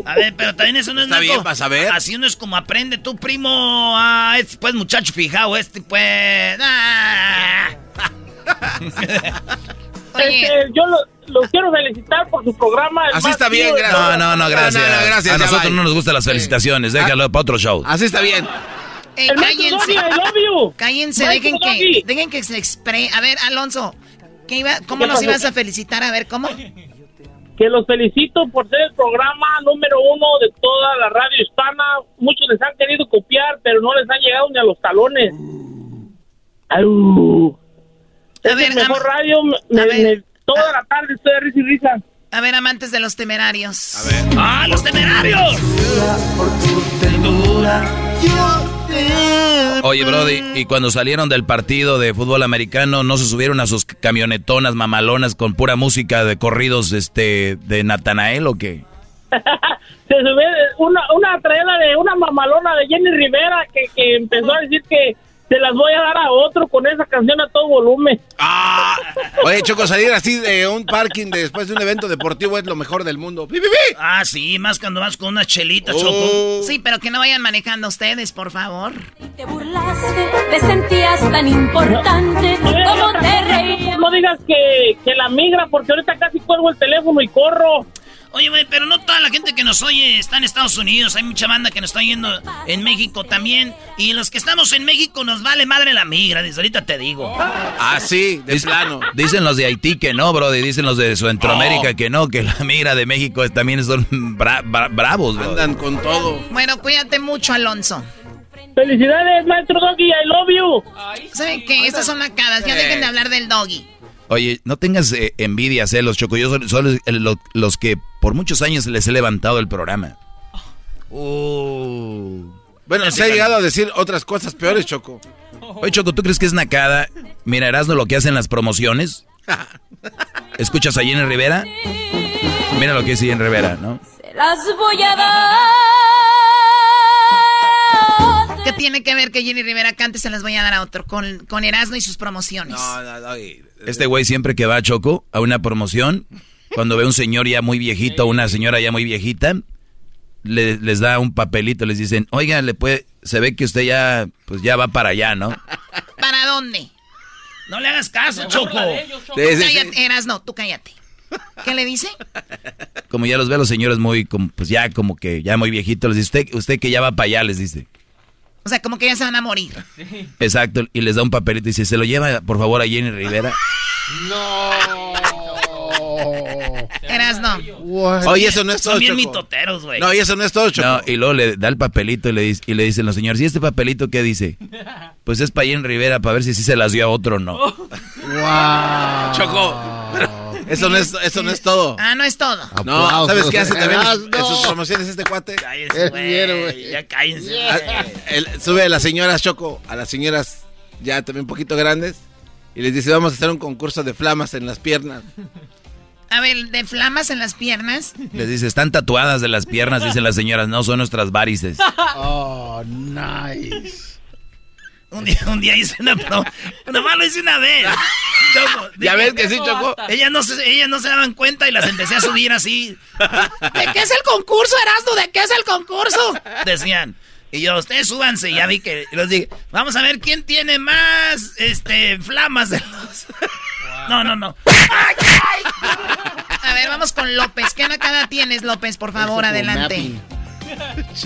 A ver, pero también eso no es Está bien, para saber. Así uno es como aprende tu primo. Ah, este pues muchacho fijado, este pues. ah. Este, yo lo, lo quiero felicitar por su programa. Así está bien, gracias. No, no, no, gracias. No, no, no, gracias, A nosotros no nos gustan las felicitaciones, déjalo para otro show. Así está bien. Ey, maestro cállense. Doggy. Cállense, dejen que, dejen que se expre... A ver, Alonso, ¿qué iba, ¿cómo ¿Qué nos pasó? ibas a felicitar? A ver, ¿cómo? Que los felicito por ser el programa número uno de toda la radio hispana. Muchos les han querido copiar, pero no les han llegado ni a los talones. A Es ver, el mejor radio. Me, a ver. me- toda la tarde estoy de risa y risa. A ver, amantes de los temerarios. A ver. ¡Ah, los temerarios! Oye, Brody, y cuando salieron del partido de fútbol americano, ¿no se subieron a sus camionetonas mamalonas con pura música de corridos este de Natanael o qué? Se sube una, una de una mamalona de Jenny Rivera que, que empezó a decir que se las voy a dar a otro con esa canción a todo volumen. Ah, oye, Choco, salir así de un parking después de un evento deportivo es lo mejor del mundo. ¡Pi, pi, pi! Ah, sí, más cuando vas con una chelita, Oh. Choco. Sí, pero que no vayan manejando ustedes, por favor. Te burlaste, te sentías tan importante como te reías. No digas que, que la migra, porque ahorita casi cuelgo el teléfono y corro. Oye, güey, pero no toda la gente que nos oye está en Estados Unidos. Hay mucha banda que nos está yendo en México también. Y los que estamos en México nos vale madre la migra. Desde ahorita te digo. Ah, sí, de plano. Dicen los de Haití que no, Brody, dicen los de Centroamérica Oh. que no, que la migra de México es- también son bra- bra- bravos, bro. Andan con todo. Bueno, cuídate mucho, Alonso. Felicidades, maestro Doggy, I love you. ¿Saben qué? Estas son nacadas. Ya dejen de hablar del doggy. Oye, no tengas eh, envidia, celos, Choco. Yo soy, soy el- lo- los que por muchos años les he levantado el programa. Bueno, se ha llegado a decir otras cosas peores, Choco. Oye, Choco, ¿tú crees que es nacada? Mira, Erasmo lo que hacen las promociones. ¿Escuchas a Jenny Rivera? Mira lo que dice Jenny Rivera, ¿no? Te las voy a dar. ¿Qué tiene que ver que Jenny Rivera cante? Se las voy a dar a otro con, con Erasmo y sus promociones. No, no, no, y- Este güey siempre que va a Choco a una promoción, cuando ve un señor ya muy viejito, una señora ya muy viejita, le- les da un papelito, les dicen, oiga, le puede, se ve que usted ya, pues ya va para allá, ¿no? ¿Para dónde? No le hagas caso, Choco. Cállate, Erasmo, tú cállate. ¿Qué le dice? Como ya los ve a los señores muy, como, pues ya como que ya muy viejitos, les dice, usted, usted que ya va para allá, les dice. O sea, como que ya se van a morir. Exacto, y les da un papelito y dice, se lo lleva por favor a Jenny Rivera. Erasno. Oye, eso no es todo, Son bien mitoteros, güey. No, y eso no es todo, Choco. No, y luego le da el papelito y le, dice- y le dicen los señores, ¿y este papelito qué dice? Pues es para Jenny Rivera, para ver si sí se las dio a otro o no. Wow. Choco, eso no es, eso no es todo. Ah, no es todo. No, ¿sabes qué hace también en sus- promociones este cuate? Cállense, güey. Ya cállense. Sube a las señoras Choco, a las señoras ya también un poquito grandes, y les dice, vamos a hacer un concurso de flamas en las piernas. A ver, de flamas en las piernas. Les dice, están tatuadas de las piernas, dicen las señoras, no, son nuestras varices. Oh, nice. Un día, un día hice una. Nomás lo hice una vez. Choco, Ya ves que sí, Choco. Ellas no, se, ellas no se daban cuenta y las empecé a subir así. ¿De qué es el concurso, Erasmo? ¿De qué es el concurso? Decían. Y yo, ustedes súbanse. Y ya vi que los dije, vamos a ver quién tiene más este flamas de los. No, no, no. A ver, vamos con López. ¿Qué nacada tienes, López? Por favor, adelante.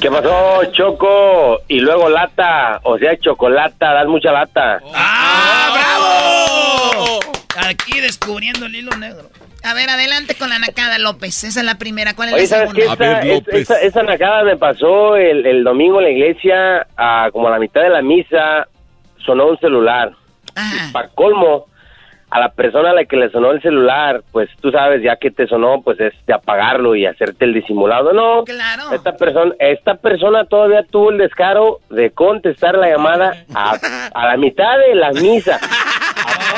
¿Qué pasó, Choco? Y luego lata, o sea, chocolata, das mucha lata. ¡Ah, bravo! Aquí descubriendo el hilo negro. A ver, adelante con la nacada, López. Esa es la primera. ¿Cuál es Oye, la ¿sabes segunda? Esa, es- esa, esa nacada me pasó el, el domingo en la iglesia, a como a la mitad de la misa, sonó un celular. Para colmo, a la persona a la que le sonó el celular, pues tú sabes, ya que te sonó, pues es de apagarlo y hacerte el disimulado. No, claro. esta persona, esta persona todavía tuvo el descaro de contestar la llamada a, a la mitad de la misa.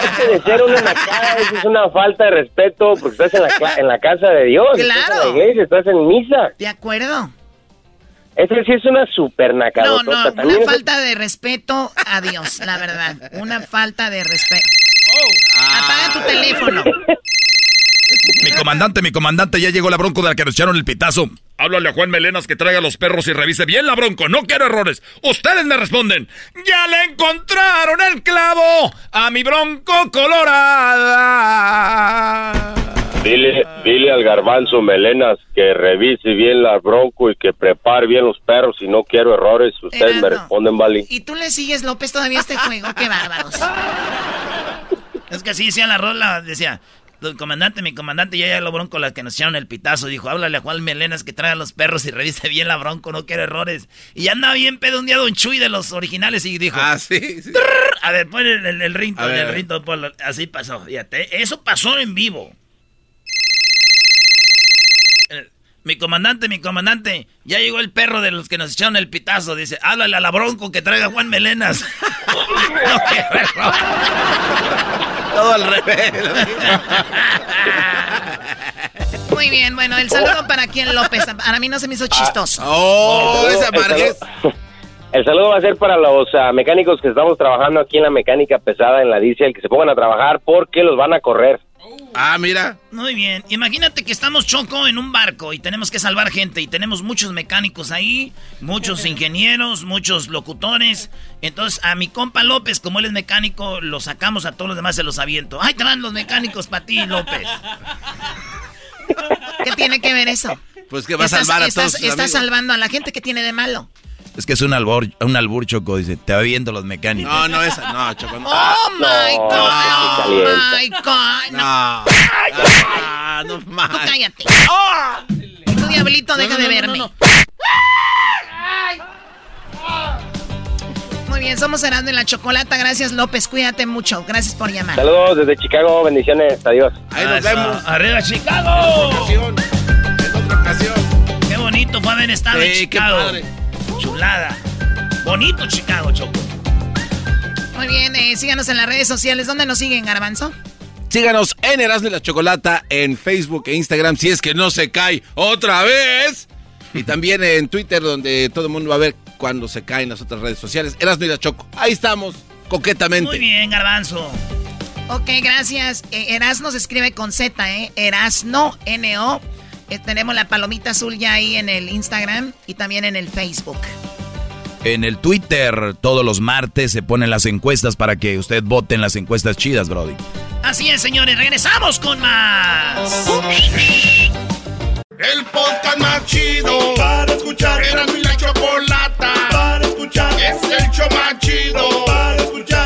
Aparte de ser una nacada, eso es una falta de respeto porque estás en la, en la casa de Dios, estás en la Claro. iglesia, estás en misa. ¿De acuerdo? Esa sí es una super nacada. No, no, una falta de respeto a Dios, la verdad. Una falta de respeto. Apaga tu teléfono. Mi comandante, mi comandante, ya llegó la bronco de la que nos echaron el pitazo. Háblale a Juan Melenas que traiga los perros y revise bien la bronco. No quiero errores. Ustedes me responden. Ya le encontraron el clavo a mi bronco colorada. Dile, dile al garbanzo Melenas que revise bien la bronco y que prepare bien los perros y no quiero errores. Ustedes me responden, Vali. ¿Y tú le sigues, López, todavía este juego? ¡Qué bárbaros! Es que así decía la rola, decía, el comandante, mi comandante, ya ya lo bronco las que nos echaron el pitazo. Dijo, háblale a Juan Melenas que traiga los perros y revise bien la bronco, no quiero errores. Y andaba bien pedo un día Don Chuy de los originales y dijo... Ah, sí. A ver, pon el, el, el rinto, el rinto, así pasó. Fíjate, eso pasó en vivo. Mi comandante, mi comandante, ya llegó el perro de los que nos echaron el pitazo. Dice, háblale a la bronco que traiga Juan Melenas. no, Todo al revés. Muy bien, bueno, el saludo para quien López. Para mí no se me hizo chistoso. Oh, esa el, el saludo va a ser para los uh, mecánicos que estamos trabajando aquí en la mecánica pesada en la diesel, que se pongan a trabajar porque los van a correr. Ah, mira. Muy bien. Imagínate que estamos choco en un barco y tenemos que salvar gente y tenemos muchos mecánicos ahí, muchos ingenieros, muchos locutores. Entonces, a mi compa López, como él es mecánico, lo sacamos a todos los demás, se los aviento. ¡Ay, te van los mecánicos para ti, López! ¿Qué tiene que ver eso? Pues que va a salvar a todos. Estás, salvando a la gente que tiene de malo. Es que es un albur, un albur, Choco, dice, te va viendo los mecánicos. No, no, esa, no, Choco. No. Oh, my God, oh, my God. No, no, no, Tú cállate. Oh. Tu diablito, deja de verme. Muy bien, somos Herando en la Chocolata. Gracias, López. Cuídate mucho. Gracias por llamar. Saludos desde Chicago. Bendiciones. Adiós. Ahí nos vemos. ¡Arriba, Chicago! En otra ocasión. Qué bonito fue haber estado en Chicago. Qué padre. Chulada. Bonito Chicago, Choco. Muy bien, eh, síganos en las redes sociales. ¿Dónde nos siguen, Garbanzo? Síganos en Erasmo y la Chocolata en Facebook e Instagram si es que no se cae otra vez. Y también en Twitter donde todo el mundo va a ver cuando se caen las otras redes sociales. Erasmo y la Choco. Ahí estamos, coquetamente. Muy bien, Garbanzo. Ok, gracias. Eh, Erasno se escribe con Z, ¿eh? Erasno, N-O. Eh, tenemos la palomita azul ya ahí en el Instagram y también en el Facebook. En el Twitter todos los martes se ponen las encuestas para que usted vote en las encuestas chidas, Brody. Así es, señores. Regresamos con más. El podcast más chido para escuchar. Era mi la chocolata para escuchar. Es el show más chido para escuchar.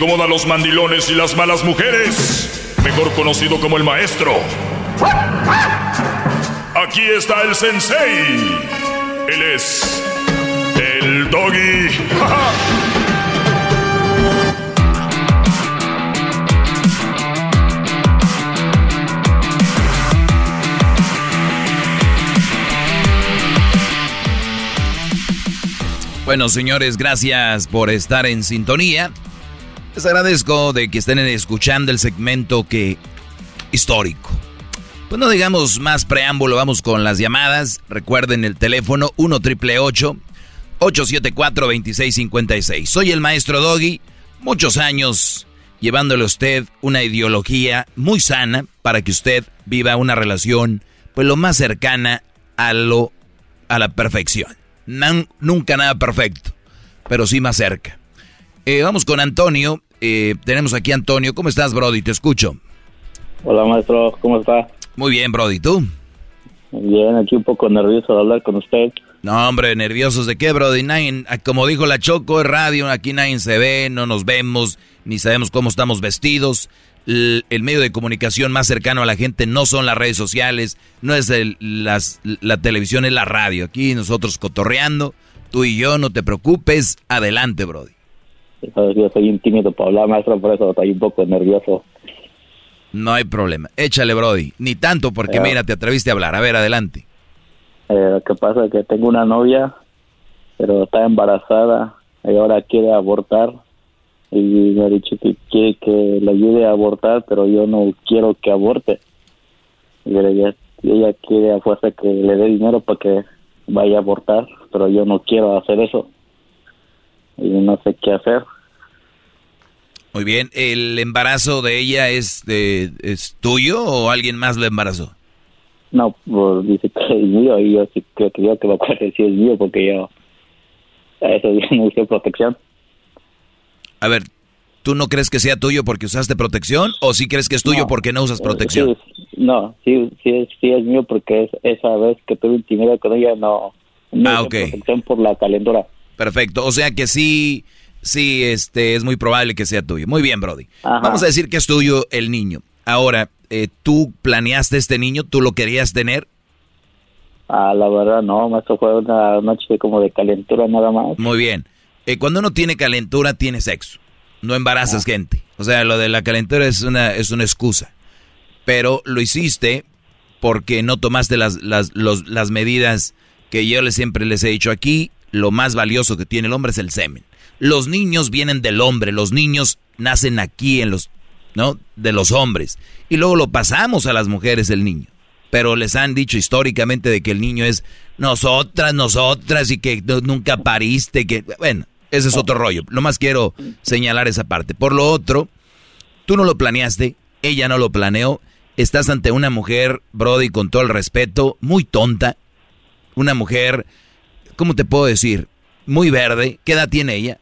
Incomoda a los mandilones y las malas mujeres. Mejor conocido como el maestro. Aquí está el sensei. Él es el doggy. Bueno, señores, gracias por estar en sintonía. Les agradezco de que estén escuchando el segmento que histórico. Pues no digamos más preámbulo, vamos con las llamadas. Recuerden el teléfono 1 triple 874 2656. Soy el maestro Doggy, muchos años llevándole a usted una ideología muy sana para que usted viva una relación pues lo más cercana a lo a la perfección. Nunca nada perfecto, pero sí más cerca. Eh, vamos con Antonio. Eh, tenemos aquí a Antonio. ¿Cómo estás, Brody? Te escucho. Hola maestro, ¿cómo está? Muy bien, Brody. ¿Tú? Bien, aquí un poco nervioso de hablar con usted. No, hombre, nerviosos de qué, Brody. Nadie- ah, como dijo la Choco, es radio, aquí nadie se ve, no nos vemos, ni sabemos cómo estamos vestidos. El, medio de comunicación más cercano a la gente no son las redes sociales, no es el- las- la televisión, es la radio. Aquí nosotros cotorreando, tú y yo, no te preocupes, adelante, Brody. Sabes, Yo soy un tímido para hablar, maestro, por eso estoy un poco nervioso. No hay problema. Échale, Brody. Ni tanto porque, Ya. mira, te atreviste a hablar. A ver, adelante. Eh, lo que pasa es que tengo una novia, pero está embarazada y ahora quiere abortar. Y me ha dicho que quiere que le ayude a abortar, pero yo no quiero que aborte. Y ella, ella quiere a fuerza que le dé dinero para que vaya a abortar, pero yo no quiero hacer eso. Y no sé qué hacer. Muy bien, ¿el embarazo de ella es, de, es tuyo o alguien más lo embarazó? No, pues dice que es mío y yo sí creo que yo que lo decir es mío porque yo a eso yo no usé protección. A ver, ¿tú no crees que sea tuyo porque usaste protección o sí crees que es tuyo porque no usas protección? no, sí, sí, es, sí es mío porque es, esa vez que tuve intimidad con ella no, no Ah, usé protección por la calentura. Perfecto, o sea que sí, sí, este, es muy probable que sea tuyo. Muy bien, Brody. Ajá. Vamos a decir que es tuyo el niño. Ahora, eh, ¿tú planeaste este niño? ¿Tú lo querías tener? Ah, la verdad no, eso fue una noche como de calentura nada más. Muy bien. Eh, cuando uno tiene calentura, tiene sexo. No embarazas gente. O sea, lo de la calentura es una, es una excusa. Pero lo hiciste porque no tomaste las, las, los- las medidas que yo les, siempre les he dicho aquí. Lo más valioso que tiene el hombre es el semen. Los niños vienen del hombre. Los niños nacen aquí en los, ¿no? De los hombres. Y luego lo pasamos a las mujeres el niño. Pero les han dicho históricamente de que el niño es nosotras, nosotras y que nunca pariste, que bueno, ese es otro rollo. Lo más quiero señalar esa parte. Por lo otro, tú no lo planeaste, ella no lo planeó. Estás ante una mujer, Brody, con todo el respeto, muy tonta. Una mujer, ¿cómo te puedo decir? Muy verde. ¿Qué edad tiene ella?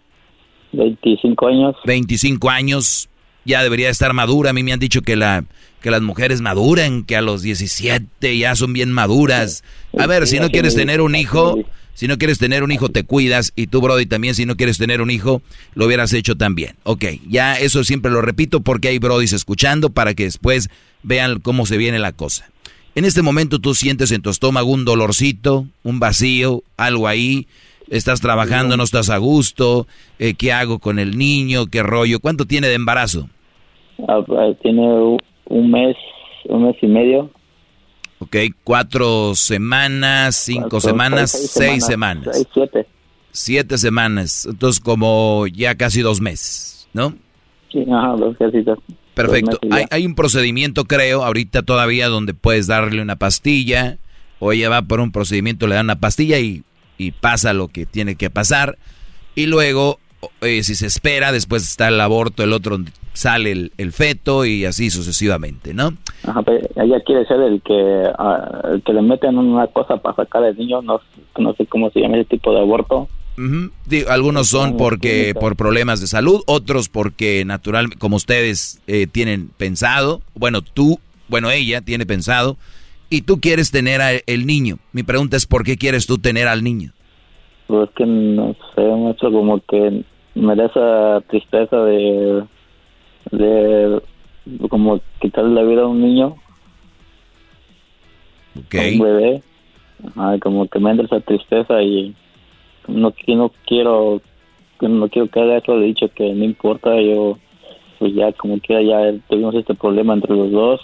25 años. 25 años. Ya debería estar madura. A mí me han dicho que, la, que las mujeres maduran, que a los 17 ya son bien maduras. A ver, si no quieres tener un hijo, si no quieres tener un hijo, te cuidas. Y tú, Brody, también, si no quieres tener un hijo, lo hubieras hecho también. Ok, ya eso siempre lo repito porque hay Brodis escuchando para que después vean cómo se viene la cosa. En este momento tú sientes en tu estómago un dolorcito, un vacío, algo ahí. Estás trabajando, no estás a gusto. eh, ¿Qué hago con el niño? ¿Qué rollo? ¿Cuánto tiene de embarazo? Ah, ah, tiene un mes, un mes y medio. Ok, cuatro semanas, cinco Cuatro, semanas, seis, seis, semanas. Seis, siete. Siete semanas. Entonces como ya casi dos meses, ¿no? Sí, ajá, dos. Perfecto. Dos meses ya. Hay, hay un procedimiento, creo, ahorita todavía donde puedes darle una pastilla o ella va por un procedimiento, le dan una pastilla y, y pasa lo que tiene que pasar. Y luego, eh, si se espera, después está el aborto, el otro sale el, el feto y así sucesivamente, ¿no? Ajá, pero ella quiere ser el que, ah, el que le meten una cosa para sacar al niño, no, no sé cómo se llama ese tipo de aborto. Digo, algunos son porque por problemas de salud, otros porque natural, como ustedes eh, tienen pensado, bueno, tú, bueno, ella tiene pensado, y tú quieres tener a el niño. Mi pregunta es, ¿por qué quieres tú tener al niño? Pues que no sé, maestro, como que me da esa tristeza de, de como quitarle la vida a un niño, a un bebé. Ajá, como que me entra esa tristeza y no, que no quiero que no quiero que haga eso, le he dicho que no importa, yo pues ya como que ya tuvimos este problema entre los dos.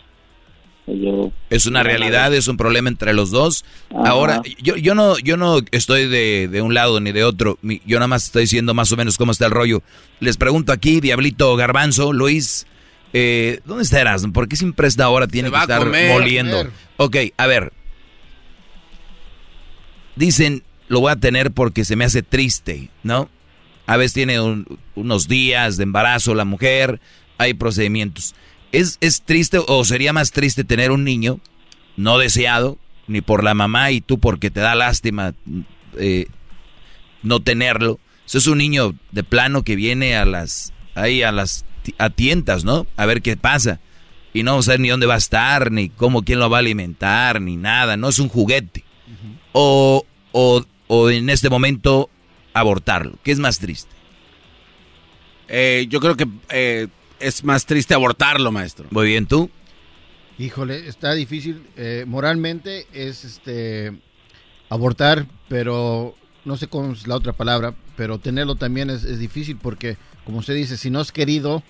Y yo Es una realidad, es un problema entre los dos. Ajá. Ahora, yo, yo no, yo no estoy de, de un lado ni de otro. Mi- Yo nada más estoy diciendo más o menos cómo está el rollo. Les pregunto aquí, Diablito Garbanzo, Luis, eh, ¿dónde está Erasmo? ¿Por qué siempre a esta hora tiene Se que a estar comer. moliendo? Comer. Ok, a ver. Dicen, lo voy a tener porque se me hace triste, ¿no? A veces tiene un- unos días de embarazo la mujer, hay procedimientos. ¿Es, ¿Es triste o sería más triste tener un niño no deseado, ni por la mamá y tú porque te da lástima eh, no tenerlo? Eso es un niño de plano que viene a las, ahí a las a tientas, ¿no? A ver qué pasa. Y no saber ni dónde va a estar, ni cómo, quién lo va a alimentar, ni nada. No es un juguete. o, o, o en este momento abortarlo. ¿Qué es más triste? Eh, yo creo que eh, es más triste abortarlo, maestro. Muy bien, ¿tú? Híjole, está difícil. eh, moralmente es este abortar, pero no sé cómo es la otra palabra, pero tenerlo también es, es difícil porque, como usted dice, si no es querido,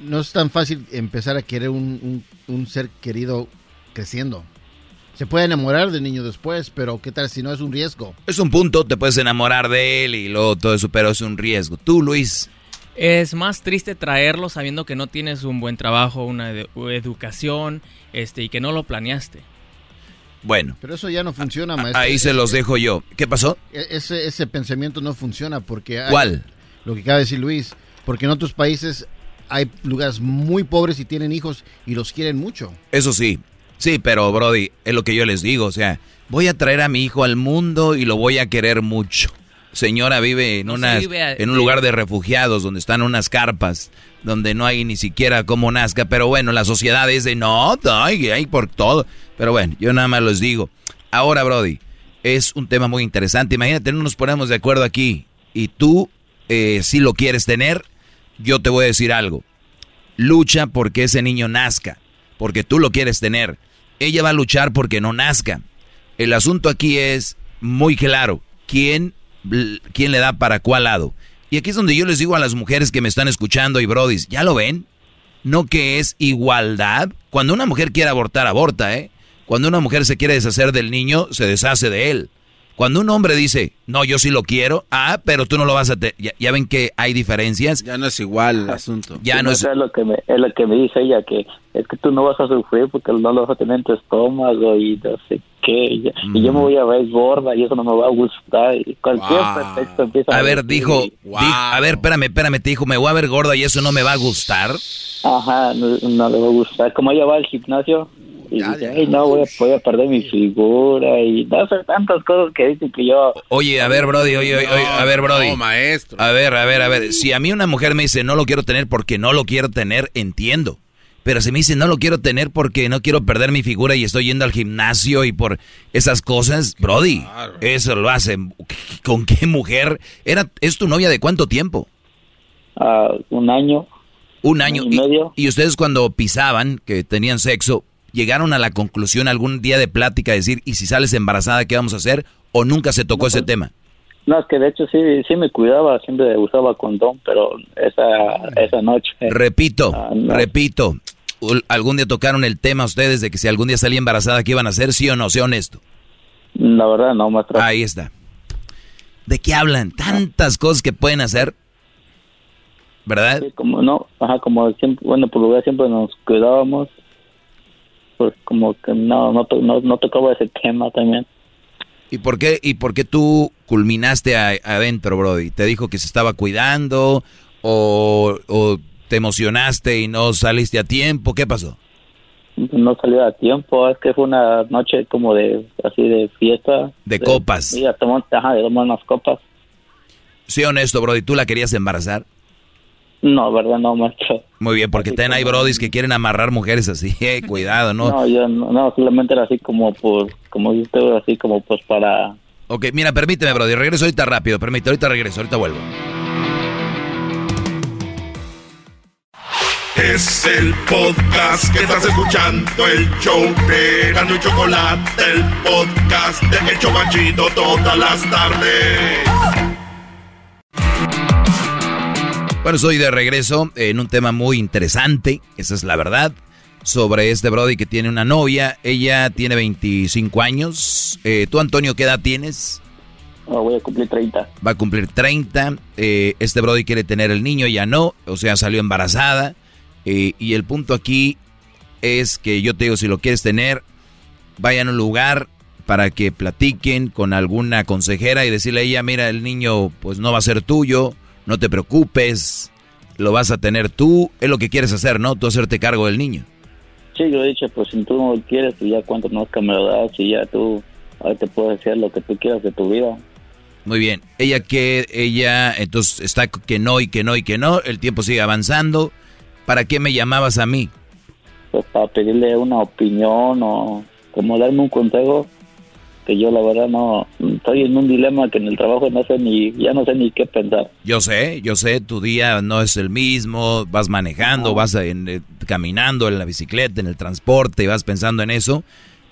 no es tan fácil empezar a querer un, un- un ser querido creciendo. Se puede enamorar del niño después, pero ¿qué tal si no es un riesgo? Es un punto, te puedes enamorar de él y luego todo eso, pero es un riesgo. Tú, Luis. Es más triste traerlo sabiendo que no tienes un buen trabajo, una edu- educación, este, y que no lo planeaste. Bueno. Pero eso ya no funciona, maestro. Ahí se los dejo yo. ¿Qué pasó? E- Ese, ese pensamiento no funciona porque... hay- ¿Cuál? Lo que acaba de decir Luis. Porque en otros países hay lugares muy pobres y tienen hijos y los quieren mucho. Eso sí. Sí, pero Brody, es lo que yo les digo. O sea, voy a traer a mi hijo al mundo y lo voy a querer mucho. Señora vive en, unas, vive a- en un lugar de refugiados donde están unas carpas, donde no hay ni siquiera cómo nazca. Pero bueno, la sociedad es de no, hay, hay por todo. Pero bueno, yo nada más les digo. Ahora, Brody, es un tema muy interesante. Imagínate, no nos ponemos de acuerdo aquí y tú, eh, si lo quieres tener, yo te voy a decir algo. Lucha porque ese niño nazca, porque tú lo quieres tener. Ella va a luchar porque no nazca. El asunto aquí es muy claro. ¿Quién, quién le da para cuál lado? Y aquí es donde yo les digo a las mujeres que me están escuchando y brodis, ¿ya lo ven? No que es igualdad. Cuando una mujer quiere abortar, aborta, ¿eh? Cuando una mujer se quiere deshacer del niño, se deshace de él. Cuando un hombre dice, no, yo sí lo quiero, ah, pero tú no lo vas a... te-". Ya, ya ven que hay diferencias. Ya no es igual el asunto. Ya no es... es lo que me es lo que me dice ella que es que tú no vas a sufrir porque no lo vas a tener en tu estómago y no sé qué y, yo me voy a ver gorda y eso no me va a gustar y cualquier Wow. pretexto empieza A ver, decir. dijo, di- a ver, espérame, espérame, te dijo, me voy a ver gorda y eso no me va a gustar. ajá no, no le va a gustar como ella va al gimnasio y dice ay no voy a, voy a perder mi figura y no sé tantas cosas que dicen que yo Oye, a ver, Brody, oye, oye, oye, a ver, Brody. No, maestro. A ver, a ver, a ver. Si a mí una mujer me dice no lo quiero tener porque no lo quiero tener, entiendo. Pero si me dice no lo quiero tener porque no quiero perder mi figura y estoy yendo al gimnasio y por esas cosas, Brody, eso lo hace. ¿Con qué mujer? Era, ¿Es tu novia de cuánto tiempo? ah, un año Un año. y medio. Y, ustedes cuando pisaban, que tenían sexo, llegaron a la conclusión algún día de plática, decir, ¿y si sales embarazada, qué vamos a hacer? ¿O nunca se tocó ese tema? no es que de hecho sí sí me cuidaba siempre usaba condón pero esa esa noche Repito, Ah, no. repito. ¿Algún día tocaron el tema ustedes de que si algún día salía embarazada, qué iban a hacer? ¿Sí o no? Sea honesto. la verdad no maestro Ahí está. ¿De qué hablan? Tantas cosas que pueden hacer. ¿Verdad? Sí, como no, ajá, como siempre, bueno, por lugar siempre nos cuidábamos, pues como que no, no, no, no tocaba ese tema también. ¿Y por qué, y por qué tú culminaste a- adentro, Brody? ¿Te dijo que se estaba cuidando? O, ¿O te emocionaste y no saliste a tiempo? ¿Qué pasó? No salió a tiempo, es que fue una noche como de, así de fiesta. De copas. Sí, a tomar, ajá, de tomar unas copas. Sí, honesto, Brody. ¿Tú la querías embarazar? No, verdad, no, maestro. Muy bien, porque ten hay Brodis que quieren amarrar mujeres así. Eh, cuidado, ¿no? No, yo no, no, solamente era así como por, como dice usted, así como pues para... Ok, mira, permíteme, Brody. Regreso ahorita rápido. Permíteme, ahorita regreso, ahorita vuelvo. Es el podcast que estás escuchando, el show de y Chocolate, el podcast de El Chobachito todas las tardes. Bueno, estoy de regreso en un tema muy interesante, esa es la verdad, sobre este Brody que tiene una novia. Ella tiene 25 años. Eh, ¿Tú, Antonio, qué edad tienes? No, voy a cumplir 30. Va a cumplir 30. Eh, este Brody quiere tener el niño, ya no. O sea, salió embarazada. Eh, y el punto aquí es que yo te digo, si lo quieres tener, vayan a un lugar para que platiquen con alguna consejera y decirle a ella, mira, el niño pues no va a ser tuyo, no te preocupes, lo vas a tener tú, es lo que quieres hacer, ¿no? Tú hacerte cargo del niño. Sí, yo he dicho, pues si tú no lo quieres, pues ya cuánto que me lo das y ya tú, ahora te puedes hacer lo que tú quieras de tu vida. Muy bien, ella que, ella, entonces está que no y que no y que no, el tiempo sigue avanzando. ¿Para qué me llamabas a mí? Pues para pedirle una opinión o como darme un consejo, que yo la verdad no, estoy en un dilema que en el trabajo no sé ni, ya no sé ni qué pensar. Yo sé, yo sé, tu día no es el mismo, vas manejando, vas en, eh, caminando en la bicicleta, en el transporte y vas pensando en eso.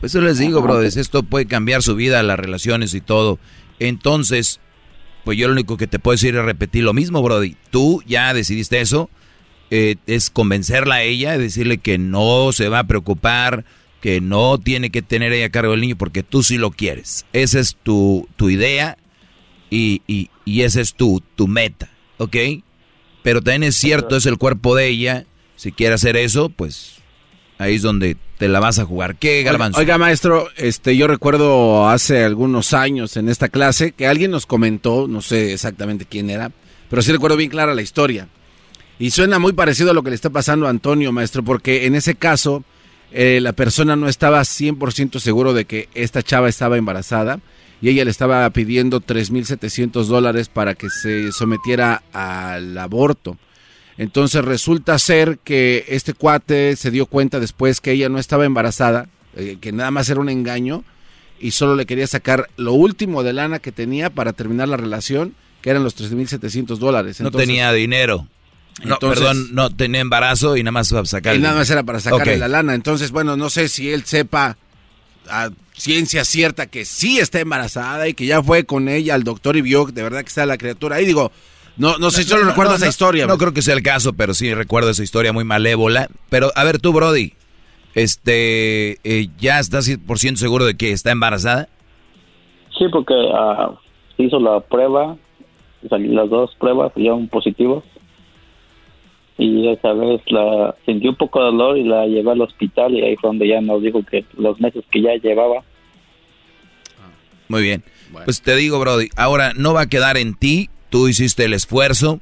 Pues yo les digo, brothers, esto puede cambiar su vida, las relaciones y todo. Entonces, pues yo lo único que te puedo decir es repetir lo mismo, Brody. Tú ya decidiste eso, eh, es convencerla a ella, decirle que no se va a preocupar, que no tiene que tener ella a cargo del niño porque tú sí lo quieres. Esa es tu, tu idea y, y, y esa es tu, tu meta, ¿ok? Pero también es cierto, es el cuerpo de ella. Si quiere hacer eso, pues ahí es donde te la vas a jugar. ¿Qué, Garbanzo? Oiga, maestro, este, yo recuerdo hace algunos años en esta clase que alguien nos comentó, no sé exactamente quién era, pero sí recuerdo bien clara la historia. Y suena muy parecido a lo que le está pasando a Antonio, maestro, porque en ese caso eh, la persona no estaba 100% seguro de que esta chava estaba embarazada y ella le estaba pidiendo 3.700 dólares para que se sometiera al aborto. Entonces resulta ser que este cuate se dio cuenta después que ella no estaba embarazada, eh, que nada más era un engaño y solo le quería sacar lo último de lana que tenía para terminar la relación, que eran los 3.700 dólares. no tenía dinero. No, perdón, no tenía embarazo y nada más para sacar. Y nada más era para sacarle la lana. Entonces, bueno, no sé si él sepa a ciencia cierta que sí está embarazada y que ya fue con ella al doctor y vio de verdad que está la criatura. Ahí digo, no, no sé, si solo recuerdo esa historia. No, creo que sea el caso, pero sí recuerdo esa historia muy malévola. Pero, a ver, tú, Brody, este, eh, ¿ya estás 100% seguro de que está embarazada? Sí, porque ah, hizo la prueba, las dos pruebas salieron positivos. Y esa vez la sentí un poco de dolor y la llevé al hospital y ahí fue donde ya nos dijo que los meses que ya llevaba. Muy bien. Pues te digo, Brody, ahora no va a quedar en ti tú hiciste el esfuerzo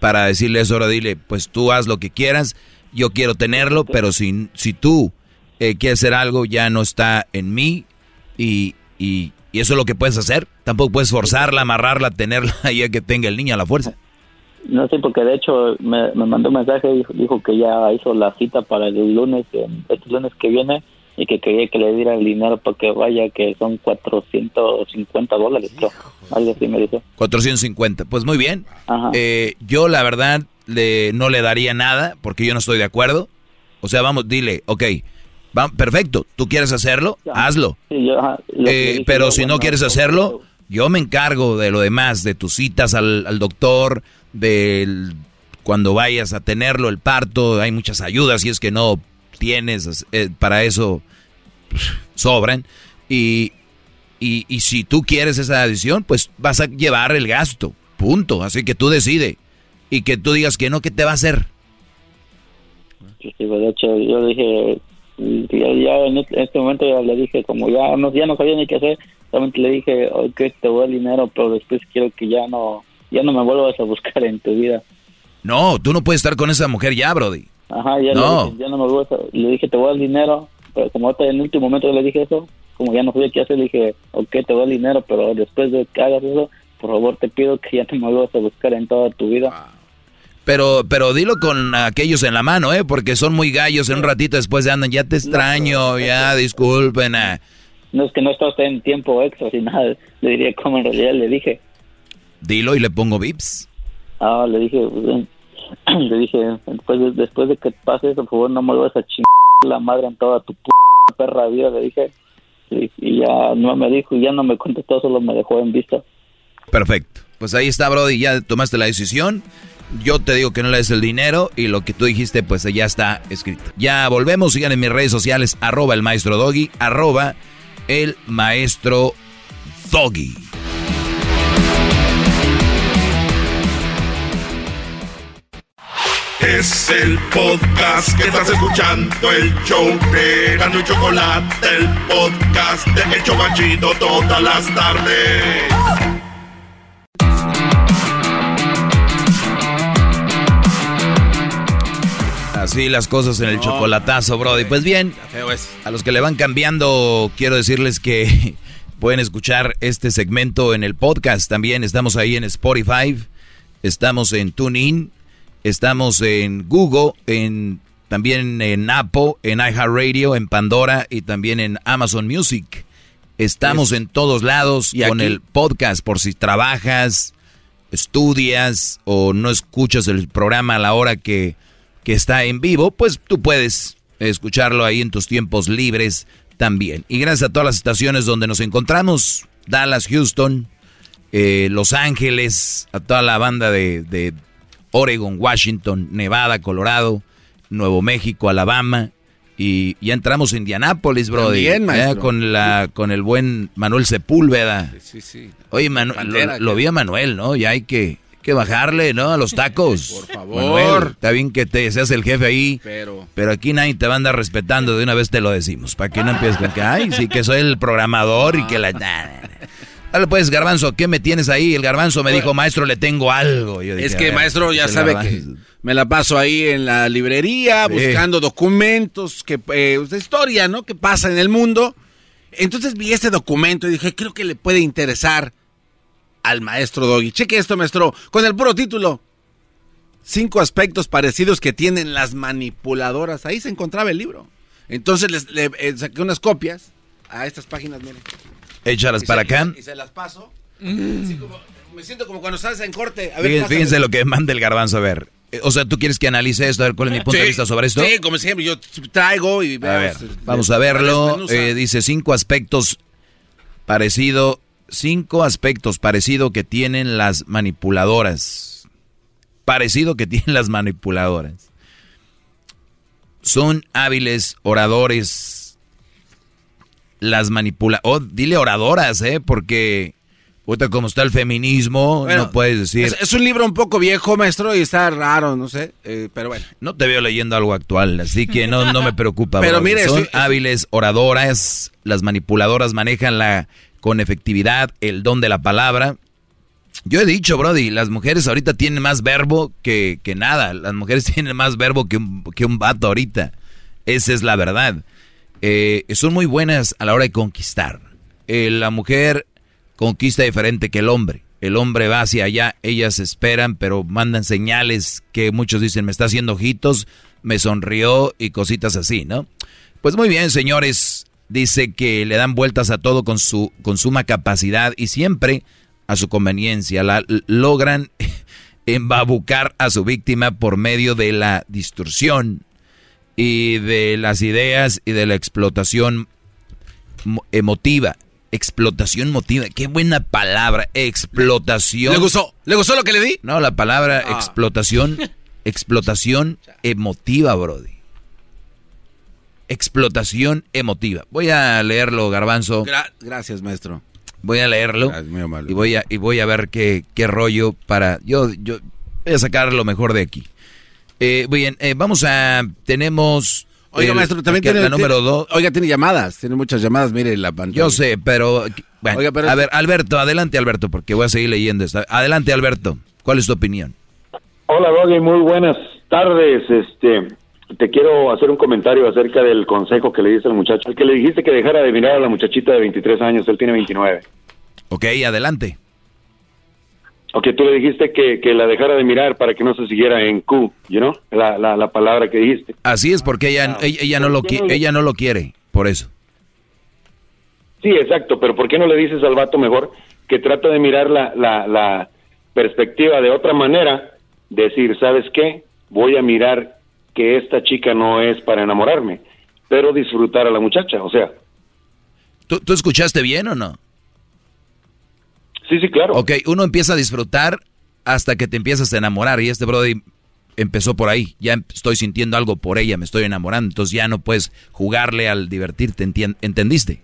para decirle eso, ahora dile, pues tú haz lo que quieras, yo quiero tenerlo, pero si, si tú eh, quieres hacer algo, ya no está en mí y, y, eso es lo que puedes hacer. Tampoco puedes forzarla, amarrarla, tenerla ya que tenga el niño a la fuerza. No sé, porque de hecho me, mandó un mensaje y dijo, que ya hizo la cita para el lunes, este lunes que viene, y que quería que le diera el dinero para que vaya, que son 450 dólares, creo. Algo así me dijo. 450, pues muy bien. Eh, yo la verdad le, no le daría nada porque yo no estoy de acuerdo. O sea, vamos, dile, ok, va, perfecto, tú quieres hacerlo, hazlo. Eh, pero si no quieres hacerlo, yo me encargo de lo demás, de tus citas al, al doctor, del cuando vayas a tenerlo, el parto, hay muchas ayudas, si es que no tienes, eh, para eso sobran. Y, y, y, si tú quieres esa adición, pues vas a llevar el gasto. Punto. Así que tú decide. Y que tú digas que no, ¿qué te va a hacer? Sí, de hecho, yo dije, ya, en este momento ya le dije, como ya no, ya no sabía ni qué hacer, solamente le dije, ok, te voy el dinero, pero después quiero que ya no, ya no me vuelvas a buscar en tu vida. No, tú no puedes estar con esa mujer ya, Brody. Ajá, ya, no. Le, dije, ya no me gusta. Le dije, te voy al dinero, pero como en el último momento le dije eso, como ya no sabía qué hacer, le dije, ok, te voy al dinero, pero después de que hagas eso, por favor te pido que ya no me vuelvas a buscar en toda tu vida. Pero, pero dilo con aquellos en la mano, ¿eh? Porque son muy gallos. En un ratito después de andan, ya te extraño, ya, disculpen. Ah. No es que no está usted en tiempo extra, sin nada. Le diría como en realidad le dije. Dilo y le pongo vips. Ah, le dije, le dije, después de, después de que pase eso, por favor, no me vuelvas a chingar la madre en toda tu perra vida, le dije. Y, ya no me dijo, y ya no me contestó, solo me dejó en vista. Perfecto. Pues ahí está, Brody, ya tomaste la decisión. Yo te digo que no le des el dinero y lo que tú dijiste, pues ya está escrito. Ya volvemos, sigan en mis redes sociales, arroba el maestro Doggy, arroba el maestro Doggy. Es el podcast que estás escuchando, el show de Gano y Chocolate, el podcast de El Chocachito todas las tardes. Así las cosas en el chocolatazo, Brody. Pues bien, a los que le van cambiando, quiero decirles que pueden escuchar este segmento en el podcast. También estamos ahí en Spotify, estamos en TuneIn Estamos en Google, en también en Apple, en iHeartRadio, en Pandora y también en Amazon Music. Estamos en todos lados ¿Y con el podcast por si trabajas, estudias o no escuchas el programa a la hora que, que está en vivo, pues tú puedes escucharlo ahí en tus tiempos libres también. Y gracias a todas las estaciones donde nos encontramos, Dallas, Houston, eh, Los Ángeles, a toda la banda de, de Oregon, Washington, Nevada, Colorado, Nuevo México, Alabama. Y ya entramos en Indianápolis, bro. con, la, con el buen Manuel Sepúlveda. Sí, sí, Oye, lo, vi a Manuel, ¿no? Ya hay que, que bajarle, ¿no? A los tacos. Por favor. está bien que te seas el jefe ahí. Pero. Pero aquí nadie te va a andar respetando. De una vez te lo decimos. Para que no empieces con que, ay, sí, que soy el programador y que la. Dale pues, Garbanzo, ¿qué me tienes ahí? El Garbanzo me dijo, maestro, le tengo algo. es que, maestro, ya sabe que me la paso ahí en la librería buscando documentos, que eh, historia, ¿no? Que pasa en el mundo. Entonces vi este documento y dije, creo que le puede interesar al maestro Doggy. Cheque esto, maestro, con el puro título. Cinco aspectos parecidos que tienen las manipuladoras. Ahí se encontraba el libro. Entonces les, le, eh, saqué unas copias a estas páginas, miren. Échalas para acá. Y se las paso. me siento como cuando estás en corte. A ver, fíjense, lo que manda el garbanzo a ver. Eh, o sea, ¿tú quieres que analice esto? A ver, ¿cuál es mi punto de vista sobre esto? Sí, como siempre, yo traigo y... A ver, vamos a verlo. Eh, dice cinco aspectos parecido, cinco aspectos parecido que tienen las manipuladoras. Parecido que tienen las manipuladoras. Son hábiles oradores, las manipula... Oh, dile oradoras, ¿eh? Porque... Ahorita como está el feminismo, no puedes decir... Es, un libro un poco viejo, maestro, y está raro, no sé, eh, pero bueno. No te veo leyendo algo actual, así que no, no me preocupa. pero mire... Son hábiles oradoras, las manipuladoras manejan la, con efectividad el don de la palabra. Yo he dicho, Brody, las mujeres ahorita tienen más verbo que, que nada. Las mujeres tienen más verbo que un, que un vato ahorita. Esa es la verdad. Eh, son muy buenas a la hora de conquistar. Eh, la mujer conquista diferente que el hombre. El hombre va hacia allá, ellas esperan, pero mandan señales que muchos dicen, me está haciendo ojitos, me sonrió y cositas así, ¿no? Pues muy bien, señores, dice que le dan vueltas a todo con su con suma capacidad y siempre a su conveniencia. La, logran embabucar a su víctima por medio de la distorsión, y de las ideas y de la explotación emotiva. Explotación emotiva, qué buena palabra, explotación. ¿Le gustó? ¿Le gustó lo que le di? No, la palabra ah. explotación, explotación emotiva, Brody. Explotación emotiva. Voy a leerlo, Garbanzo. gracias, maestro. Voy a leerlo y voy a y voy a ver qué, qué rollo para yo yo voy a sacar lo mejor de aquí. Eh, bien, eh, vamos a. Tenemos. Oiga, maestro, también tiene. La número dos. Oiga, tiene llamadas. Tiene muchas llamadas. Mire la pantalla. Yo sé, pero. Bueno, A ver, Alberto, adelante, Alberto, porque voy a seguir leyendo esta. Adelante, Alberto. ¿Cuál es tu opinión? Hola, Doggy. Muy buenas tardes. Este. Te quiero hacer un comentario acerca del consejo que le diste al muchacho. El que le dijiste que dejara de mirar a la muchachita de 23 años, él tiene 29. Ok, adelante. Ok, tú le dijiste que, que, la dejara de mirar para que no se siguiera en Q, you know? la, la, la palabra que dijiste. Así es, porque ella, ah, ella, no lo, ella no lo quiere, por eso. Sí, exacto, pero ¿por qué no le dices al vato mejor que trata de mirar la, la, la perspectiva de otra manera? Decir, ¿sabes qué? Voy a mirar que esta chica no es para enamorarme, pero disfrutar a la muchacha, o sea. ¿Tú, tú escuchaste bien o no? Sí, sí, claro. Ok, uno empieza a disfrutar hasta que te empiezas a enamorar y este Brody empezó por ahí. Ya estoy sintiendo algo por ella, me estoy enamorando. Entonces ya no puedes jugarle al divertirte, ¿entendiste?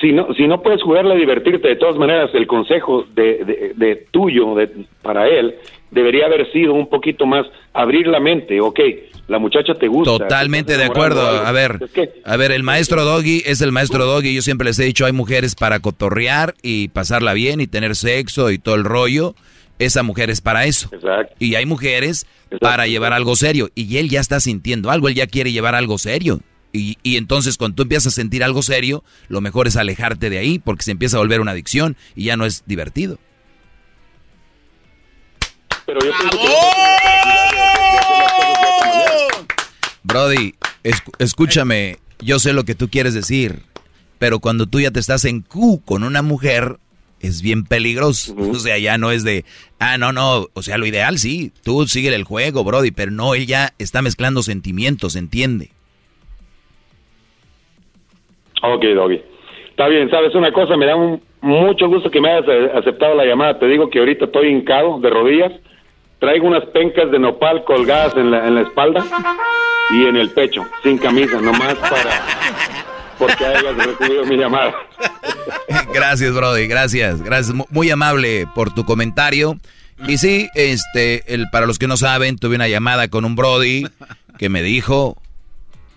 Si no, si no puedes jugarle a divertirte, de todas maneras, el consejo de, de, tuyo de, para él debería haber sido un poquito más abrir la mente. Ok, la muchacha te gusta. Totalmente de acuerdo. A ver, a ver, el maestro Doggy es el maestro Doggy. Yo siempre les he dicho, hay mujeres para cotorrear y pasarla bien y tener sexo y todo el rollo. Esa mujer es para eso. Y hay mujeres para llevar algo serio. Y él ya está sintiendo algo, él ya quiere llevar algo serio. Y, y, entonces cuando tú empiezas a sentir algo serio, lo mejor es alejarte de ahí porque se empieza a volver una adicción y ya no es divertido. Pero yo Brody, escúchame, yo sé lo que tú quieres decir, pero cuando tú ya te estás en Q con una mujer, es bien peligroso. O sea, ya no es de, ah, no, no, o sea, lo ideal sí, tú sigue el juego, Brody, pero no, él ya está mezclando sentimientos, ¿entiende? Ok, Doggy. Está bien, ¿sabes una cosa? Me da mucho gusto que me hayas aceptado la llamada. Te digo que ahorita estoy hincado de rodillas Traigo unas pencas de nopal colgadas en la, en la espalda y en el pecho, sin camisa, nomás para porque hayas recibido mi llamada. gracias, Brody, gracias. Gracias, muy amable por tu comentario. Y sí, este, el, para los que no saben, tuve una llamada con un Brody que me dijo,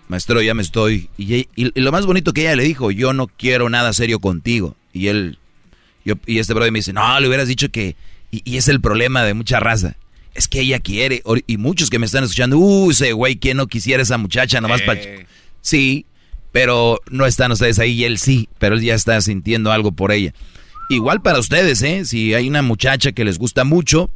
maestro, ya me estoy. Y, lo más bonito que ella le dijo, yo no quiero nada serio contigo. Y él, yo, y este Brody me dice, no, le hubieras dicho que. Y, es el problema de mucha raza. Es que ella quiere. Y muchos que me están escuchando, uh, ese güey, ¿quién no quisiera esa muchacha nomás para. Sí, pero no están ustedes ahí y él sí, pero él ya está sintiendo algo por ella. Igual para ustedes, ¿eh? Si hay una muchacha que les gusta mucho,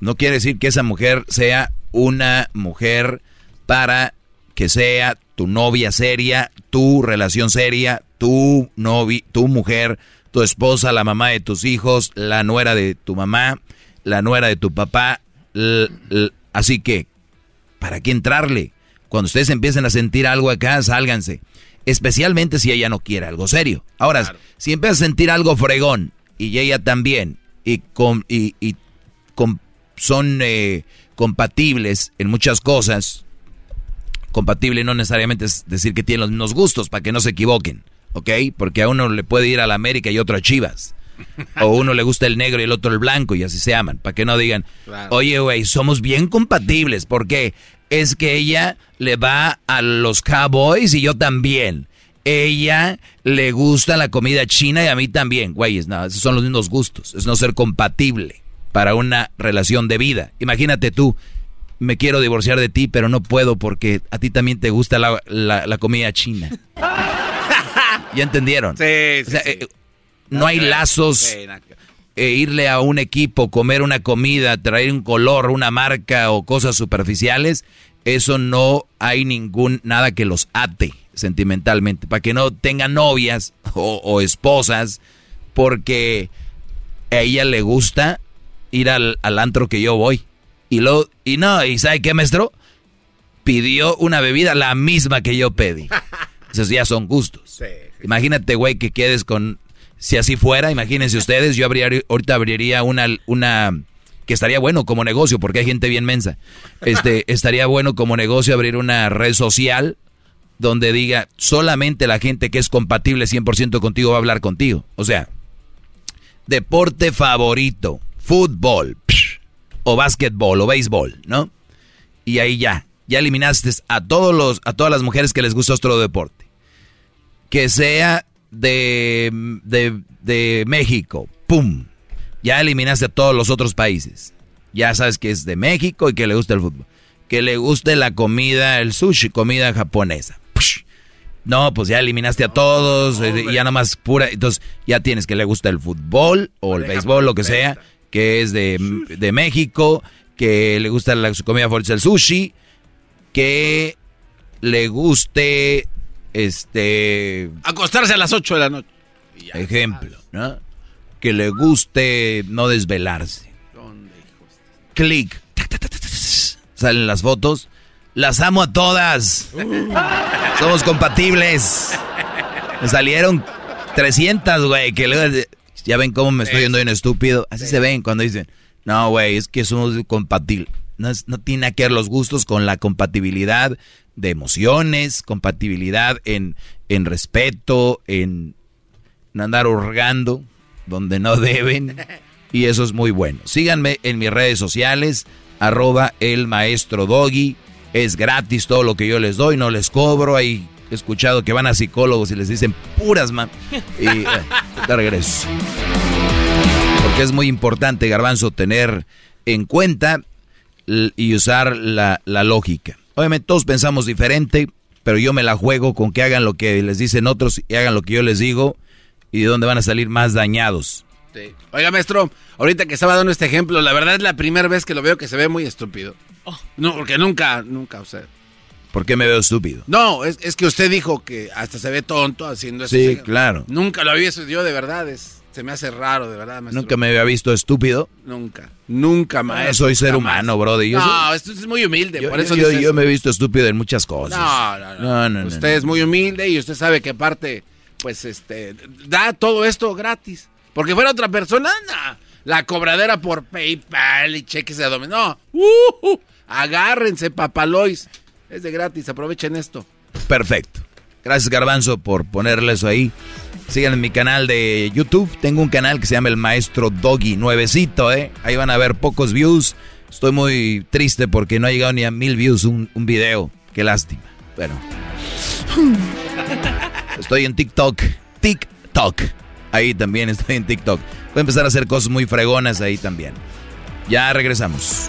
no quiere decir que esa mujer sea una mujer para que sea tu novia seria, tu relación seria, tu novia, tu mujer, tu esposa, la mamá de tus hijos, la nuera de tu mamá, la nuera de tu papá. Así que, ¿para qué entrarle? Cuando ustedes empiecen a sentir algo acá, sálganse especialmente si ella no quiere algo serio. Ahora, si empieza a sentir algo fregón y ella también, y, con, y, son eh, compatibles en muchas cosas, compatible no necesariamente es decir que tienen los mismos gustos, para que no se equivoquen, ¿ok? Porque a uno le puede ir a la América y otro a Chivas. O uno le gusta el negro y el otro el blanco y así se aman, para que no digan, oye, güey, somos bien compatibles, porque es que ella le va a los Cowboys y yo también. Ella le gusta la comida china y a mí también. Güeyes, no, esos son los mismos gustos. Es no ser compatible para una relación de vida. Imagínate tú, me quiero divorciar de ti, pero no puedo porque a ti también te gusta la, comida china. ¿Ya entendieron? Sí, sí, eh, no hay lazos. E irle a un equipo, comer una comida, traer un color, una marca o cosas superficiales, eso no hay ningún nada que los ate sentimentalmente, para que no tengan novias o, esposas, porque a ella le gusta ir al, antro que yo voy. Y lo, y no, ¿y sabe qué, maestro? Pidió una bebida la misma que yo pedí. Esos ya son gustos. Imagínate, güey, que quedes con si así fuera, imagínense ustedes, yo ahorita abriría una, una, que estaría bueno como negocio, porque hay gente bien mensa. Este, estaría bueno como negocio abrir una red social donde diga solamente la gente que es compatible 100% contigo va a hablar contigo. O sea, deporte favorito, fútbol, o básquetbol, o béisbol, ¿no? Y ahí ya, ya eliminaste a todos los, a todas las mujeres que les gusta otro deporte. Que sea de, de, México, ¡pum! Ya eliminaste a todos los otros países. Ya sabes que es de México y que le gusta el fútbol. Que le guste la comida, el sushi, comida japonesa. No, pues ya eliminaste a todos eh, y ya nada más pura. Entonces ya tienes que le gusta el fútbol o el béisbol, lo que sea, que es de, de México, que le gusta la, su comida favorita, el sushi, que le guste este... Acostarse a las 8 de la noche. Ejemplo, ¿no? Que le guste no desvelarse. Clic. Salen las fotos. Las amo a todas. Somos compatibles. Me salieron 300, güey. Que ya ven cómo me estoy yendo en estúpido. Así se ven cuando dicen, no, güey, es que somos compatibles. No, no tiene que ver los gustos con la compatibilidad de emociones, compatibilidad en, en respeto, en andar hurgando donde no deben. Y eso es muy bueno. Síganme en mis redes sociales, arroba el maestro Doggy. Es gratis todo lo que yo les doy, no les cobro. Hay escuchado que van a psicólogos y les dicen puras, man. Y eh, te regreso. Porque es muy importante, Garbanzo, tener en cuenta y usar la, la lógica. Obviamente todos pensamos diferente, pero yo me la juego con que hagan lo que les dicen otros y hagan lo que yo les digo y de dónde van a salir más dañados. Oiga, maestro, ahorita que estaba dando este ejemplo, la verdad es la primera vez que lo veo que se ve muy estúpido. Oh. No, porque nunca, nunca, o sea... ¿Por qué me veo estúpido? No, es, que usted dijo que hasta se ve tonto haciendo eso. Sí, claro. Nunca lo había visto yo, de verdad, es... Se me hace raro, de verdad. Maestro. ¿Nunca me había visto estúpido? Nunca. Nunca más. soy ser humano, brother. no, esto es muy humilde. Yo, por eso yo, me he visto estúpido en muchas cosas. No, no, no. usted es muy humilde y usted sabe que aparte, pues, este, da todo esto gratis. Porque fuera otra persona, la cobradera por PayPal y cheques de dominó. No. Uh, agárrense, papalois. Es de gratis, aprovechen esto. Perfecto. Gracias, Garbanzo, por ponerle eso ahí. Sigan en mi canal de YouTube. Tengo un canal que se llama El Maestro Doggy, nuevecito, ¿eh? Ahí van a ver pocos views. Estoy muy triste porque no ha llegado ni a mil views un, un video. Qué lástima. Pero. Estoy en TikTok. TikTok. Ahí también estoy en TikTok. Voy a empezar a hacer cosas muy fregonas ahí también. Ya regresamos.